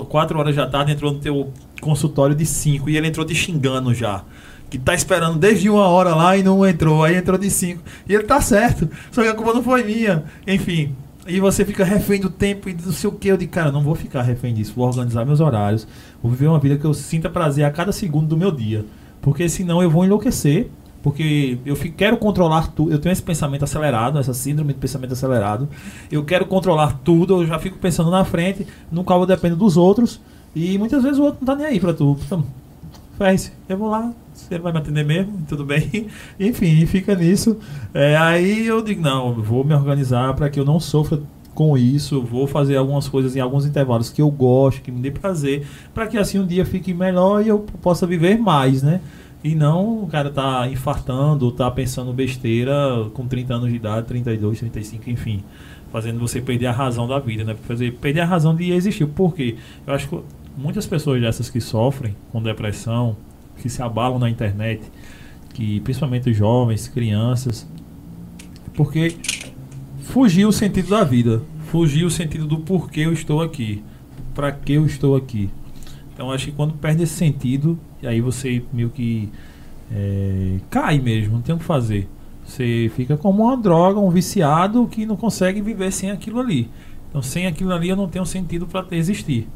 A: quatro horas da tarde entrou no teu consultório de 5 e ele entrou te xingando já. Que tá esperando desde uma hora lá e não entrou, aí entrou de 5. E ele tá certo, só que a culpa não foi minha. Enfim, e você fica refém do tempo e não sei o que. Eu digo, cara, não vou ficar refém disso, vou organizar meus horários, vou viver uma vida que eu sinta prazer a cada segundo do meu dia. Porque senão eu vou enlouquecer porque eu fico, quero controlar tudo. Eu tenho esse pensamento acelerado, essa síndrome de pensamento acelerado. Eu quero controlar tudo, eu já fico pensando na frente, no qual eu dependo dos outros. E muitas vezes o outro não tá nem aí pra tu. Então, faz, eu vou lá, você vai me atender mesmo, tudo bem. Enfim, fica nisso. É, aí eu digo, não, vou me organizar para que eu não sofra com isso, vou fazer algumas coisas em alguns intervalos que eu gosto, que me dê prazer, para que assim um dia fique melhor e eu possa viver mais, né? E não o cara tá infartando, tá pensando besteira com 30 anos de idade, 32, 35, enfim. Fazendo você perder a razão da vida, né? Fazer, perder a razão de existir. Por quê? Eu acho que muitas pessoas dessas que sofrem com depressão, que se abalam na internet, que principalmente jovens, crianças, porque fugiu o sentido da vida, fugiu o sentido do porquê eu estou aqui, para que eu estou aqui. Então acho que quando perde esse sentido, e aí você meio que é, cai mesmo, não tem o que fazer. Você fica como uma droga, um viciado que não consegue viver sem aquilo ali. Então, sem aquilo ali, eu não tenho sentido para existir.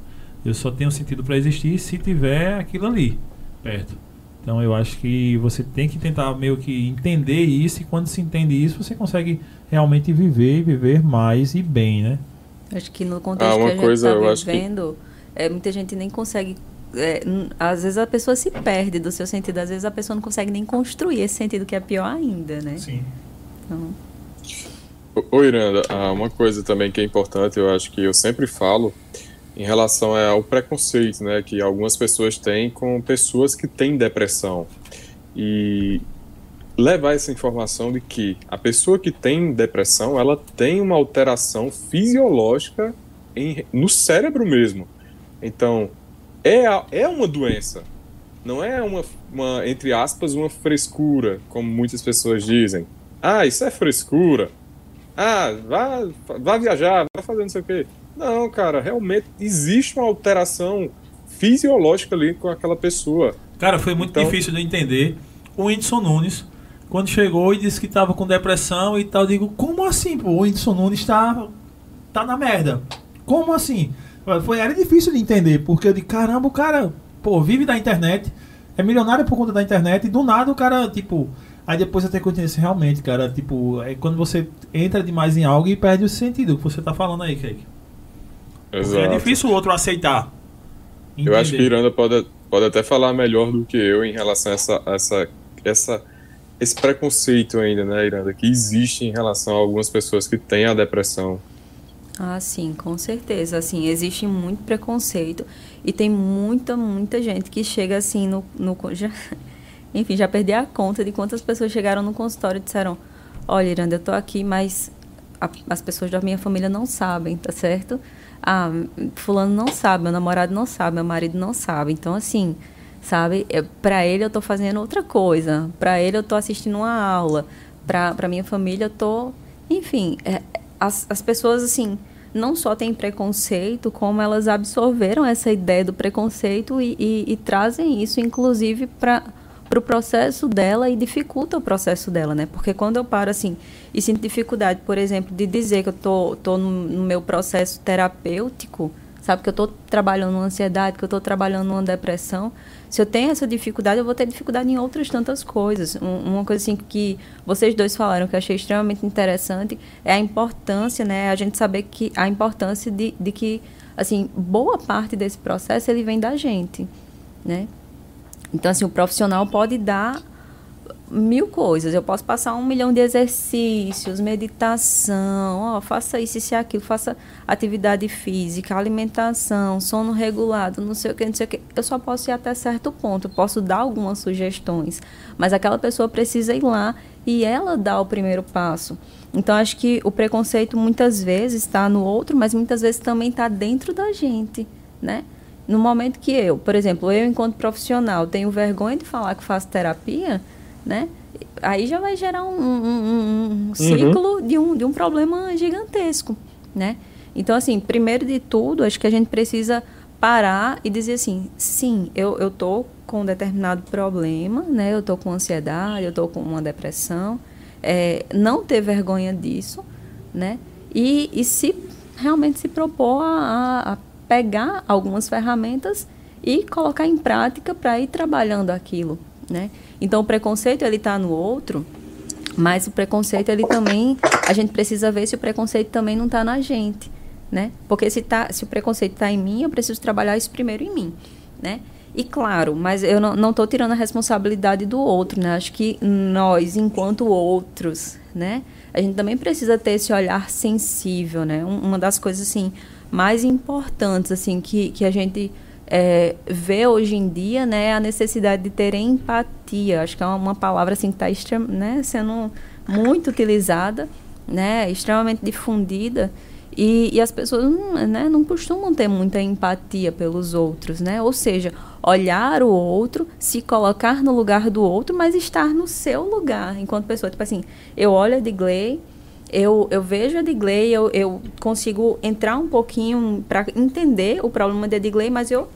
A: Eu só tenho sentido para existir se tiver aquilo ali perto. Então, eu acho que você tem que tentar meio que entender isso, e quando se entende isso, você consegue realmente viver e viver mais e bem, né?
C: Acho que no contexto ah, que a gente está vivendo, que... é, muita gente nem consegue é, às vezes a pessoa se perde do seu sentido, às vezes a pessoa não consegue nem construir esse sentido que é pior ainda, né?
A: Sim. Então...
B: Ô Iranda, uma coisa também que é importante, eu acho que eu sempre falo em relação ao preconceito, né, que algumas pessoas têm com pessoas que têm depressão. E levar essa informação de que a pessoa que tem depressão, ela tem uma alteração fisiológica em, no cérebro mesmo. Então, é, a, é uma doença. Não é uma, uma, entre aspas, uma frescura, como muitas pessoas dizem. Ah, isso é frescura. Ah, vá, vá viajar, vá fazer não sei o quê. Não, cara, realmente existe uma alteração fisiológica ali com aquela pessoa.
A: Cara, foi muito então, difícil de entender. O Whindersson Nunes, quando chegou e disse que estava com depressão e tal, eu digo, como assim, pô? O Whindersson Nunes está tá na merda. Como assim? Foi, era difícil de entender, porque eu digo, caramba, o cara, pô, vive da internet, é milionário por conta da internet, e do nada o cara, tipo, Aí depois até que eu realmente, cara, tipo, é quando você entra demais em algo e perde o sentido que você tá falando aí, Kaique. Exato. é difícil o outro aceitar.
B: Entender. Eu acho que Iranda pode, pode até falar melhor do que eu em relação a essa, essa, essa, esse preconceito ainda, né, Iranda, que existe em relação a algumas pessoas que têm a depressão.
C: Ah, sim, com certeza. Assim, existe muito preconceito e tem muita, muita gente que chega assim no, no já, enfim, já perdi a conta de quantas pessoas chegaram no consultório e disseram: Olha, Iranda, eu tô aqui, mas a, as pessoas da minha família não sabem, tá certo? Ah, Fulano não sabe, meu namorado não sabe, meu marido não sabe. Então, assim, sabe? Para ele eu tô fazendo outra coisa, para ele eu tô assistindo uma aula, para minha família eu tô. Enfim, é, as, as pessoas, assim não só têm preconceito, como elas absorveram essa ideia do preconceito e, e, e trazem isso, inclusive, para para o processo dela e dificulta o processo dela, né? Porque quando eu paro assim e sinto dificuldade, por exemplo, de dizer que eu tô, tô no, no meu processo terapêutico, sabe que eu estou trabalhando numa ansiedade, que eu estou trabalhando numa depressão, se eu tenho essa dificuldade, eu vou ter dificuldade em outras tantas coisas. Um, uma coisa assim que vocês dois falaram que eu achei extremamente interessante é a importância, né? A gente saber que a importância de, de que assim boa parte desse processo ele vem da gente, né? Então, assim, o profissional pode dar mil coisas. Eu posso passar um milhão de exercícios, meditação, ó, faça isso, isso e aquilo, faça atividade física, alimentação, sono regulado, não sei o que, não sei o que. Eu só posso ir até certo ponto, eu posso dar algumas sugestões, mas aquela pessoa precisa ir lá e ela dá o primeiro passo. Então, acho que o preconceito muitas vezes está no outro, mas muitas vezes também está dentro da gente, né? No momento que eu, por exemplo, eu enquanto profissional tenho vergonha de falar que faço terapia, né? Aí já vai gerar um, um, um uhum. ciclo uhum. de, um, de um problema gigantesco, né? Então, assim, primeiro de tudo, acho que a gente precisa parar e dizer assim, sim, eu, eu tô com um determinado problema, né? Eu tô com ansiedade, eu tô com uma depressão. É, não ter vergonha disso, né? E, e se realmente se propor a, a pegar algumas ferramentas e colocar em prática para ir trabalhando aquilo, né? Então o preconceito ele está no outro, mas o preconceito ele também a gente precisa ver se o preconceito também não está na gente, né? Porque se tá, se o preconceito está em mim, eu preciso trabalhar isso primeiro em mim, né? E claro, mas eu não estou tirando a responsabilidade do outro, né? Acho que nós, enquanto outros, né? A gente também precisa ter esse olhar sensível, né? Uma das coisas assim mais importantes assim que, que a gente é, vê hoje em dia né, a necessidade de ter empatia. Acho que é uma, uma palavra assim, que está né, sendo muito utilizada, né, extremamente difundida. E, e as pessoas né, não costumam ter muita empatia pelos outros, né? Ou seja, olhar o outro, se colocar no lugar do outro, mas estar no seu lugar enquanto pessoa. Tipo assim, eu olho a Digley, eu, eu vejo a Edgley, eu, eu consigo entrar um pouquinho para entender o problema da Edgley, mas eu,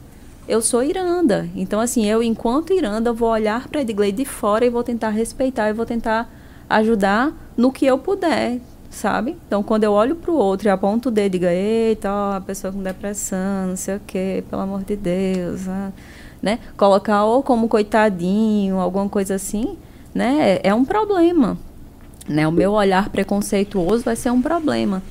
C: eu sou Iranda. Então, assim, eu, enquanto Iranda, vou olhar para a Edgley de fora e vou tentar respeitar e vou tentar ajudar no que eu puder, sabe? Então, quando eu olho para o outro e aponto o dedo e digo, eita, ó, a pessoa com depressão, não sei o quê, pelo amor de Deus, ah, né? Colocar ou como coitadinho, alguma coisa assim, né? É, é um problema, né? O meu olhar preconceituoso vai ser um problema.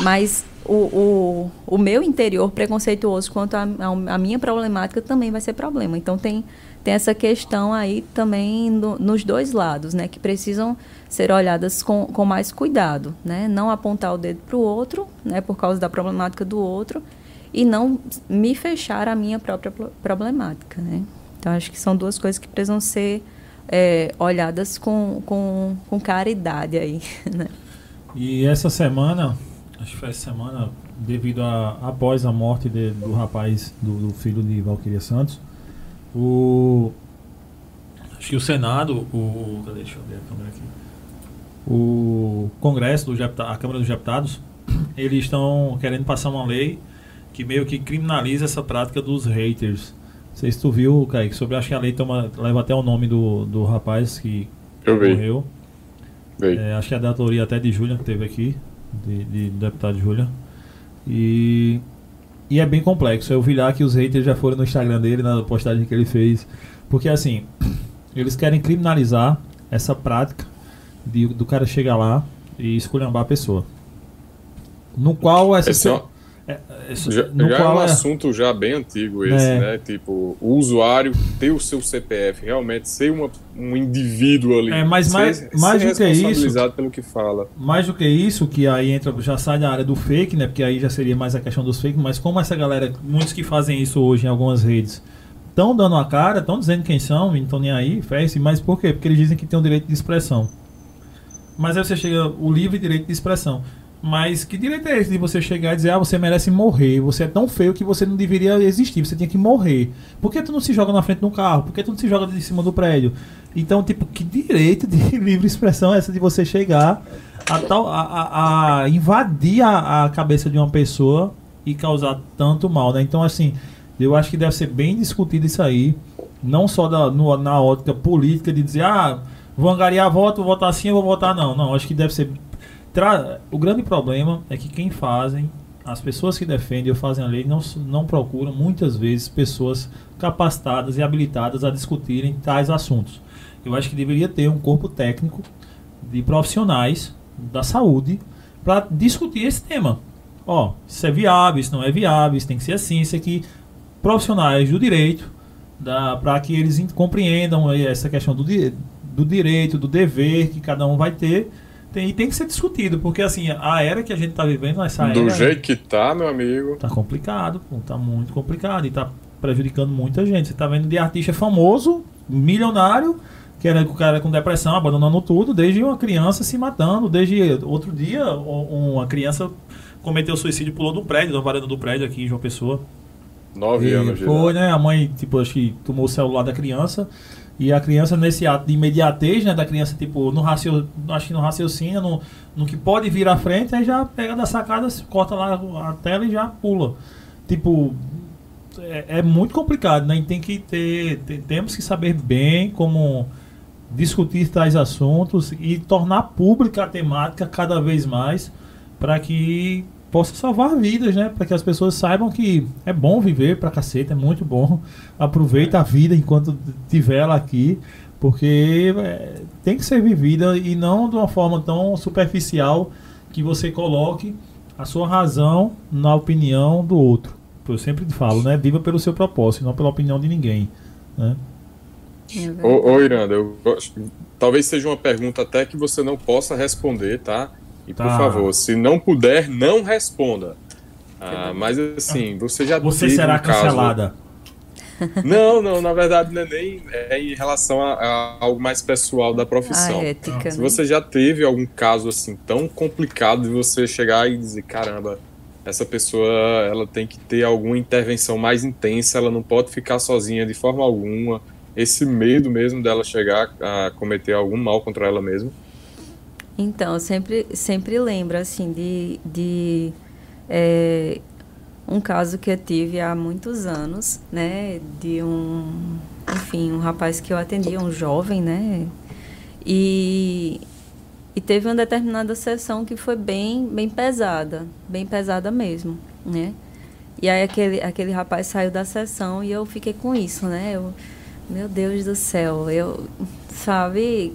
C: Mas o, o, o meu interior preconceituoso quanto à minha problemática também vai ser problema. Então tem, tem essa questão aí também no, nos dois lados, né? Que precisam ser olhadas com, com mais cuidado, né? Não apontar o dedo para o outro, né? Por causa da problemática do outro e não me fechar a minha própria problemática, né? Então acho que são duas coisas que precisam ser é, olhadas com, com, com caridade aí, né?
A: E essa semana, acho que foi essa semana, devido a após a morte de, do rapaz, do, do, filho de Valquíria Santos, o acho que o Senado, o cadê, deixa eu ver a câmera aqui. O Congresso do a Câmara dos Deputados, eles estão querendo passar uma lei que meio que criminaliza essa prática dos haters. Não sei se tu viu, Kaique, sobre acho que a lei toma, leva até o nome do, do rapaz que
B: eu
A: morreu. É, acho que é da autoria até de Júlia, que teve aqui, de, de deputado Júlia. E, e é bem complexo. Eu vi lá que os haters já foram no Instagram dele, na postagem que ele fez. Porque assim, eles querem criminalizar essa prática de, do cara chegar lá e esculhambar a pessoa. No qual essa.
B: Esse, é, isso, já, já é um é... assunto já bem antigo esse, é. né? Tipo, o usuário ter o seu CPF, realmente ser uma, um indivíduo ali.
A: É, mas mais, ser, mais ser do que isso.
B: pelo que fala.
A: Mais do que isso, que aí entra, já sai da área do fake, né? Porque aí já seria mais a questão dos fake, mas como essa galera, muitos que fazem isso hoje em algumas redes, estão dando a cara, estão dizendo quem são, não estão nem aí, fez, mas por quê? Porque eles dizem que tem o direito de expressão. Mas aí você chega o livre direito de expressão. Mas que direito é esse de você chegar e dizer, ah, você merece morrer, você é tão feio que você não deveria existir, você tinha que morrer. Por que tu não se joga na frente de um carro? Por que tu não se joga de cima do prédio? Então, tipo, que direito de livre expressão é essa de você chegar a, tal, a, a, a invadir a, a cabeça de uma pessoa e causar tanto mal, né? Então, assim, eu acho que deve ser bem discutido isso aí, não só da, no, na ótica política de dizer, ah, vou angariar voto, vou votar sim, vou votar não. Não, acho que deve ser Tra o grande problema é que quem fazem, as pessoas que defendem ou fazem a lei, não, não procuram muitas vezes pessoas capacitadas e habilitadas a discutirem tais assuntos. Eu acho que deveria ter um corpo técnico de profissionais da saúde para discutir esse tema. Ó, isso é viável, isso não é viável, isso tem que ser assim, isso aqui. Profissionais do direito, para que eles compreendam essa questão do, do direito, do dever que cada um vai ter tem, e tem que ser discutido, porque assim, a era que a gente está vivendo, essa
B: Do
A: era.
B: jeito que tá, meu amigo.
A: Tá complicado, pô, tá muito complicado. E tá prejudicando muita gente. Você tá vendo de artista famoso, milionário, que era o cara com depressão, abandonando tudo, desde uma criança se matando, desde outro dia, uma criança cometeu suicídio e pulou do prédio, da varanda do prédio aqui em João Pessoa.
B: Nove e anos,
A: Foi, né? A mãe, tipo, acho que tomou o celular da criança e a criança, nesse ato de imediatez, né, da criança, tipo, no raciocínio, acho que no raciocínio, no, no que pode vir à frente, aí já pega da sacada, corta lá a tela e já pula. Tipo, é, é muito complicado, né? E tem que ter, tem, temos que saber bem como discutir tais assuntos e tornar pública a temática cada vez mais para que possa salvar vidas, né? Para que as pessoas saibam que é bom viver pra caceta, é muito bom. Aproveita a vida enquanto tiver ela aqui, porque é, tem que ser vivida e não de uma forma tão superficial que você coloque a sua razão na opinião do outro. Eu sempre falo, né? Viva pelo seu propósito, não pela opinião de ninguém, né?
B: É ô, ô Iranda, eu, talvez seja uma pergunta até que você não possa responder, tá? E tá. por favor, se não puder, não responda. Ah, mas assim, você já
A: Você será um cancelada. Caso...
B: Não, não, na verdade não é nem é em relação a, a algo mais pessoal da profissão.
C: A ética,
B: se
C: né?
B: você já teve algum caso assim tão complicado de você chegar e dizer, caramba, essa pessoa ela tem que ter alguma intervenção mais intensa, ela não pode ficar sozinha de forma alguma. Esse medo mesmo dela chegar a cometer algum mal contra ela mesma.
C: Então, eu sempre, sempre lembro, assim, de, de é, um caso que eu tive há muitos anos, né? De um, enfim, um rapaz que eu atendia, um jovem, né? E, e teve uma determinada sessão que foi bem, bem pesada, bem pesada mesmo, né? E aí aquele, aquele rapaz saiu da sessão e eu fiquei com isso, né? Eu, meu Deus do céu, eu, sabe,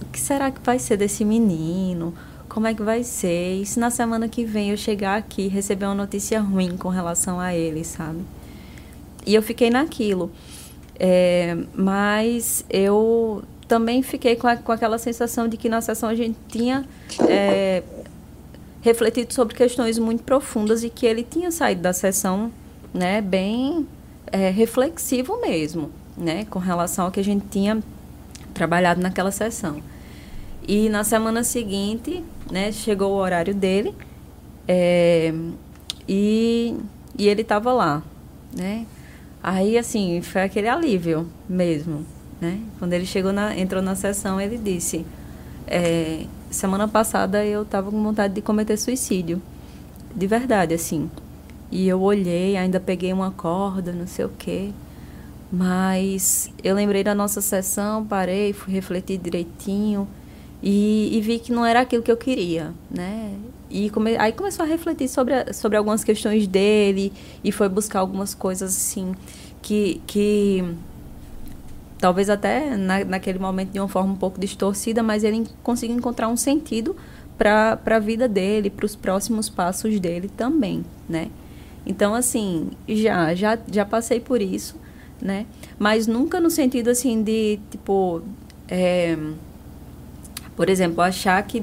C: o que será que vai ser desse menino? Como é que vai ser? E se na semana que vem eu chegar aqui e receber uma notícia ruim com relação a ele, sabe? E eu fiquei naquilo. É, mas eu também fiquei com, a, com, aquela sensação de que na sessão a gente tinha é, refletido sobre questões muito profundas e que ele tinha saído da sessão né, bem é, reflexivo mesmo, né, com relação ao que a gente tinha trabalhado naquela sessão. E na semana seguinte, né, chegou o horário dele é, e, e ele estava lá, né? Aí, assim, foi aquele alívio mesmo, né? Quando ele chegou na, entrou na sessão, ele disse, é, semana passada eu estava com vontade de cometer suicídio, de verdade, assim. E eu olhei, ainda peguei uma corda, não sei o quê. Mas eu lembrei da nossa sessão, parei, fui refletir direitinho e, e vi que não era aquilo que eu queria, né? E come, aí começou a refletir sobre, sobre algumas questões dele e foi buscar algumas coisas assim que, que talvez até na, naquele momento de uma forma um pouco distorcida, mas ele conseguiu encontrar um sentido para a vida dele, para os próximos passos dele também, né? Então, assim, já, já, já passei por isso né? Mas nunca no sentido assim de, tipo, é, por exemplo, achar que,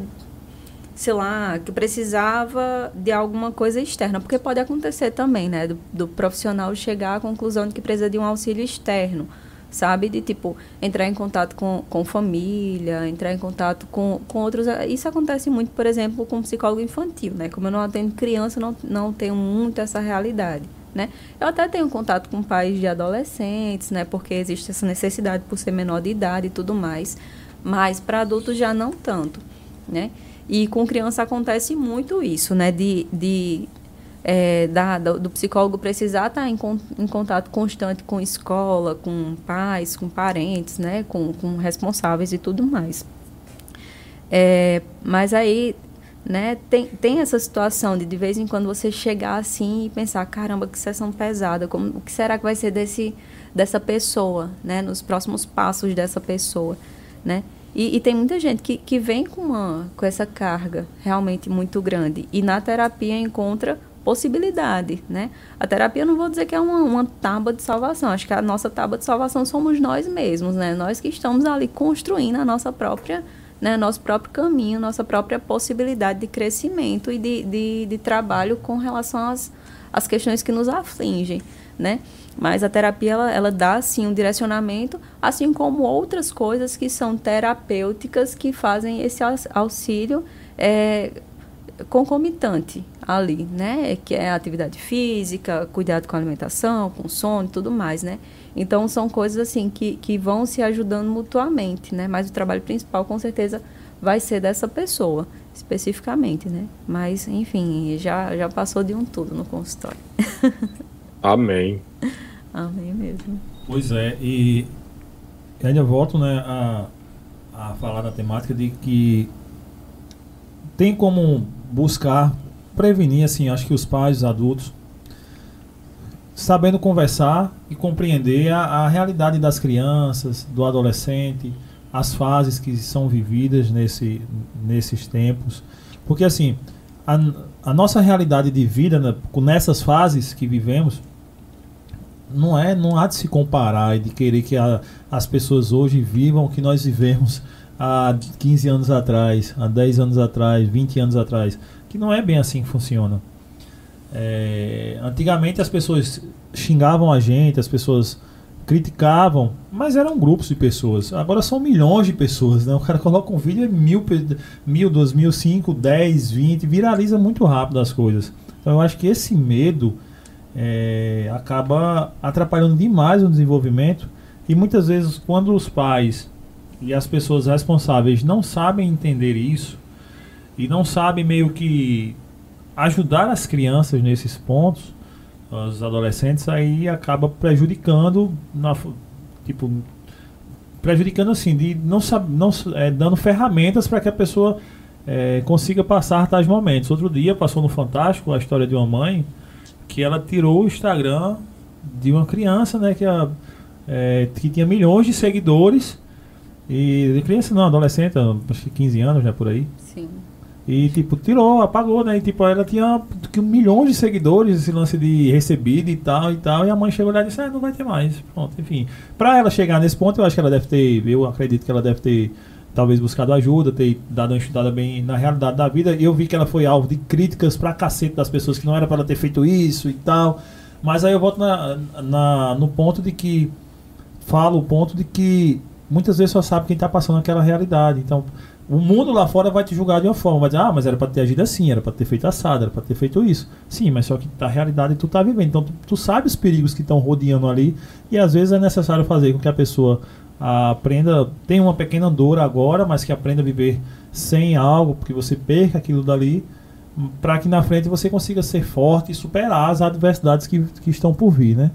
C: sei lá, que precisava de alguma coisa externa, porque pode acontecer também, né? Do, do profissional chegar à conclusão de que precisa de um auxílio externo sabe? De, tipo, entrar em contato com, com família, entrar em contato com, com outros. Isso acontece muito, por exemplo, com psicólogo infantil, né? Como eu não atendo criança, não, não tenho muito essa realidade né? Eu até tenho contato com pais de adolescentes, né? Porque existe essa necessidade por ser menor de idade e tudo mais. Mas para adultos já não tanto, né? E com criança acontece muito isso, né? De, de é, da, do, psicólogo precisar estar em, em contato constante com escola, com pais, com parentes, né? Com, com responsáveis e tudo mais. É, mas aí né? Tem, tem essa situação de de vez em quando você chegar assim e pensar, caramba, que sessão pesada, como, o que será que vai ser desse, dessa pessoa, né? Nos próximos passos dessa pessoa, né? E, e, tem muita gente que, que vem com, uma, com essa carga realmente muito grande e na terapia encontra possibilidade, né? A terapia não vou dizer que é uma, uma tábua de salvação, acho que a nossa tábua de salvação somos nós mesmos, né? Nós que estamos ali construindo a nossa própria né, nosso próprio caminho, nossa própria possibilidade de crescimento e de, de, de trabalho com relação às, às questões que nos afligem, né? Mas a terapia, ela, ela dá, sim, um direcionamento, assim como outras coisas que são terapêuticas que fazem esse auxílio é, concomitante ali, né? Que é atividade física, cuidado com a alimentação, com sono e tudo mais, né? Então, são coisas assim que, que vão se ajudando mutuamente, né? Mas o trabalho principal, com certeza, vai ser dessa pessoa, especificamente, né? Mas, enfim, já, já passou de um tudo no consultório.
B: Amém.
C: Amém mesmo.
A: Pois é, e ainda volto né, a, a falar da temática de que tem como buscar prevenir, assim, acho que os pais, os adultos, sabendo conversar e compreender a, a, realidade das crianças, do adolescente, as fases que são vividas nesse, nesses tempos. Porque, assim, a, a nossa realidade de vida né, nessas fases que vivemos não é não há de se comparar e de querer que a, as pessoas hoje vivam o que nós vivemos há 15 anos atrás, há 10 anos atrás, 20 anos atrás, que não é bem assim que funciona. É, antigamente as pessoas xingavam a gente, as pessoas criticavam, mas eram grupos de pessoas. Agora são milhões de pessoas, né? O cara coloca um vídeo, é mil, mil, dois mil, cinco, dez, vinte, viraliza muito rápido as coisas. Então eu acho que esse medo é, acaba atrapalhando demais o desenvolvimento e muitas vezes quando os pais e as pessoas responsáveis não sabem entender isso e não sabem meio que ajudar as crianças nesses pontos, os adolescentes, aí acaba prejudicando, na, tipo, prejudicando assim, de não, não é, dando ferramentas para que a pessoa é, consiga passar tais momentos. Outro dia passou no Fantástico a história de uma mãe que ela tirou o Instagram de uma criança, né, que, a, é, que tinha milhões de seguidores e de criança não, adolescente, acho que 15 anos, né, por aí.
C: Sim.
A: E, tipo, tirou, apagou, né? E, tipo, ela tinha milhões de seguidores, esse lance de recebido e tal e tal. E a mãe chegou lá e disse, ah, não vai ter mais. Pronto, enfim. Pra ela chegar nesse ponto, eu acho que ela deve ter, eu acredito que ela deve ter, talvez, buscado ajuda, ter dado uma estudada bem na realidade da vida. Eu vi que ela foi alvo de críticas pra cacete das pessoas que não era para ela ter feito isso e tal. Mas aí eu volto na, na, no ponto de que, falo o ponto de que muitas vezes só sabe quem está passando aquela realidade. Então, o mundo lá fora vai te julgar de uma forma, vai dizer, ah, mas era para ter agido assim, era para ter feito assado, era para ter feito isso. Sim, mas só que a realidade tu tá vivendo. Então, tu, tu sabe os perigos que estão rodeando ali e às vezes é necessário fazer com que a pessoa aprenda, tenha uma pequena dor agora, mas que aprenda a viver sem algo, porque você perca aquilo dali, para que na frente você consiga ser forte e superar as adversidades que, que estão por vir, né?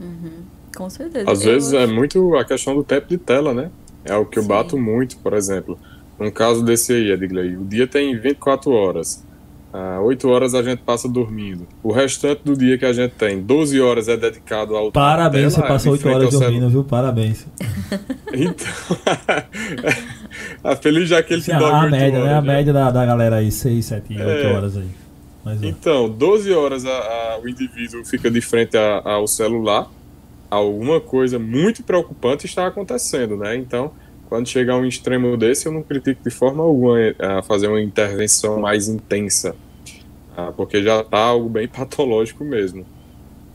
C: Uhum. Com certeza.
B: Às eu vezes acho... é muito a questão do tempo de tela, né? É o que eu Sim. bato muito, por exemplo. Num caso desse aí, Edgley, o dia tem 24 horas. Ah, 8 horas a gente passa dormindo. O restante do dia que a gente tem, 12 horas é dedicado ao
A: Parabéns, você passou 8 horas dormindo, viu? Parabéns.
B: Então, a feliz já que ele se
A: dorme A média, horas, né? A média da, da galera aí, 6, 7, 8 é. horas aí.
B: Mas, então, 12 horas a, a, o indivíduo fica de frente a, ao celular. Alguma coisa muito preocupante está acontecendo, né? Então, quando chegar um extremo desse, eu não critico de forma alguma eh, a fazer uma intervenção mais intensa, ah, porque já está algo bem patológico mesmo.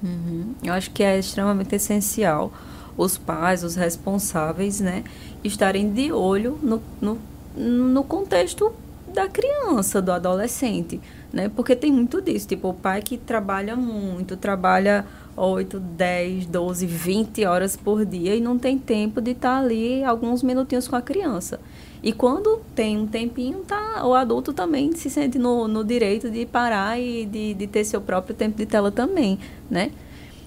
C: Uhum. Eu acho que é extremamente essencial os pais, os responsáveis, né, estarem de olho no, no, no contexto da criança, do adolescente, né, porque tem muito disso, tipo, o pai que trabalha muito, trabalha 8, 10, 12, 20 horas por dia e não tem tempo de estar tá ali alguns minutinhos com a criança. E quando tem um tempinho, tá, o adulto também se sente no, no direito de parar e de, de ter seu próprio tempo de tela também, né?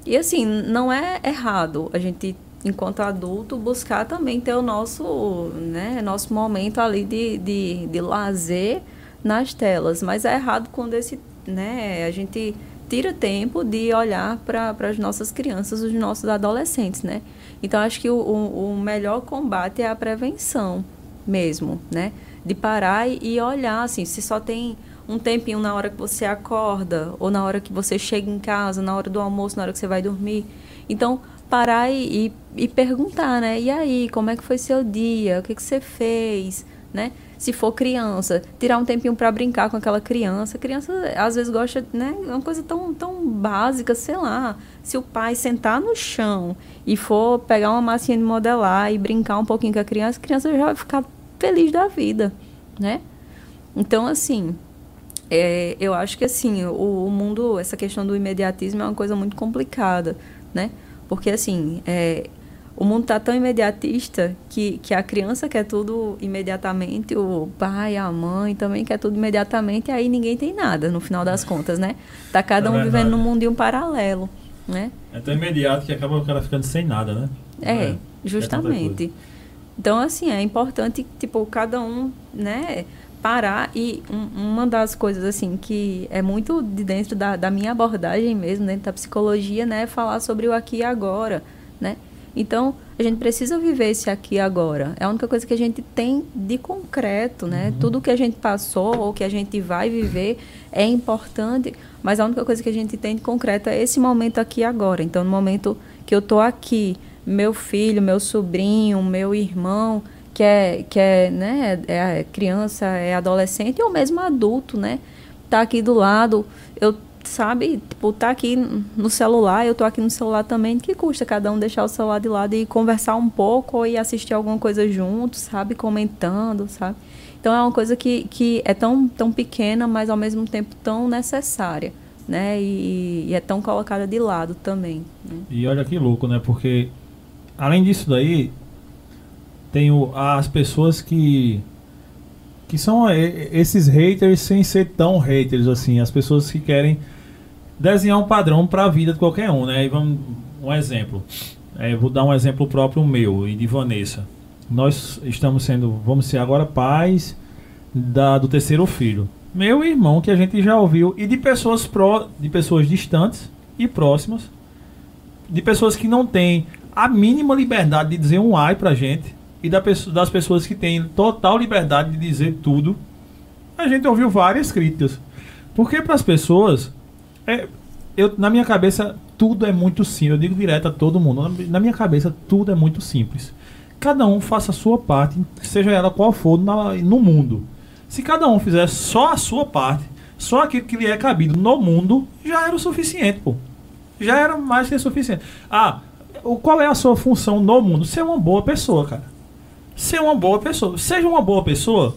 C: E assim, não é errado a gente, enquanto adulto, buscar também ter o nosso, né, nosso momento ali de, de, de lazer nas telas. Mas é errado quando esse, né, a gente tira tempo de olhar para as nossas crianças, os nossos adolescentes, né? Então, acho que o, o, melhor combate é a prevenção mesmo, né? De parar e olhar, assim, se só tem um tempinho na hora que você acorda, ou na hora que você chega em casa, na hora do almoço, na hora que você vai dormir. Então, parar e, e, e perguntar, né? E aí, como é que foi seu dia? O que, que você fez? Né? Se for criança, tirar um tempinho para brincar com aquela criança. A criança às vezes gosta, né? É uma coisa tão, tão básica, sei lá. Se o pai sentar no chão e for pegar uma massinha de modelar e brincar um pouquinho com a criança, a criança já vai ficar feliz da vida, né? Então, assim, é, eu acho que assim, o, o, mundo, essa questão do imediatismo é uma coisa muito complicada, né? Porque assim, é, o mundo está tão imediatista que, que a criança quer tudo imediatamente, o pai, a mãe também quer tudo imediatamente, e aí ninguém tem nada, no final das contas, né? Tá cada é um vivendo num mundinho paralelo, né?
A: É tão imediato que acaba o cara ficando sem nada, né?
C: É, é, é justamente. É então, assim, é importante, tipo, cada um, né, parar e um, uma das coisas, assim, que é muito de dentro da, da minha abordagem mesmo, dentro da psicologia, né, é falar sobre o aqui e agora, né? Então, a gente precisa viver esse aqui agora. É a única coisa que a gente tem de concreto, né? Uhum. Tudo que a gente passou ou que a gente vai viver é importante, mas a única coisa que a gente tem de concreto é esse momento aqui agora. Então, no momento que eu estou aqui, meu filho, meu sobrinho, meu irmão, que é, que é, né, é criança, é adolescente ou mesmo adulto, né? Tá aqui do lado, eu sabe, tipo, tá aqui no celular, eu tô aqui no celular também, que custa cada um deixar o celular de lado e conversar um pouco ou ir assistir alguma coisa junto, sabe, comentando, sabe? Então é uma coisa que, que é tão, tão pequena, mas ao mesmo tempo tão necessária, né? E, e é tão colocada de lado também. Né?
A: E olha que louco, né? Porque além disso daí, tem o, as pessoas que que são esses haters sem ser tão haters assim, as pessoas que querem desenhar um padrão para a vida de qualquer um, né? E vamos um exemplo. É, vou dar um exemplo próprio meu e de Vanessa. Nós estamos sendo, vamos ser agora pais da, do terceiro filho. Meu irmão que a gente já ouviu e de pessoas pró, de pessoas distantes e próximas, de pessoas que não têm a mínima liberdade de dizer um ai pra gente e da, das pessoas que têm total liberdade de dizer tudo. A gente ouviu várias críticas. Porque para as pessoas é, eu, na minha cabeça, tudo é muito simples. Eu digo direto a todo mundo. Na minha cabeça, tudo é muito simples. Cada um faça a sua parte, seja ela qual for, na, no mundo. Se cada um fizer só a sua parte, só aquilo que lhe é cabido no mundo, já era o suficiente, pô. Já era mais que suficiente. Ah, o- qual é a sua função no mundo? Ser uma boa pessoa, cara. Ser uma boa pessoa. Seja uma boa pessoa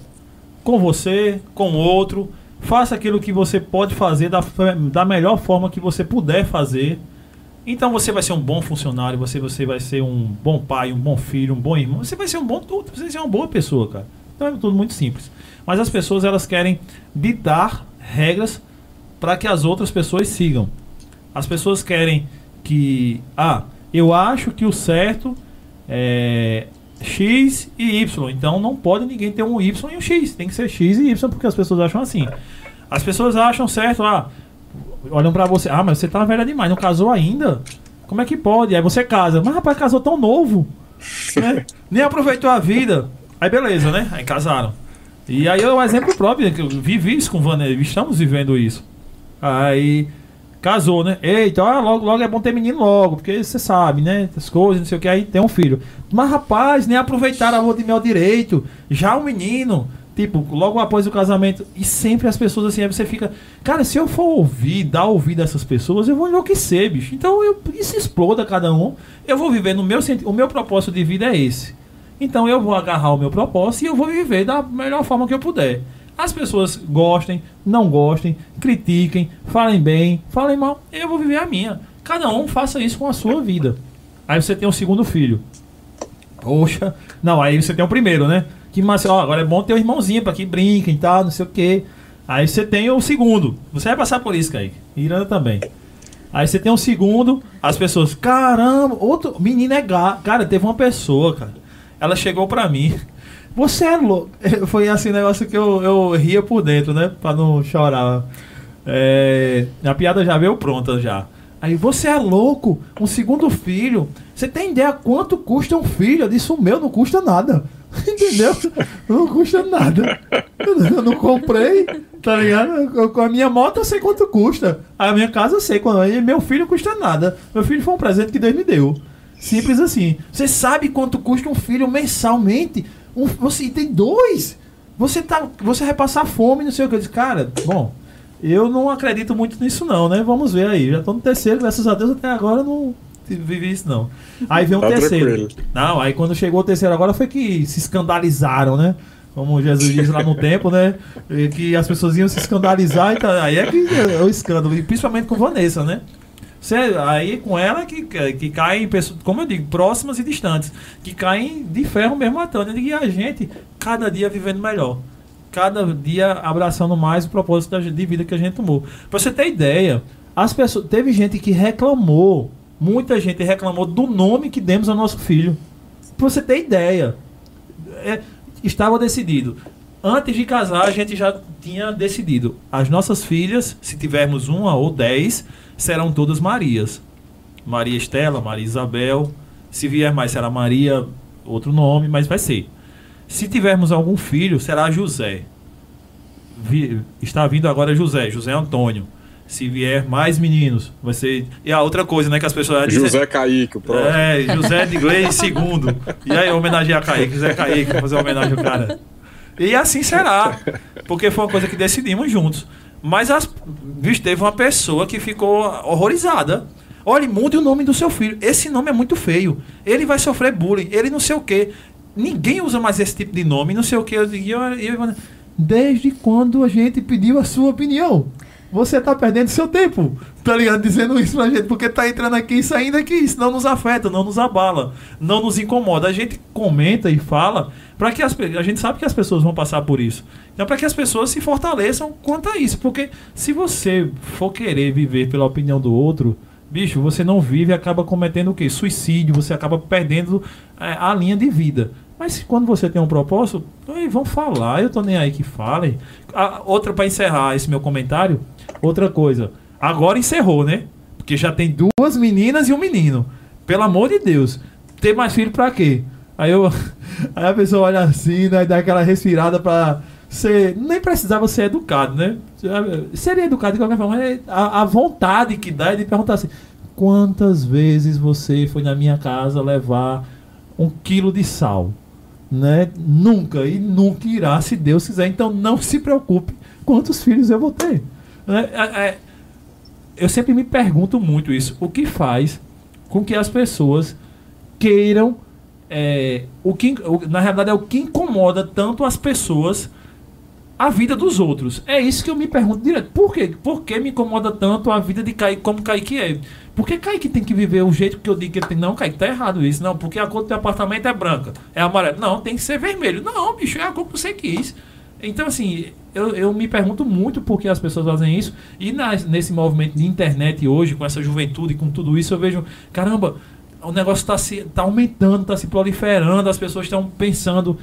A: com você, com outro. Faça aquilo que você pode fazer da, da melhor forma que você puder fazer. Então você vai ser um bom funcionário, você, você vai ser um bom pai, um bom filho, um bom irmão. Você vai ser um bom tudo, você vai ser uma boa pessoa, cara. Então é tudo muito simples. Mas as pessoas elas querem ditar regras para que as outras pessoas sigam. As pessoas querem que, ah, eu acho que o certo é X e Y. Então não pode ninguém ter um Y e um X. Tem que ser X e Y porque as pessoas acham assim. As pessoas acham certo, ah, olham pra você, ah, mas você tá velha demais, não casou ainda? Como é que pode? Aí você casa, mas rapaz, casou tão novo, né? Nem aproveitou a vida. Aí beleza, né? Aí casaram. E aí é um exemplo próprio, né, que eu vivi isso com Vanessa, estamos vivendo isso. Aí casou, né? Eita, ah, logo, logo é bom ter menino logo, porque você sabe, né? As coisas, não sei o que, aí tem um filho. Mas rapaz, nem aproveitaram a lua de mel direito. Já o menino, tipo, logo após o casamento, e sempre as pessoas assim, aí você fica, cara, se eu for ouvir, dar ouvido a essas pessoas, eu vou enlouquecer, bicho. Então eu, isso exploda cada um. Eu vou viver no meu sentido, o meu propósito de vida é esse. Então eu vou agarrar o meu propósito e eu vou viver da melhor forma que eu puder. As pessoas gostem, não gostem, critiquem, falem bem, falem mal, eu vou viver a minha. Cada um faça isso com a sua vida. Aí você tem um segundo filho. Poxa, não, aí você tem o primeiro, né? Que mas ó, agora é bom ter um irmãozinho para que brinquem e tal, não sei o quê. Aí você tem o segundo. Você vai passar por isso, Kaique. Irana também. Aí você tem um segundo, as pessoas, caramba, outro menino é gato. Cara, teve uma pessoa, cara. Ela chegou pra mim. Você é louco. Foi assim, negócio que eu, eu ria por dentro, né? Pra não chorar. É, a piada já veio pronta já. Aí, você é louco? Um segundo filho? Você tem ideia quanto custa um filho? Eu disse, o meu não custa nada. Entendeu? Não custa nada. Eu não comprei, tá ligado? Com a minha moto eu sei quanto custa. A minha casa eu sei quanto. E meu filho custa nada. Meu filho foi um presente que Deus me deu. Simples assim. Você sabe quanto custa um filho mensalmente? Um, você tem dois. Você tá, você vai passar fome, não sei o que. Eu disse, cara, bom, eu não acredito muito nisso não, né? Vamos ver aí. Já tô no terceiro, graças a Deus até agora não vivi isso não. Aí veio um
B: Tá
A: terceiro.
B: tranquilo.
A: Não, aí quando chegou o terceiro agora foi que se escandalizaram, né? Como Jesus diz lá no tempo, né? Que as pessoas iam se escandalizar, então, aí é que é o escândalo, e principalmente com Vanessa, né? Você, aí com ela que, que caem pessoas, como eu digo, próximas e distantes, que caem de ferro mesmo matando. E a gente, cada dia vivendo melhor. Cada dia abraçando mais o propósito da- de vida que a gente tomou. Pra você ter ideia, as pessoas, teve gente que reclamou, muita gente reclamou do nome que demos ao nosso filho. Pra você ter ideia. É, estava decidido. Antes de casar, a gente já tinha decidido. As nossas filhas, se tivermos uma ou dez, serão todas Marias. Maria Estela, Maria Isabel. Se vier mais, será Maria, outro nome, mas vai ser. Se tivermos algum filho, será José. Vi- está vindo agora José, José Antônio. Se vier mais meninos, vai ser. E a outra coisa, né, que as pessoas dizem-
B: José Kaique, o próximo.
A: é, José de Inglês segundo. E aí, homenagear a Kaique, José Kaique, fazer uma homenagem ao cara. E assim será. Porque foi uma coisa que decidimos juntos. Mas, as, bicho, teve uma pessoa que ficou horrorizada. Olha, mude o nome do seu filho. Esse nome é muito feio. Ele vai sofrer bullying. Ele não sei o quê. Ninguém usa mais esse tipo de nome, não sei o quê. Eu eu, eu, desde quando a gente pediu a sua opinião? Você tá perdendo seu tempo, tá ligado? Dizendo isso pra gente, porque tá entrando aqui e saindo aqui, isso não nos afeta, não nos abala, não nos incomoda. A gente comenta e fala para que as a gente sabe que as pessoas vão passar por isso. Então para que as pessoas se fortaleçam quanto a isso, porque se você for querer viver pela opinião do outro, bicho, você não vive e acaba cometendo o quê? Suicídio, você acaba perdendo é, a linha de vida. Mas quando você tem um propósito, aí vão falar, eu tô nem aí que falem. A- outra para encerrar esse meu comentário, outra coisa. Agora encerrou, né? Porque já tem duas meninas e um menino. Pelo amor de Deus. Ter mais filho pra quê? Aí eu aí a pessoa olha assim, né, dá aquela respirada pra ser, nem precisava ser educado, né? Seria educado de qualquer forma, mas a, a vontade que dá é de perguntar assim: quantas vezes você foi na minha casa levar um quilo de sal? Né? Nunca e nunca irá, se Deus quiser. Então não se preocupe quantos filhos eu vou ter. Né? É- é- eu sempre me pergunto muito isso. O que faz com que as pessoas queiram. É, o que, na realidade, é o que incomoda tanto as pessoas a vida dos outros. É isso que eu me pergunto direto. Por quê? Por que me incomoda tanto a vida de Kaique como Kaique é? Por que Kaique tem que viver o jeito que eu digo que ele tem? Não, Kaique, tá errado isso. Não, porque a cor do teu apartamento é branca. É amarelo. Não, tem que ser vermelho. Não, bicho, é a cor que você quis. Então, assim, eu, eu me pergunto muito por que as pessoas fazem isso. E nas- nesse movimento de internet hoje, com essa juventude, com tudo isso, eu vejo, caramba, o negócio está se, tá aumentando, está se proliferando, as pessoas estão pensando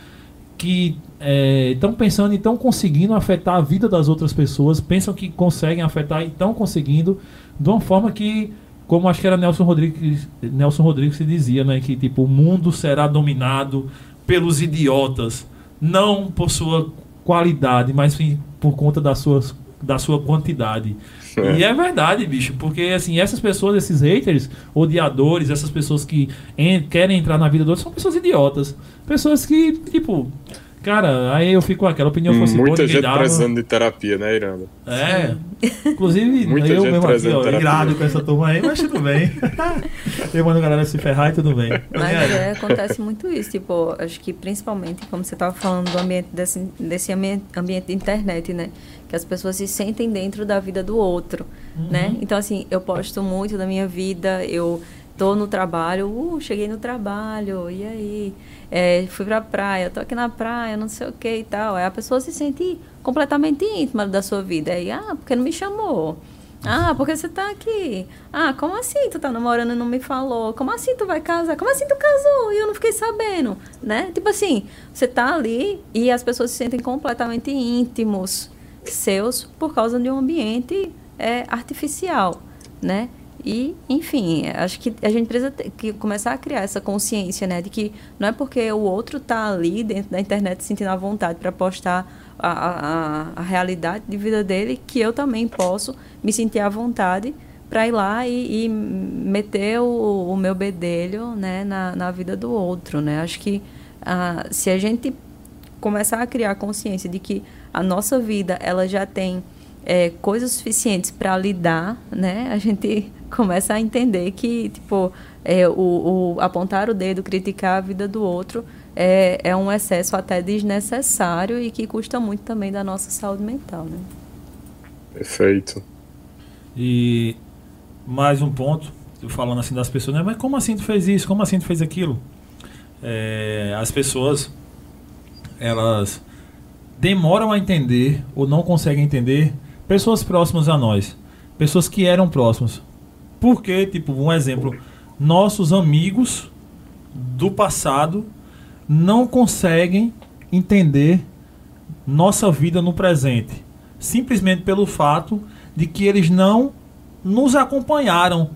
A: que estão pensando e estão conseguindo afetar a vida das outras pessoas, pensam que conseguem afetar e estão conseguindo de uma forma que, como acho que era Nelson Rodrigues, Nelson Rodrigues se dizia, né, que tipo o mundo será dominado pelos idiotas, não por sua qualidade, mas sim por conta das suas da sua quantidade. E é verdade, bicho, porque assim, essas pessoas, esses haters, odiadores, essas pessoas que en- querem entrar na vida do outro, são pessoas idiotas. Pessoas que, tipo, cara, aí eu fico com aquela opinião fosse boa,
B: Muita gente
A: dava.
B: precisando de terapia, né, Iranda?
A: É. Inclusive,
B: Muita
A: eu
B: gente
A: mesmo aqui,
B: trazendo
A: ó,
B: terapia.
A: irado com essa turma aí, mas tudo bem. eu mando a galera se ferrar e tudo bem.
C: Mas é, acontece muito isso, tipo, acho que principalmente, como você estava falando do ambiente desse, desse ambiente, ambiente de internet, né? Que as pessoas se sentem dentro da vida do outro, né? Então, assim, eu posto muito da minha vida, eu tô no trabalho, uh, cheguei no trabalho, e aí? É, fui pra praia, tô aqui na praia, não sei o que e tal. Aí a pessoa se sente completamente íntima da sua vida. Aí, ah, porque não me chamou? Ah, porque você tá aqui? Ah, como assim tu tá namorando e não me falou? Como assim tu vai casar? Como assim tu casou e eu não fiquei sabendo? Né? Tipo assim, você tá ali e as pessoas se sentem completamente íntimos seus por causa de um ambiente é, artificial, né? E, enfim, acho que a gente precisa ter, que começar a criar essa consciência, né? De que não é porque o outro tá ali dentro da internet sentindo a vontade para postar a, a, a realidade de vida dele que eu também posso me sentir à vontade para ir lá e, e meter o, o meu bedelho né, na, na vida do outro, né? Acho que ah, se a gente começar a criar consciência de que a nossa vida ela já tem é, coisas suficientes para lidar, né? A gente começa a entender que tipo é, o, o apontar o dedo, criticar a vida do outro é, é um excesso até desnecessário e que custa muito também da nossa saúde mental, né?
B: Perfeito.
A: E mais um ponto, falando assim das pessoas, né? Mas como assim tu fez isso? Como assim tu fez aquilo? É, as pessoas, elas demoram a entender ou não conseguem entender pessoas próximas a nós. Pessoas que eram próximas. Porque, tipo, um exemplo, nossos amigos do passado não conseguem entender nossa vida no presente. Simplesmente pelo fato de que eles não nos acompanharam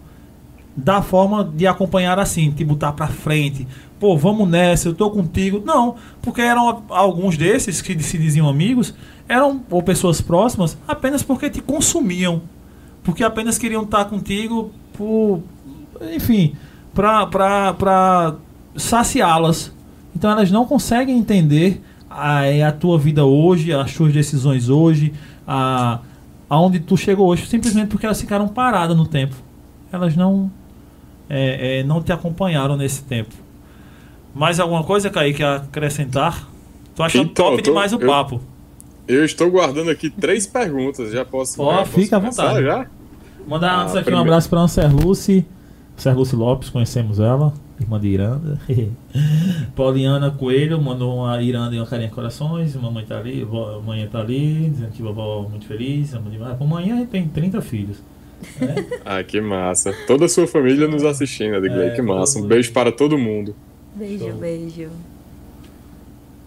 A: da forma de acompanhar assim, de botar pra frente. Pô, vamos nessa, eu tô contigo. Não, porque eram alguns desses que se diziam amigos, eram ou pessoas próximas apenas porque te consumiam. Porque apenas queriam estar contigo por, enfim, pra, pra, pra saciá-las. Então elas não conseguem entender a, a tua vida hoje, as tuas decisões hoje, a, aonde tu chegou hoje, simplesmente porque elas ficaram paradas no tempo. Elas não é, é, não te acompanharam nesse tempo. Mais alguma coisa, Kaique, a acrescentar? Tô achando
B: Então,
A: top
B: tô-
A: demais o
B: eu-
A: papo.
B: Eu estou guardando aqui três perguntas. Já posso.
A: Ó,
B: posso
A: fica à vontade.
B: Já?
A: Mandar
B: Ah,
A: antes aqui um
B: primeiro-
A: abraço para a Serluce. Serluce Lopes, conhecemos ela, irmã de Iranda. Pauliana Coelho mandou uma Iranda e uma carinha de corações. Mamãe tá ali, vó, a mãe tá ali, dizendo que vovó é muito feliz. ama demais. Amanhã tem 30 filhos. né?
B: Ah, que massa. Toda a sua família nos assistindo, Edgley.
A: É,
B: que massa. Um beijo para todo mundo.
C: Beijo,
A: Show.
C: beijo.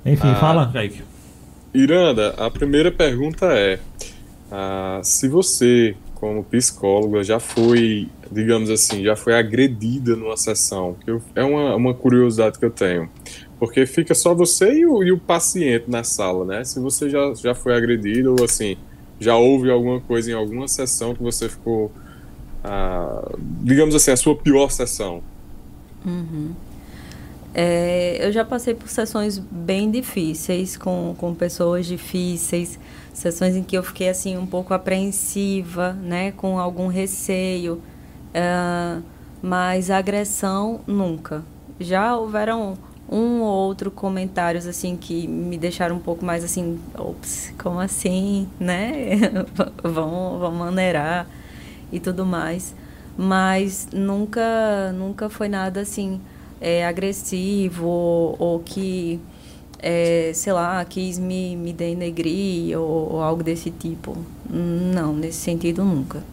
A: Enfim,
B: Ah.
A: fala, Kaique.
B: Iranda, a primeira pergunta é: ah, se você, como psicóloga, já foi, digamos assim, já foi agredida numa sessão, eu- é uma, uma curiosidade que eu tenho, porque fica só você e o, e o paciente na sala, né? Se você já, já foi agredido ou assim, já houve alguma coisa em alguma sessão que você ficou, ah, digamos assim, a sua pior sessão.
C: É, eu já passei por sessões bem difíceis, com, com pessoas difíceis, sessões em que eu fiquei assim um pouco apreensiva, né, com algum receio. Ah, mas agressão nunca. Já houveram um ou outro comentários assim que me deixaram um pouco mais assim, ops, como assim, né? vão, vão maneirar e tudo mais. Mas nunca, nunca foi nada assim é, agressivo ou, ou que, é, sei lá, quis me, me denegrir ou, ou algo desse tipo. Não, nesse sentido nunca.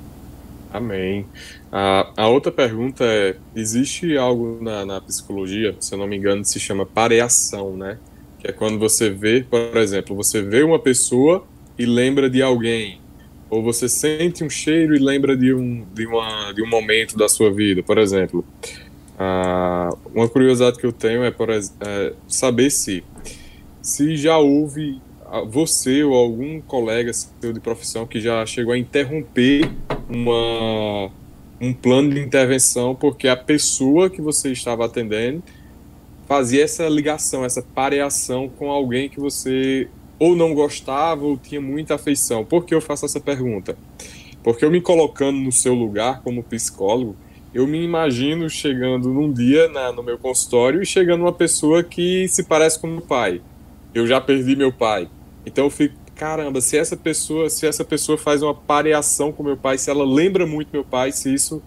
B: Amém. A, a outra pergunta é: existe algo na, na psicologia, se eu não me engano, se chama pareação, né? Que é quando você vê, por exemplo, você vê uma pessoa e lembra de alguém, ou você sente um cheiro e lembra de um, de uma, de um momento da sua vida, por exemplo. Ah, uma curiosidade que eu tenho é, por, é saber se, se já houve você ou algum colega seu de profissão que já chegou a interromper uma, um plano de intervenção porque a pessoa que você estava atendendo fazia essa ligação, essa pareação com alguém que você ou não gostava ou tinha muita afeição. Por que eu faço essa pergunta? Porque eu me colocando no seu lugar como psicólogo, eu me imagino chegando num dia na, no meu consultório e chegando uma pessoa que se parece com meu pai. Eu já perdi meu pai. Então eu fico, caramba, se essa pessoa, se essa pessoa faz uma pareação com meu pai, se ela lembra muito meu pai, se isso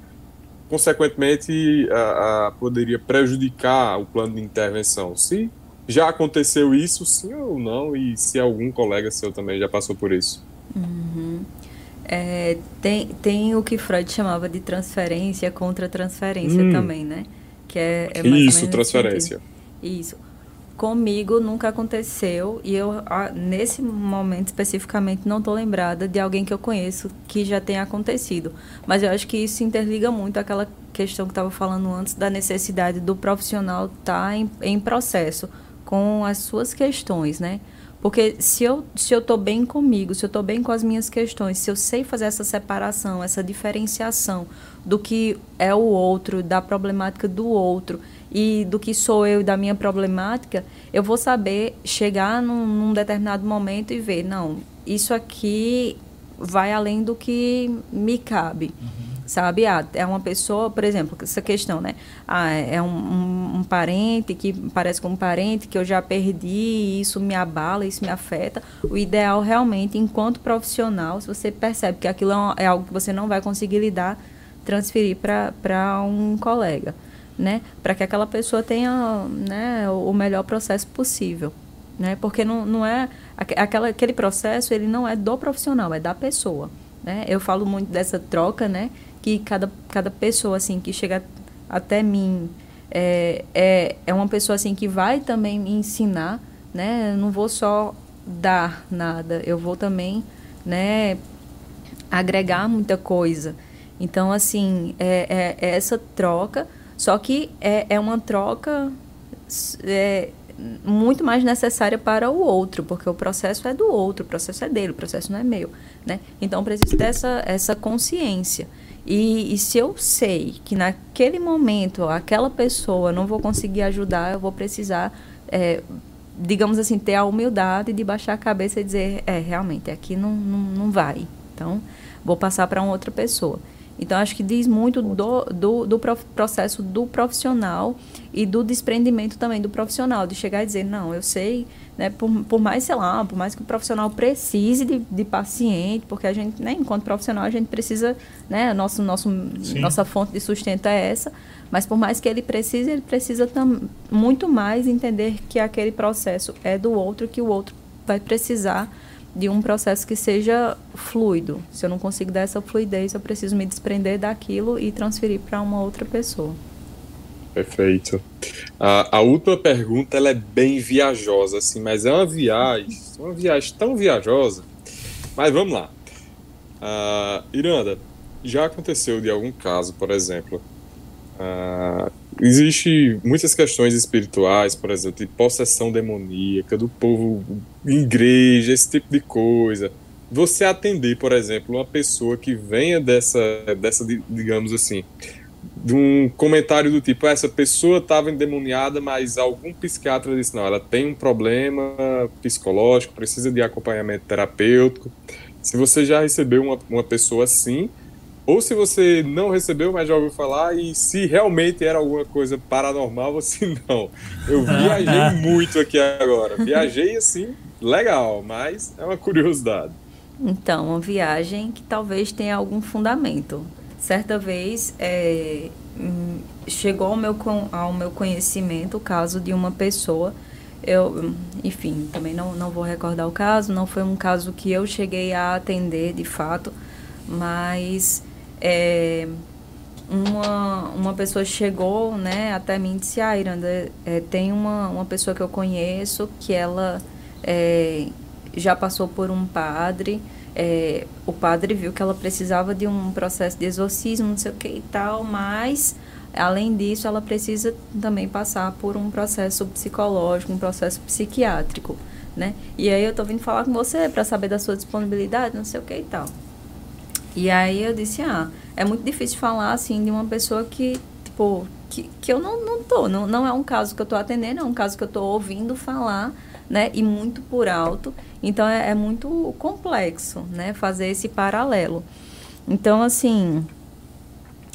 B: consequentemente a, a, poderia prejudicar o plano de intervenção. Se já aconteceu isso, sim ou não, e se algum colega seu também já passou por isso.
C: Uhum. É, tem, tem o que Freud chamava de transferência contra transferência hum. também, né? Que é, é
B: isso, transferência.
C: Isso comigo nunca aconteceu e eu nesse momento especificamente não estou lembrada de alguém que eu conheço que já tenha acontecido. Mas eu acho que isso interliga muito aquela questão que estava falando antes da necessidade do profissional estar tá em, em processo com as suas questões né? Porque se eu se eu estou bem comigo se eu estou bem com as minhas questões se eu sei fazer essa separação essa diferenciação do que é o outro da problemática do outro e do que sou eu e da minha problemática, eu vou saber chegar num, num determinado momento e ver, não, isso aqui vai além do que me cabe. Uhum. Sabe? Ah, é uma pessoa, por exemplo, essa questão, né? Ah, é um, um, um, parente que parece com um parente que eu já perdi e isso me abala, isso me afeta. O ideal realmente, enquanto profissional, se você percebe que aquilo é, é algo que você não vai conseguir lidar, transferir para um colega né, para que aquela pessoa tenha né, o melhor processo possível. Né? Porque não, não é aquela, aquele processo ele não é do profissional, é da pessoa. Né? Eu falo muito dessa troca, né? Que cada, cada pessoa assim que chega até mim é, é, é uma pessoa assim que vai também me ensinar, né? Eu não vou só dar nada, eu vou também, né? Agregar muita coisa. Então assim é, é, é essa troca só que é, é uma troca é, muito mais necessária para o outro, porque o processo é do outro, o processo é dele, o processo não é meu. Né? Então, preciso ter essa, essa consciência. E, e, se eu sei que naquele momento aquela pessoa não vou conseguir ajudar, eu vou precisar, é, digamos assim, ter a humildade de baixar a cabeça e dizer: é, realmente, aqui não, não, não vai. Então, vou passar para uma outra pessoa. Então, acho que diz muito do, do, do, processo do profissional e do desprendimento também do profissional, de chegar e dizer, não, eu sei, né, por, por mais, sei lá, por mais que o profissional precise de, de paciente, porque a gente, né, enquanto profissional, a gente precisa, né, nosso, nosso, nossa fonte de sustento é essa, mas por mais que ele precise, ele precisa tam, muito mais entender que aquele processo é do outro, que o outro vai precisar de um processo que seja fluido. Se eu não consigo dar essa fluidez, eu preciso me desprender daquilo e transferir para uma outra pessoa.
B: Perfeito. A, a, última pergunta ela é bem viajosa, assim, mas é uma viagem, uma viagem tão viajosa. Mas vamos lá. Uh, Iranda, já aconteceu de algum caso, por exemplo, uh, Existe muitas questões espirituais, por exemplo, de possessão demoníaca, do povo, igreja, esse tipo de coisa. Você atender, por exemplo, uma pessoa que venha dessa, dessa digamos assim, de um comentário do tipo, essa pessoa estava endemoniada, mas algum psiquiatra disse, não, ela tem um problema psicológico, precisa de acompanhamento terapêutico. Se você já recebeu uma, uma pessoa assim, ou se você não recebeu, mas já ouviu falar, e se realmente era alguma coisa paranormal se não. Eu viajei muito aqui agora. Viajei assim, legal, mas é uma curiosidade.
C: Então, uma viagem que talvez tenha algum fundamento. Certa vez é, hum, chegou ao meu, ao meu conhecimento o caso de uma pessoa. Eu, enfim, também não, não vou recordar o caso, não foi um caso que eu cheguei a atender de fato, mas é, uma, uma pessoa chegou né, até mim e disse, ah, Iranda, é, tem uma, uma pessoa que eu conheço que ela é, já passou por um padre, é, o padre viu que ela precisava de um processo de exorcismo, não sei o que e tal, mas além disso ela precisa também passar por um processo psicológico, um processo psiquiátrico, né? E aí eu tô vindo falar com você para saber da sua disponibilidade, não sei o que e tal. E aí eu disse, ah, é muito difícil falar assim de uma pessoa que, tipo, que, que eu não, não tô. Não, não é um caso que eu tô atendendo, é um caso que eu tô ouvindo falar, né? E muito por alto. Então é, é muito complexo, né? Fazer esse paralelo. Então, assim,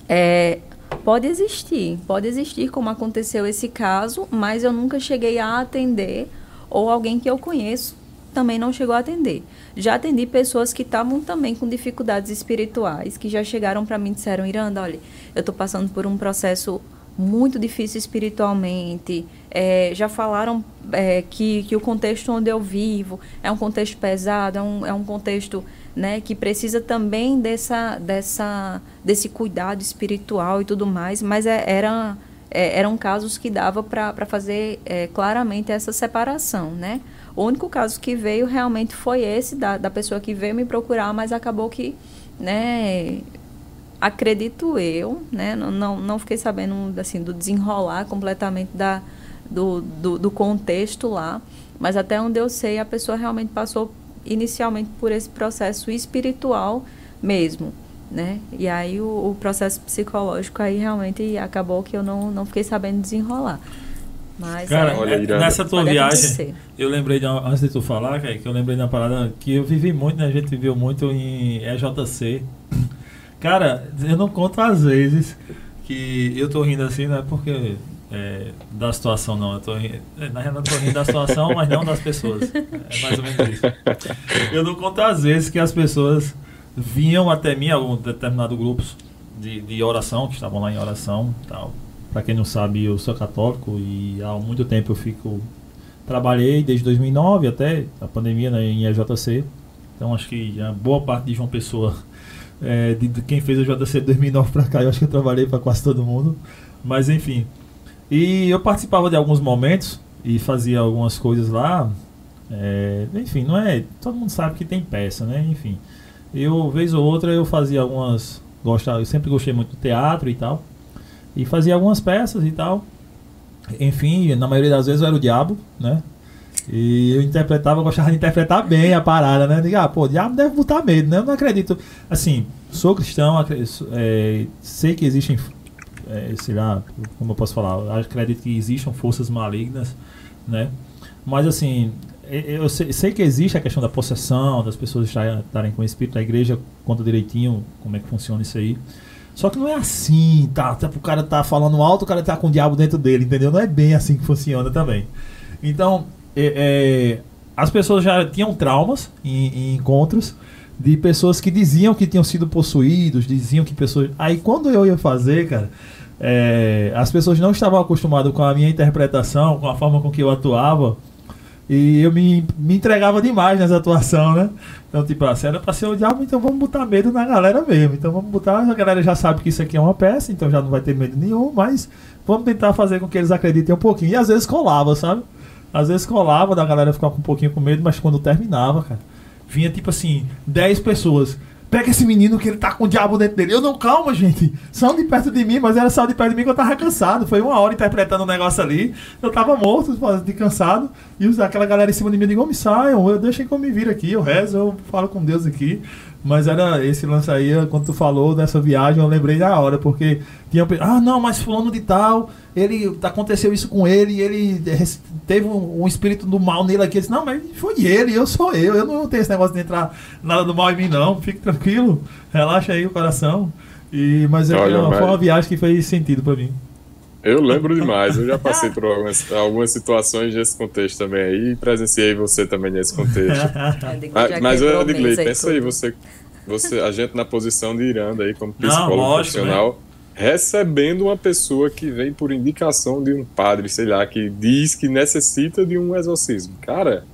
C: é, pode existir, pode existir como aconteceu esse caso, mas eu nunca cheguei a atender ou alguém que eu conheço também não chegou a atender. Já atendi pessoas que estavam também com dificuldades espirituais, que já chegaram para mim e disseram: Iranda, olha, eu estou passando por um processo muito difícil espiritualmente. É, já falaram é, que, que o contexto onde eu vivo é um contexto pesado, é um, é um contexto né, que precisa também dessa, dessa, desse cuidado espiritual e tudo mais, mas é, era, é, eram casos que dava para fazer é, claramente essa separação, né? O único caso que veio realmente foi esse, da, da pessoa que veio me procurar, mas acabou que, né, acredito eu, né, não, não, fiquei sabendo, assim, do desenrolar completamente da, do, do, do contexto lá, mas até onde eu sei, a pessoa realmente passou inicialmente por esse processo espiritual mesmo, né? E aí o, o, processo psicológico aí realmente acabou que eu não, não fiquei sabendo desenrolar. Mas,
A: cara, é, é nessa tua viagem, acontecer. eu lembrei, de, antes de tu falar, cara, que eu lembrei da parada que eu vivi muito, né? A gente viveu muito em EJC. Cara, eu não conto às vezes que eu tô rindo assim, não é porque é, da situação, não. Eu tô rindo, é, na realidade, eu tô rindo da situação, mas não das pessoas. É mais ou menos isso. Eu não conto às vezes que as pessoas vinham até mim, algum determinado grupos de, de oração, que estavam lá em oração tal para quem não sabe, eu sou católico e há muito tempo eu fico. Trabalhei desde 2009 até a pandemia né, em EJC. Então acho que a boa parte de João Pessoa, é, de, de, quem fez o JC de 2009 para cá, eu acho que eu trabalhei para quase todo mundo. Mas enfim. E eu participava de alguns momentos e fazia algumas coisas lá. É, enfim, não é. Todo mundo sabe que tem peça, né? Enfim. Eu, vez ou outra, eu fazia algumas. Gostava, eu sempre gostei muito do teatro e tal. E fazia algumas peças e tal. Enfim, na maioria das vezes eu era o diabo, né? E eu interpretava, eu gostava de interpretar bem a parada, né? Diga, ah, pô, o diabo deve botar medo, né? Eu não acredito. Assim, sou cristão, é, sei que existem, é, sei lá, como eu posso falar, acredito que existam forças malignas, né? Mas assim, eu sei, sei, que existe a questão da possessão, das pessoas estarem com o espírito da igreja, conta direitinho como é que funciona isso aí. Só que não é assim, tá? O cara tá falando alto, o cara tá com o diabo dentro dele, entendeu? Não é bem assim que funciona também. Então, é, é, as pessoas já tinham traumas em, em, encontros de pessoas que diziam que tinham sido possuídos, diziam que pessoas. Aí quando eu ia fazer, cara, é, as pessoas não estavam acostumadas com a minha interpretação, com a forma com que eu atuava. E eu me, me entregava demais nessa atuação, né? Então, tipo, se era pra ser o diabo, então vamos botar medo na galera mesmo. Então vamos botar, a galera já sabe que isso aqui é uma peça, então já não vai ter medo nenhum, mas vamos tentar fazer com que eles acreditem um pouquinho. E às vezes colava, sabe? Às vezes colava, da galera ficar com um pouquinho com medo, mas quando terminava, cara, vinha tipo assim, 10 pessoas. Pega esse menino que ele tá com o diabo dentro dele. Eu não, calma, gente. Saiu de perto de mim, mas era só de perto de mim que eu tava cansado. Foi uma hora interpretando o um negócio ali. Eu tava morto, de cansado. E aquela galera em cima de mim, eu digo, me saiam, eu deixem que eu me vir aqui, eu rezo, eu falo com Deus aqui. Mas era esse lance aí, quando tu falou dessa viagem, eu lembrei da hora, porque tinha ah, não, mas fulano de tal, ele aconteceu isso com ele, e ele teve um, um espírito do mal nele aqui. Eu disse, não, mas foi ele, eu sou eu, eu não tenho esse negócio de entrar nada do mal em mim, não. Fique tranquilo, relaxa aí o coração. E, mas é,
B: Olha,
A: foi
B: mas-
A: uma viagem que fez sentido pra mim.
B: Eu lembro demais, eu já passei por algumas, algumas situações nesse contexto também aí e presenciei você também nesse contexto.
C: Eu digo,
B: mas mas eu
C: e
B: pensa aí, você, você, a gente na posição de Iranda aí como
A: Não,
B: psicólogo
A: lógico,
B: profissional, recebendo uma pessoa que vem por indicação de um padre, sei lá, que diz que necessita de um exorcismo. Cara,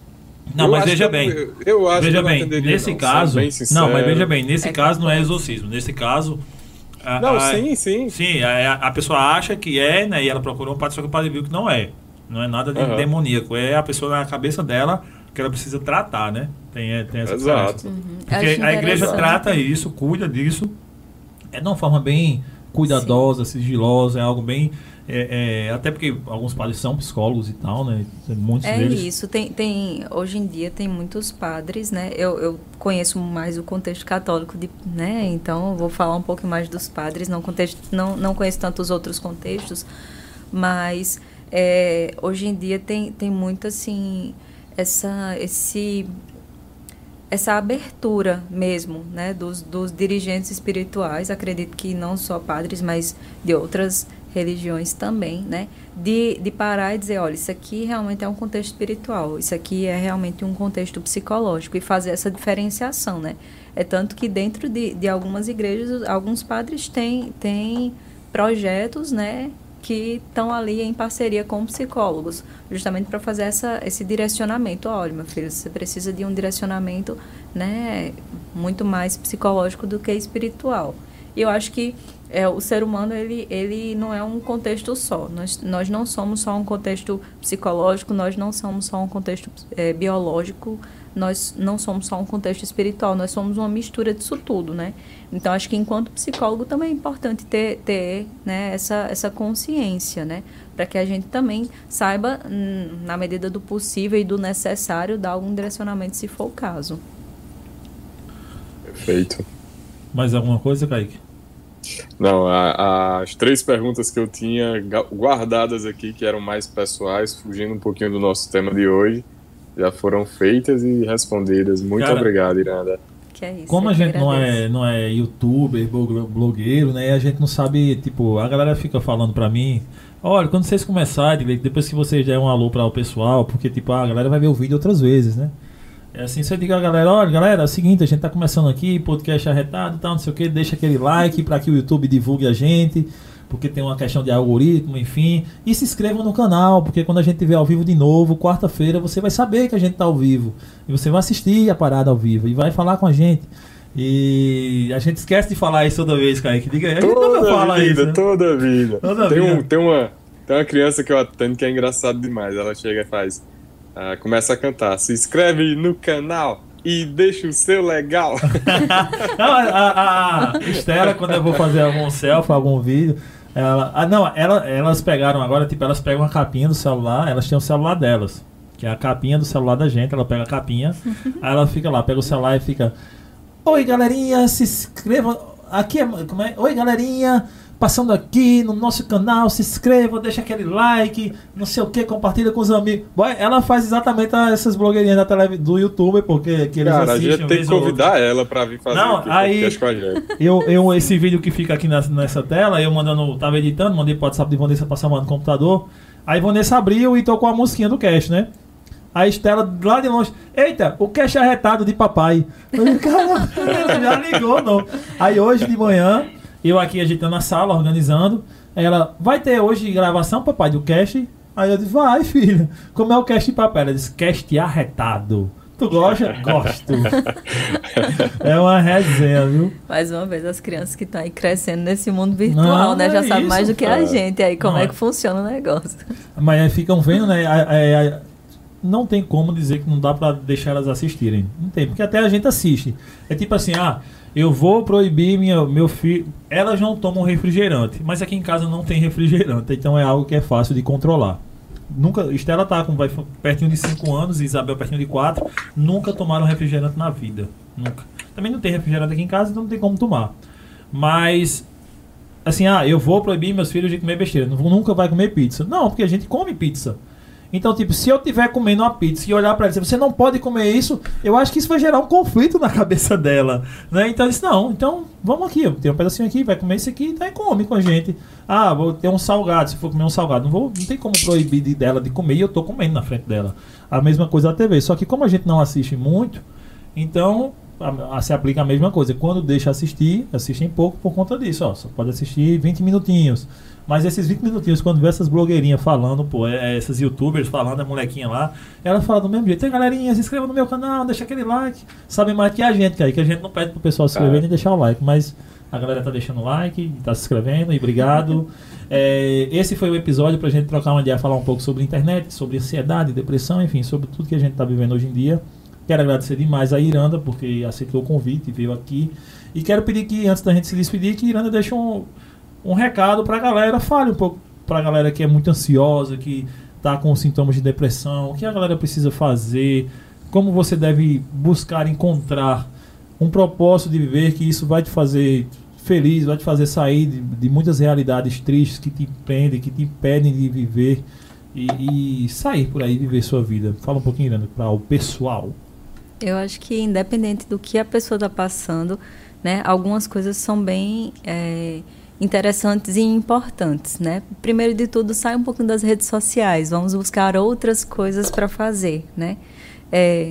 A: Não,
B: eu
A: mas
B: acho
A: veja bem.
B: Eu, eu acho
A: veja
B: que eu não
A: bem, nesse
B: não,
A: caso.
B: bem
A: não, mas veja bem, nesse
C: É
A: caso não é exorcismo. Nesse caso. A,
B: Não,
A: a-
B: sim, sim.
A: Sim, a, a pessoa acha que é, né? E ela procurou um padre, só que o padre viu que não é. Não é nada de
B: Aham.
A: demoníaco. É a pessoa na cabeça dela que ela precisa tratar, né? Tem, é, tem essa
B: Exato.
C: Uhum.
A: Porque a igreja trata isso, cuida disso. É de uma forma bem cuidadosa, sigilosa, é algo bem. É, é, até porque alguns padres são psicólogos e tal, né? Muitos
C: É
A: deles.
C: isso, tem, tem, hoje em dia tem muitos padres, né? Eu, eu conheço mais o contexto católico, de, né? Então eu vou falar um pouco mais dos padres, não, contexto, não, não conheço tanto os outros contextos, mas é, hoje em dia tem, tem muito assim, essa, esse, essa abertura mesmo, né? Dos, dos dirigentes espirituais, acredito que não só padres, mas de outras religiões também, né? De, de parar e dizer, olha, isso aqui realmente é um contexto espiritual, isso aqui é realmente um contexto psicológico e fazer essa diferenciação, né? É tanto que dentro de, de algumas igrejas, alguns padres têm, têm projetos, né? Que estão ali em parceria com psicólogos, justamente para fazer essa, esse direcionamento. Olha, meu filho, você precisa de um direcionamento, né? Muito mais psicológico do que espiritual. E eu acho que é, o ser humano ele, ele não é um contexto só. Nós, nós não somos só um contexto psicológico, nós não somos só um contexto é, biológico, nós não somos só um contexto espiritual, nós somos uma mistura disso tudo, né? Então, acho que enquanto psicólogo também é importante ter, ter né, essa, essa consciência, né? Para que a gente também saiba, hum, na medida do possível e do necessário, dar algum direcionamento, se for o caso.
B: Perfeito.
A: Mais alguma coisa, Kaique?
B: Não, a- as três perguntas que eu tinha guardadas aqui, que eram mais pessoais, fugindo um pouquinho do nosso tema de hoje, já foram feitas e respondidas. Muito
A: Cara,
B: obrigado, Iranda.
C: Que é isso.
A: Como a gente não é, não é youtuber, blo- blogueiro, né? A gente não sabe, tipo, a galera fica falando pra mim, olha, quando vocês começarem, depois que vocês der um alô para o pessoal, porque, tipo, a galera vai ver o vídeo outras vezes, né? É assim, você diga a galera, olha, galera, é o seguinte, a gente tá começando aqui, podcast arretado e tal, não sei o que, deixa aquele like para que o YouTube divulgue a gente, porque tem uma questão de algoritmo, enfim. E se inscrevam no canal, porque quando a gente tiver ao vivo de novo, quarta-feira, você vai saber que a gente tá ao vivo. E você vai assistir a parada ao vivo e vai falar com a gente. E a gente esquece de falar isso toda vez, Kaique. Diga aí, a gente fala
B: vida,
A: isso. né?
B: toda vida.
A: Toda
B: tem,
A: vida.
B: Um, tem, uma, tem uma criança que eu atendo que é engraçado demais. Ela chega e faz. Ah, começa a cantar. Se inscreve no canal e deixa o seu legal.
A: Não, a, a, a Estela, quando eu vou fazer algum selfie, algum vídeo, ela. Ah, não, ela, elas pegaram agora, tipo, elas pegam a capinha do celular, elas têm o celular delas. Que é a capinha do celular da gente, ela pega a capinha, aí ela fica lá, pega o celular e fica. Oi galerinha, se inscreva. Aqui é. Como é? Oi galerinha, passando aqui no nosso canal, se inscreva, deixa aquele like, não sei o que, compartilha com os amigos. Boy, ela faz exatamente essas blogueirinhas da televisão do YouTube, porque que eles
B: Cara, a
A: assistem
B: gente
A: uma
B: tem que convidar ela pra vir fazer
A: Não,
B: aqui
A: aí-
B: com a gente.
A: Eu, eu, esse vídeo que fica aqui nessa, nessa tela, eu mandando, tava editando, mandei pro WhatsApp de Vanessa passar no computador. Aí Vanessa abriu e tocou a musiquinha do cast, né? A Estela lá de longe, eita, o cast arretado de papai. Eu falei, cara, já ligou, não. Aí hoje de manhã, eu aqui agitando a sala, organizando. Ela, vai ter hoje gravação, papai, do cast? Aí eu disse, vai, filha. Como é o cast de papai? Ela disse, cast arretado. Tu gosta? Gosto. é uma resenha, viu?
C: Mais uma vez, as crianças que estão aí crescendo nesse mundo virtual,
A: Não,
C: né?
A: é
C: Já sabem
A: isso,
C: mais do que a
B: cara.
C: gente aí, como
A: Não,
C: é
A: é.
C: que funciona o negócio.
A: Mas aí ficam vendo, né? a- a- a- não tem como dizer que não dá pra deixar elas assistirem. Não tem, porque até a gente assiste. É tipo assim, ah, eu vou proibir minha, meu filho. Elas não tomam refrigerante, mas aqui em casa não tem refrigerante, então é algo que é fácil de controlar. Nunca, Estela tá com vai pertinho de 5 anos, e Isabel pertinho de 4, nunca tomaram refrigerante na vida. Nunca. Também não tem refrigerante aqui em casa, então não tem como tomar. Mas, assim, ah, eu vou proibir meus filhos de comer besteira. Nunca vai comer pizza. Não, porque a gente come pizza. Então, tipo, se eu tiver comendo uma pizza e olhar para ela e dizer, você não pode comer isso, eu acho que isso vai gerar um conflito na cabeça dela, né? Então, eu disse, não, então, vamos aqui, tem um pedacinho aqui, vai comer isso aqui, então come com a gente. Ah, vou ter um salgado, se for comer um salgado, não, vou, não tem como proibir de, dela de comer e eu tô comendo na frente dela. A mesma coisa da TV, só que como a gente não assiste muito, então a, a, se aplica a mesma coisa. Quando deixa assistir, assistem pouco por conta disso, ó, só pode assistir 20 minutinhos. Mas esses 20 minutinhos, quando vê essas blogueirinhas falando, pô, é, é, essas youtubers falando, a molequinha lá, ela fala do mesmo jeito. Tem galerinha, se inscreva no meu canal, deixa aquele like. Sabe mais que a gente, cara, que a gente não pede pro pessoal se inscrever nem deixar o like, mas a galera tá deixando o like, tá se inscrevendo e obrigado. é, esse foi o episódio pra gente trocar uma ideia, falar um pouco sobre internet, sobre ansiedade, depressão, enfim, sobre tudo que a gente tá vivendo hoje em dia. Quero agradecer demais a Iranda, porque aceitou o convite e veio aqui. E quero pedir que, antes da gente se despedir, que Iranda deixe um um recado para a galera, fale um pouco para a galera que é muito ansiosa, que está com sintomas de depressão, o que a galera precisa fazer, como você deve buscar encontrar um propósito de viver, que isso vai te fazer feliz, vai te fazer sair de, de muitas realidades tristes que te prendem, que te impedem de viver e, e sair por aí viver sua vida. Fala um pouquinho, Irana, para o pessoal.
C: Eu acho que independente do que a pessoa está passando, né, algumas coisas são bem é, interessantes e importantes, né? Primeiro de tudo, sai um pouquinho das redes sociais, vamos buscar outras coisas para fazer, né? É,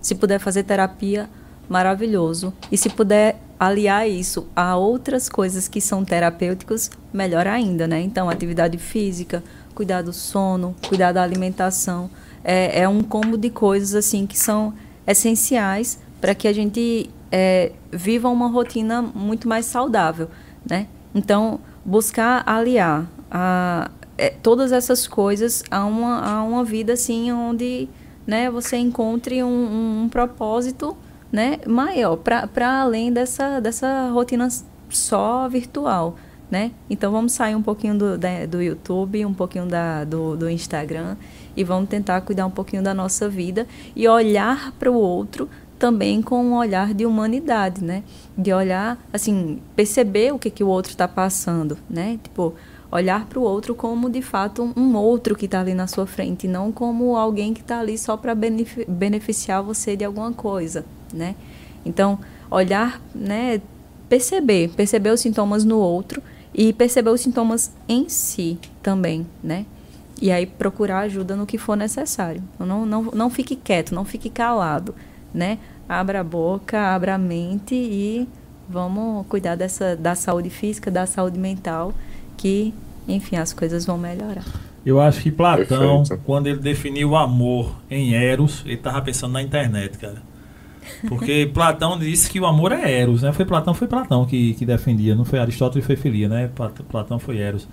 C: se puder fazer terapia, maravilhoso. E se puder aliar isso a outras coisas que são terapêuticos, melhor ainda, né? Então, atividade física, cuidar do sono, cuidar da alimentação, é, é um combo de coisas assim que são essenciais para que a gente é, viva uma rotina muito mais saudável, né? Então, buscar aliar a, é, todas essas coisas a uma, a uma vida assim onde né, você encontre um, um, um propósito né, maior, para além dessa, dessa rotina só virtual. Né? Então vamos sair um pouquinho do, da, do YouTube, um pouquinho da, do, do Instagram e vamos tentar cuidar um pouquinho da nossa vida e olhar para o outro também com um olhar de humanidade, né? De olhar, assim, perceber o que, que o outro está passando, né? Tipo, olhar para o outro como de fato um outro que está ali na sua frente, não como alguém que está ali só para beneficiar você de alguma coisa, né? Então, olhar, né? Perceber, perceber os sintomas no outro e perceber os sintomas em si também, né? E aí procurar ajuda no que for necessário. Não, não, não fique quieto, não fique calado né? Abra a boca, abra a mente e vamos cuidar dessa da saúde física, da saúde mental, que, enfim, as coisas vão melhorar.
A: Eu acho que Platão, Perfeito. quando ele definiu o amor em Eros, ele estava pensando na internet, cara. Porque Platão disse que o amor é Eros, né? Foi Platão, foi Platão que, que defendia, não foi Aristóteles, foi Filia, né? Platão foi Eros.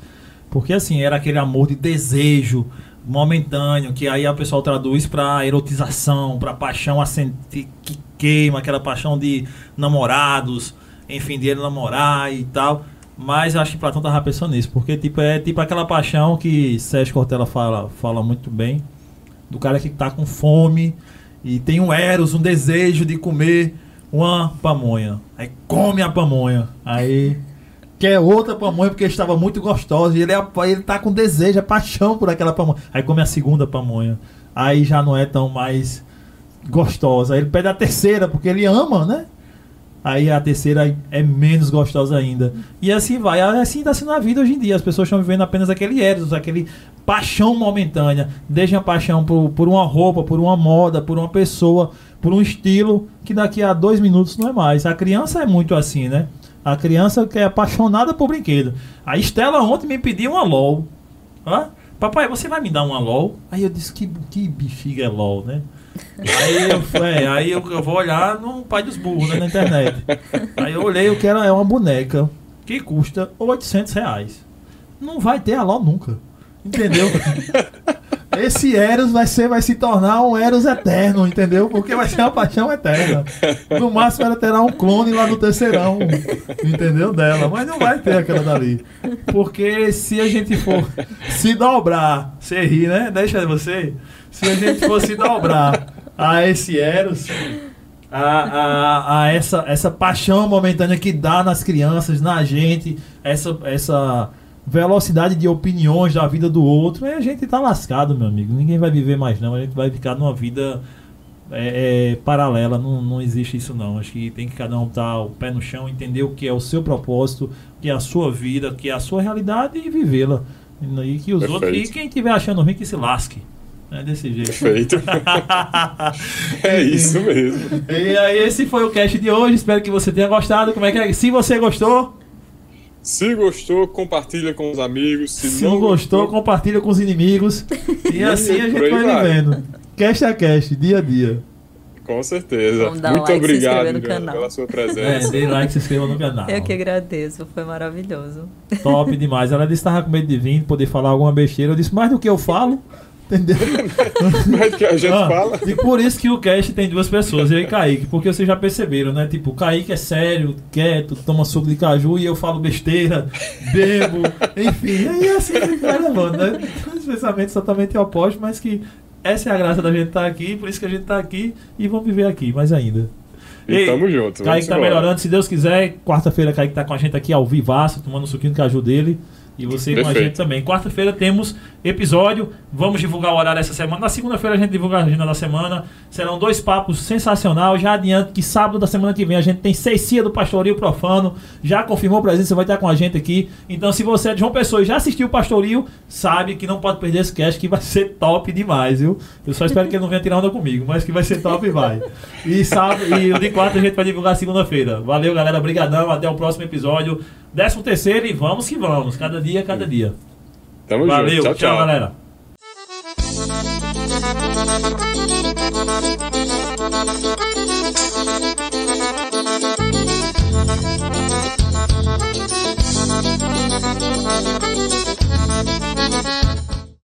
A: Porque assim, era aquele amor de desejo, momentâneo, que aí a pessoal traduz para erotização, para paixão que queima, aquela paixão de namorados, enfim, de ele namorar e tal. Mas acho que Platão tava pensando nisso, porque tipo, é tipo aquela paixão que Sérgio Cortella fala, fala muito bem, do cara que tá com fome e tem um eros, um desejo de comer uma pamonha. Aí come a pamonha. Aí quer outra pamonha porque estava muito gostosa. E ele, é, ele tá com desejo, é paixão por aquela pamonha. Aí come a segunda pamonha. Aí já não é tão mais gostosa. Aí ele pede a terceira porque ele ama, né? Aí a terceira é menos gostosa ainda. E assim vai. Assim está sendo a vida hoje em dia. As pessoas estão vivendo apenas aquele eros, aquele paixão momentânea. Deixam a paixão por, por uma roupa, por uma moda, por uma pessoa, por um estilo que daqui a dois minutos não é mais. A criança é muito assim, né? A criança que é apaixonada por brinquedo. A Estela ontem me pediu uma LOL. Hã? Papai, você vai me dar uma LOL? Aí eu disse, que, que bexiga é LOL, né? aí eu, é, aí eu, eu, vou olhar no pai dos burros né, na internet. Aí eu olhei o que era é uma boneca que custa 800 reais. Não vai ter a LOL nunca. Entendeu? Esse Eros vai, ser, vai se tornar um Eros eterno, entendeu? Porque vai ser uma paixão eterna. No máximo ela terá um clone lá no terceirão, entendeu? Dela. Mas não vai ter aquela dali. Porque se a gente for se dobrar, você ri, né? Deixa você. Se a gente for se dobrar a esse Eros, a, a, a essa, essa paixão momentânea que dá nas crianças, na gente, essa, essa velocidade de opiniões da vida do outro, aí a gente tá lascado, meu amigo. Ninguém vai viver mais, não. A gente vai ficar numa vida é, é, paralela, não, não existe isso não. Acho que tem que cada um estar o pé no chão, entender o que é o seu propósito, o que é a sua vida, o que é a sua realidade e vivê-la. E que os
B: Perfeito.
A: outros, e quem estiver achando ruim que se lasque. É desse jeito.
B: Perfeito. é isso mesmo.
A: E aí, esse foi o cast de hoje. Espero que você tenha gostado. Como é que é? Se você gostou,
B: Se gostou, compartilha com os amigos. Se,
A: se não gostou, compartilha com os inimigos. E assim a gente vai
B: vai.
A: vivendo. Cast a cast, dia a dia.
B: Com certeza.
C: Vamos dar
B: Muito
C: like e se
B: obrigado
C: canal.
B: pela sua
A: É,
B: presença.
A: dê like, se inscreva no canal.
C: Eu que agradeço, foi maravilhoso.
A: Top demais. Ela disse que estava com medo de vir, poder falar alguma besteira. Eu disse, mais do que eu falo. Entendeu?
B: Mas que a gente
A: Ah,
B: fala.
A: E por isso que o cast tem duas pessoas, eu e Kaique, porque vocês já perceberam, né? Tipo, o Kaique é sério, quieto, toma suco de caju e eu falo besteira, bebo, enfim, aí assim a gente vai levando, né? Os pensamentos totalmente opostos, mas que essa é a graça da gente estar aqui, por isso que a gente tá aqui e vamos viver aqui, mais ainda.
B: E
A: Ei,
B: tamo junto.
A: Kaique tá
B: embora.
A: melhorando, se Deus quiser, quarta-feira Kaique tá com a gente aqui ao vivaço, tomando um suquinho de caju dele. E você com a
B: Perfeito.
A: gente também. Quarta-feira temos episódio. Vamos divulgar o horário essa semana. Na segunda-feira a gente divulga a agenda da semana. Serão dois papos sensacional. Já adianto que sábado da semana que vem a gente tem Cecia do Pastoril Profano. Já confirmou presença, vai estar com a gente aqui. Então, se você é de João Pessoa e já assistiu o Pastoril, sabe que não pode perder esse cast que vai ser top demais, viu? Eu só espero que ele não venha tirar onda comigo, mas que vai ser top e vai. E sábado, e o de quarta a gente vai divulgar segunda-feira. Valeu, galera. Obrigadão. Até o próximo episódio. Décimo terceiro e vamos que vamos. Cada dia, cada dia.
B: Tamo
A: Valeu,
B: junto.
A: tchau, galera.
D: Thank you.